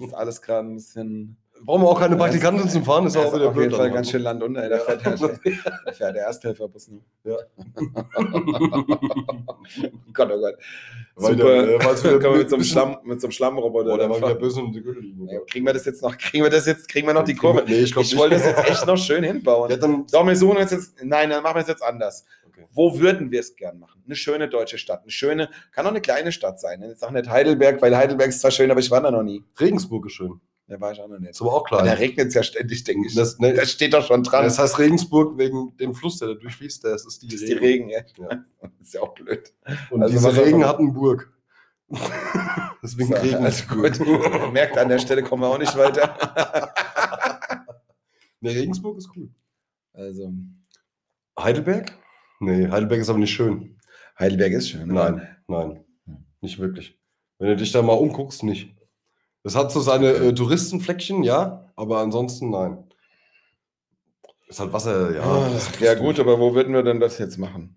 Ist alles gerade ein bisschen. Brauchen wir auch keine Praktikantin zum Fahren, ist Das auch wieder auf jeden. Fall dann. ganz schön Land unter. Da fährt der, Ersthelferbus. Ne? Ja. Gott, oh Gott. Weil Super. äh, Können wir mit so einem, Schlamm, mit so einem Schlammroboter. Boah, der dann war wieder böse und die Gürtellinie. Ja, kriegen wir das jetzt noch? Kriegen wir das jetzt? Kriegen wir noch die Kurve? Nee, ich Ich wollte das jetzt echt noch schön hinbauen. Ja, dann, So, wir suchen uns jetzt. Nein, dann machen wir es jetzt anders. Okay. Wo würden wir es gern machen? Eine schöne deutsche Stadt. Eine schöne, kann auch eine kleine Stadt sein. ne? Jetzt auch nicht Heidelberg, weil Heidelberg ist zwar schön, aber ich war da noch nie. Regensburg ist schön. Da war ich auch noch nicht. Ist aber auch klein. da regnet es ja ständig, denke ich. Das, ne, Das steht doch schon dran. das heißt Regensburg wegen dem Fluss, der da durchfließt. Das ist die, Das ist die Regen, ja. Ja. Das ist ja auch blöd. Und Also diese Regen immer. hatten Burg. Deswegen So, Regen. also gut. Man merkt, an der Stelle kommen wir auch nicht weiter. Ne, Regensburg ist cool. Also, Heidelberg? Nee, Heidelberg ist aber nicht schön. Heidelberg ist schön. ne? Nein, nein, Hm. nicht wirklich. Wenn du dich da mal umguckst, nicht. Es hat so seine äh, Touristenfleckchen, ja, aber ansonsten nein. Ist halt Wasser, ja. Ach, ja, gut, aber wo würden wir denn das jetzt machen?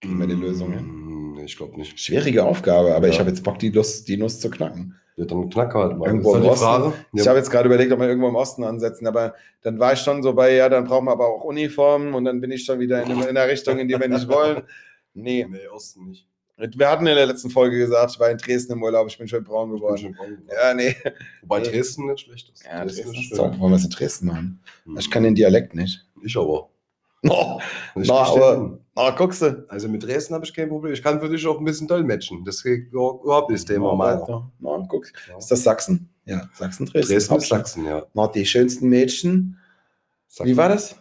Kriegen wir die? Mm, Nee, ich glaube nicht. Schwierige Aufgabe, aber Ja. ich habe jetzt Bock, die Nuss, die Nuss zu knacken. Ja, dann knack halt mal. Irgendwo im halt Osten. Frage. Ich Ja, habe jetzt gerade überlegt, ob wir irgendwo im Osten ansetzen, aber dann war ich schon so bei, ja, dann brauchen wir aber auch Uniformen und dann bin ich schon wieder in, in der Richtung, in die wir nicht wollen. Nee, nee, Osten nicht. Wir hatten in der letzten Folge gesagt, ich war in Dresden im Urlaub, ich bin schön braun geworden. schon braun geworden. Ja, nee. Wobei Dresden nicht schlecht ist. Ja, Dresden ist schön. Wollen wir es in Dresden machen? Hm. Ich kann den Dialekt nicht. Ich aber. No, Ich aber, na, guckst du. Also mit Dresden habe ich kein Problem. Ich kann für dich auch ein bisschen dolmetschen. Das geht überhaupt nicht das Thema meiner. Na, na, guck. Ja. Ist das Sachsen? Ja, Sachsen, Dresden. Dresden ist. Sachsen, ja. Na, die schönsten Mädchen. Wie war das?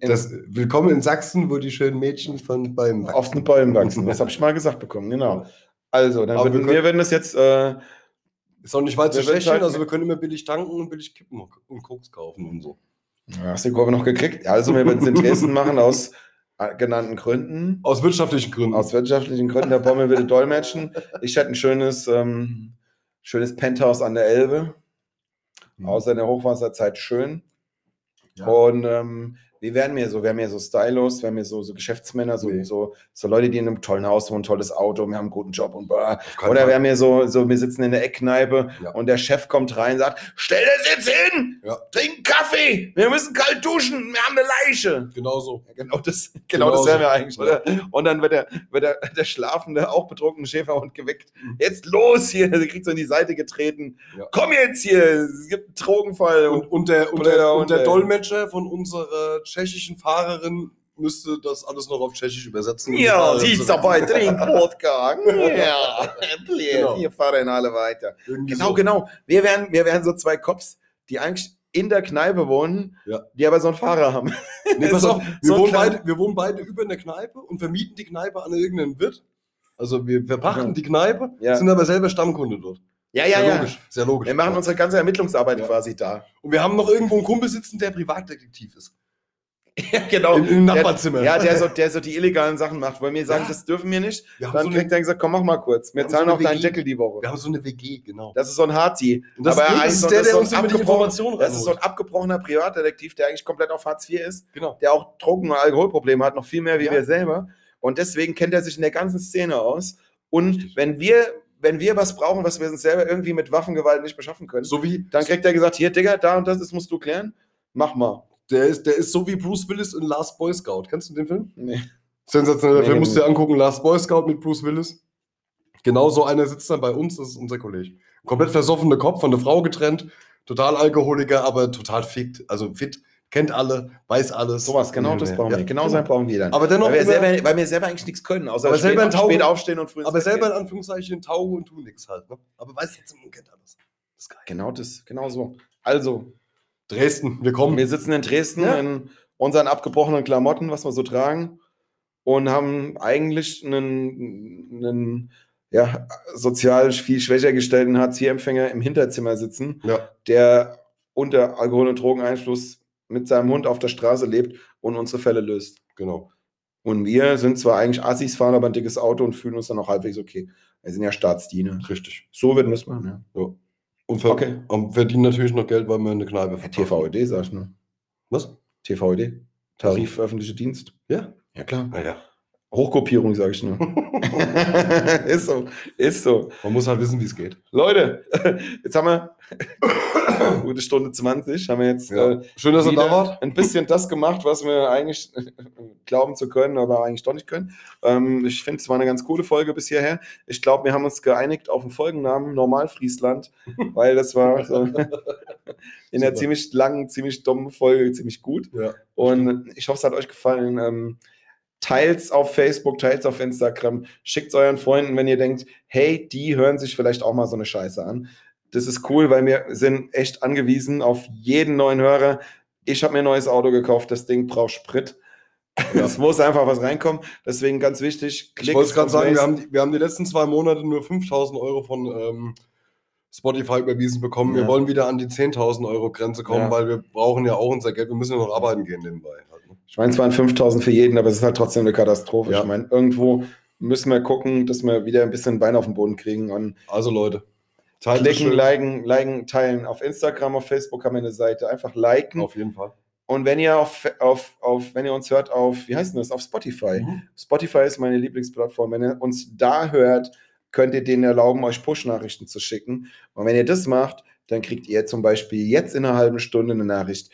Das, willkommen in Sachsen, wo die schönen Mädchen von beim auf den Bäumen wachsen. Das habe ich mal gesagt bekommen, genau. Also, dann würden, wir wir, können- würden das jetzt. Äh, Ist auch nicht weit zu Wir sagen- also wir können immer billig tanken und billig kippen und Koks kaufen und so. ja, hast du die Kurve noch gekriegt? Also, wir würden es in Dresden machen aus äh, genannten Gründen. Aus wirtschaftlichen Gründen. Aus wirtschaftlichen Gründen. Der Bommel würde dolmetschen. Ich hätte ein schönes, ähm, schönes Penthouse an der Elbe. Mhm. Außer in der Hochwasserzeit schön. Ja. Und ähm, wir wären mir so, wären mir so Stylos, wären mir so, so Geschäftsmänner, so, Nee. so, so Leute, die in einem tollen Haus wohnen, tolles Auto, wir haben einen guten Job und keinen Oder Fall. wären mir so, so, wir sitzen in der Eckkneipe Ja. und der Chef kommt rein und sagt, stell das jetzt hin, Ja. trink Kaffee, wir müssen kalt duschen, wir haben eine Leiche. Genau so. Ja, Genau das, genau Genau das wären so. wir eigentlich, oder? Und dann wird der, wird der, der schlafende, auch betrunkene Schäferhund geweckt. Jetzt los hier, der kriegt so in die Seite getreten. Komm jetzt hier, es gibt einen Drogenfall. Und, und, der, und, Oder der, der und der. Dolmetscher von unserer tschechischen Fahrerin müsste das alles noch auf Tschechisch übersetzen. Ja, sie ist dabei, trink Wodka. Ja, blöd, Genau. hier fahren alle weiter. Irgendwie Genau, so. genau. Wir wären, wir wären so zwei Cops, die eigentlich in der Kneipe wohnen, Ja. die aber so einen Fahrer haben. Nee, pass So- auf, wir, so wohnen beide, wir wohnen beide über in der Kneipe und vermieten die Kneipe an irgendeinen Wirt. Also wir verpachten Ja. die Kneipe, Ja. sind aber selber Stammkunde dort. Ja, ja, Sehr ja. logisch. Sehr logisch. Wir machen unsere ganze Ermittlungsarbeit Ja. quasi da. und wir haben noch irgendwo einen Kumpel sitzen, der Privatdetektiv ist. Ja, genau. Im, im Nachbarzimmer. Ja, der so, der so die illegalen Sachen macht. Wollen wir sagen, Ja. das dürfen wir nicht? wir, Dann so kriegt er gesagt, komm, mach mal kurz. Wir haben zahlen so auch eine deinen WG. Deckel die Woche. wir haben so eine WG, genau. Das ist so ein Harzi. Das, aber ist so- der, der uns die Informationen Das ist so ein abgebrochener Privatdetektiv, der eigentlich komplett auf Hartz IV ist, Genau. der auch Drogen- und Alkoholprobleme hat, noch viel mehr wie Ja. wir selber. Und deswegen kennt er sich in der ganzen Szene aus. Und Richtig. wenn wir, wenn wir was brauchen, was wir uns selber irgendwie mit Waffengewalt nicht beschaffen können, So wie, dann kriegt er gesagt, hier, Digga, da und das, das musst du klären. Mach mal. Der ist, der ist so wie Bruce Willis in Last Boy Scout. Kennst du den Film? Nee. Sensationeller Nee, Film, nee, musst du dir angucken. Last Boy Scout mit Bruce Willis. Genau so einer sitzt dann bei uns, das ist unser Kollege. Komplett versoffener Kopf, von der Frau getrennt, total Alkoholiker, aber total fit. Also fit, kennt alle, weiß alles. Sowas, genau das brauchen Ja, wir. Genau genau. so einen brauchen wir dann. Aber dennoch weil, wir immer- selber, weil wir selber eigentlich nichts können, außer Aber spät, selber ein Tauge- spät aufstehen und früh ins Aber selber in. Anführungszeichen Tauge und tu nix halt. Ne? Aber weiß jetzt, man kennt alles. Das ist geil. Genau das, genau so. Also, Dresden, wir kommen. wir sitzen in Dresden Ja. in unseren abgebrochenen Klamotten, was wir so tragen, und haben eigentlich einen, einen ja, sozial viel schwächer gestellten Hartz-IV-Empfänger im Hinterzimmer sitzen, Ja, der unter Alkohol- und Drogeneinfluss mit seinem Hund auf der Straße lebt und unsere Fälle löst. genau. Und wir sind zwar eigentlich Assis, fahren aber ein dickes Auto und fühlen uns dann auch halbwegs okay. Wir sind ja Staatsdiener. Richtig. So würden wir es machen, ja. Ja. Und ver Okay. und verdienen natürlich noch Geld, weil wir eine Kneipe ja verpachten. TVÖD, sag ich nur. Was? TVÖD. Tarif öffentlicher Dienst. Ja. Ja, klar. Naja. Hochkopierung, sag ich nur. ist so, ist so. Man muss halt wissen, wie es geht. Leute, jetzt haben wir gute Stunde 20, haben wir jetzt Ja. äh, Schön, dass ihr da wart. ein bisschen das gemacht, was wir eigentlich glauben zu können, aber eigentlich doch nicht können. Ähm, ich finde, es war eine ganz coole Folge bis hierher. Ich glaube, wir haben uns geeinigt auf den Folgennamen Normalfriesland, weil das war so in der Super. ziemlich langen, ziemlich dummen Folge ziemlich gut. Ja. Und ich hoffe, es hat euch gefallen. Ähm, Teils auf Facebook, teils auf Instagram. Schickt euren Freunden, wenn ihr denkt, hey, die hören sich vielleicht auch mal so eine Scheiße an. Das ist cool, weil wir sind echt angewiesen auf jeden neuen Hörer. Ich habe mir ein neues Auto gekauft, das Ding braucht Sprit. Ja. Es muss einfach was reinkommen. Deswegen ganz wichtig. Ich wollte es gerade sagen, wir haben, die- wir haben die letzten zwei Monate nur 5000 Euro von ähm, Spotify überwiesen bekommen. Wir Ja. wollen wieder an die 10.000 Euro Grenze kommen, Ja. weil wir brauchen ja auch unser Geld. Wir müssen ja noch arbeiten gehen nebenbei. Halt? Ich meine, es waren 5000 für jeden, aber es ist halt trotzdem eine Katastrophe. Ja. Ich meine, irgendwo müssen wir gucken, dass wir wieder ein bisschen Bein auf den Boden kriegen und Also Leute, teilt es klicken, liken, liken, teilen. Auf Instagram, auf Facebook haben wir eine Seite. Einfach liken. Auf jeden Fall. Und wenn ihr auf, auf, auf, wenn ihr uns hört auf, wie heißt denn das? Auf Spotify. Mhm. Spotify ist meine Lieblingsplattform. Wenn ihr uns da hört, könnt ihr denen erlauben, euch Push-Nachrichten zu schicken. Und wenn ihr das macht, dann kriegt ihr zum Beispiel jetzt in einer halben Stunde eine Nachricht.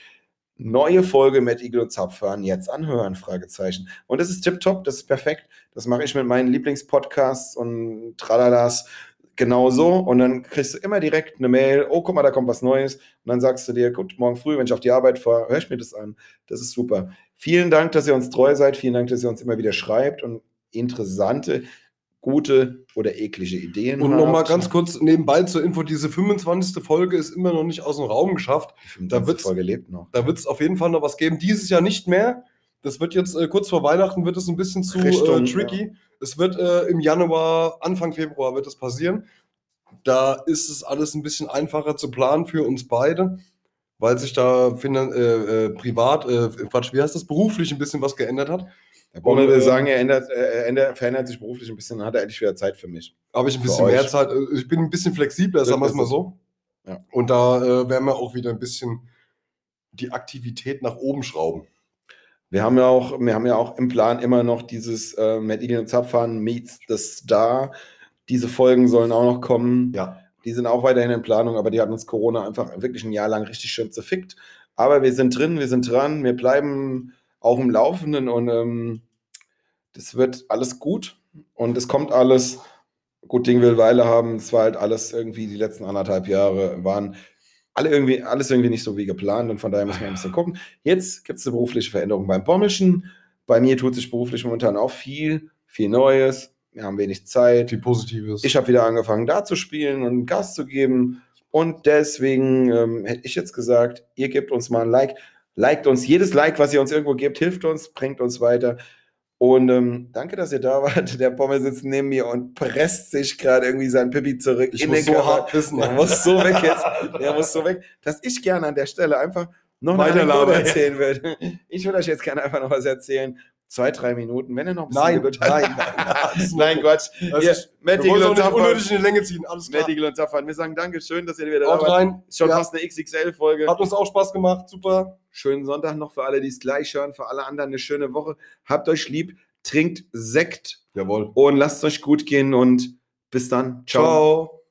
Neue Folge mit Igel und Zapfhahn, jetzt anhören, Fragezeichen. Und das ist tipptopp, das ist perfekt. Das mache ich mit meinen Lieblingspodcasts und Tralalas genauso. Und dann kriegst du immer direkt eine Mail, oh, guck mal, da kommt was Neues. Und dann sagst du dir, gut, morgen früh, wenn ich auf die Arbeit fahre, höre ich mir das an. Das ist super. Vielen Dank, dass ihr uns treu seid. Vielen Dank, dass ihr uns immer wieder schreibt und interessante, gute oder eklige Ideen Und nochmal ganz kurz nebenbei zur Info: Diese 25. Folge ist immer noch nicht aus dem Raum geschafft. da da wird's- Folge lebt noch. Da wird es auf jeden Fall noch was geben. Dieses Jahr nicht mehr. Das wird jetzt äh, kurz vor Weihnachten wird es ein bisschen zu Richtung, äh, tricky. Es wird äh, im Januar, Anfang Februar wird es passieren. Da ist es alles ein bisschen einfacher zu planen für uns beide, weil sich da finan äh, äh, privat, äh, Quatsch, wie heißt das, beruflich ein bisschen was geändert hat. Der Und, will sagen, er, ändert, er ändert, verändert sich beruflich ein bisschen, dann hat er endlich wieder Zeit für mich. Habe ich ein bisschen mehr Zeit. äh, Ich bin ein bisschen flexibler, sagen wir es mal so. Ja. Und da äh, werden wir auch wieder ein bisschen die Aktivität nach oben schrauben. Wir haben ja auch, wir haben ja auch im Plan immer noch dieses äh, Matt Eagle und Zapfhahn meets the Star. Diese Folgen sollen auch noch kommen. Ja. Die sind auch weiterhin in Planung, aber die hat uns Corona einfach wirklich ein Jahr lang richtig schön zerfickt. Aber wir sind drin, wir sind dran, wir bleiben auch im Laufenden und ähm, das wird alles gut und es kommt alles. Gut, Ding will Weile haben. Es war halt alles irgendwie die letzten anderthalb Jahre waren alle irgendwie, alles irgendwie nicht so wie geplant und von daher müssen wir ein bisschen gucken. Jetzt gibt es eine berufliche Veränderung beim Pommelschen. Bei mir tut sich beruflich momentan auch viel, viel Neues. Wir haben wenig Zeit. Viel Positives. Ich habe wieder angefangen, da zu spielen und Gas zu geben. Und deswegen ähm, hätte ich jetzt gesagt, ihr gebt uns mal ein Like. Liked uns. Jedes Like, was ihr uns irgendwo gebt, hilft uns, bringt uns weiter. Und ähm, danke, dass ihr da wart. Der Pommel sitzt neben mir und presst sich gerade irgendwie sein Pipi zurück. ich in muss den so Körper. hart pissen. Der muss so weg jetzt. Der muss so weg, dass ich gerne an der Stelle einfach noch eine Anekdote erzählen würde. Ich würde euch jetzt gerne einfach noch was erzählen. Zwei, drei Minuten, wenn ihr noch ein bisschen Nein, Geduld nein, nein. nein, Quatsch. Also ich- Matt und Zapfhahn. unnötig in die Länge ziehen. Alles klar. Matt und Zapfhahn. Wir sagen Dankeschön, dass ihr wieder da Haut wart. rein. Ist schon Ja. fast eine XXL-Folge. Hat uns auch Spaß gemacht. Super. Schönen Sonntag noch für alle, die es gleich hören. Für alle anderen eine schöne Woche. Habt euch lieb, trinkt Sekt Jawohl. und lasst es euch gut gehen und bis dann. Ciao. Ciao.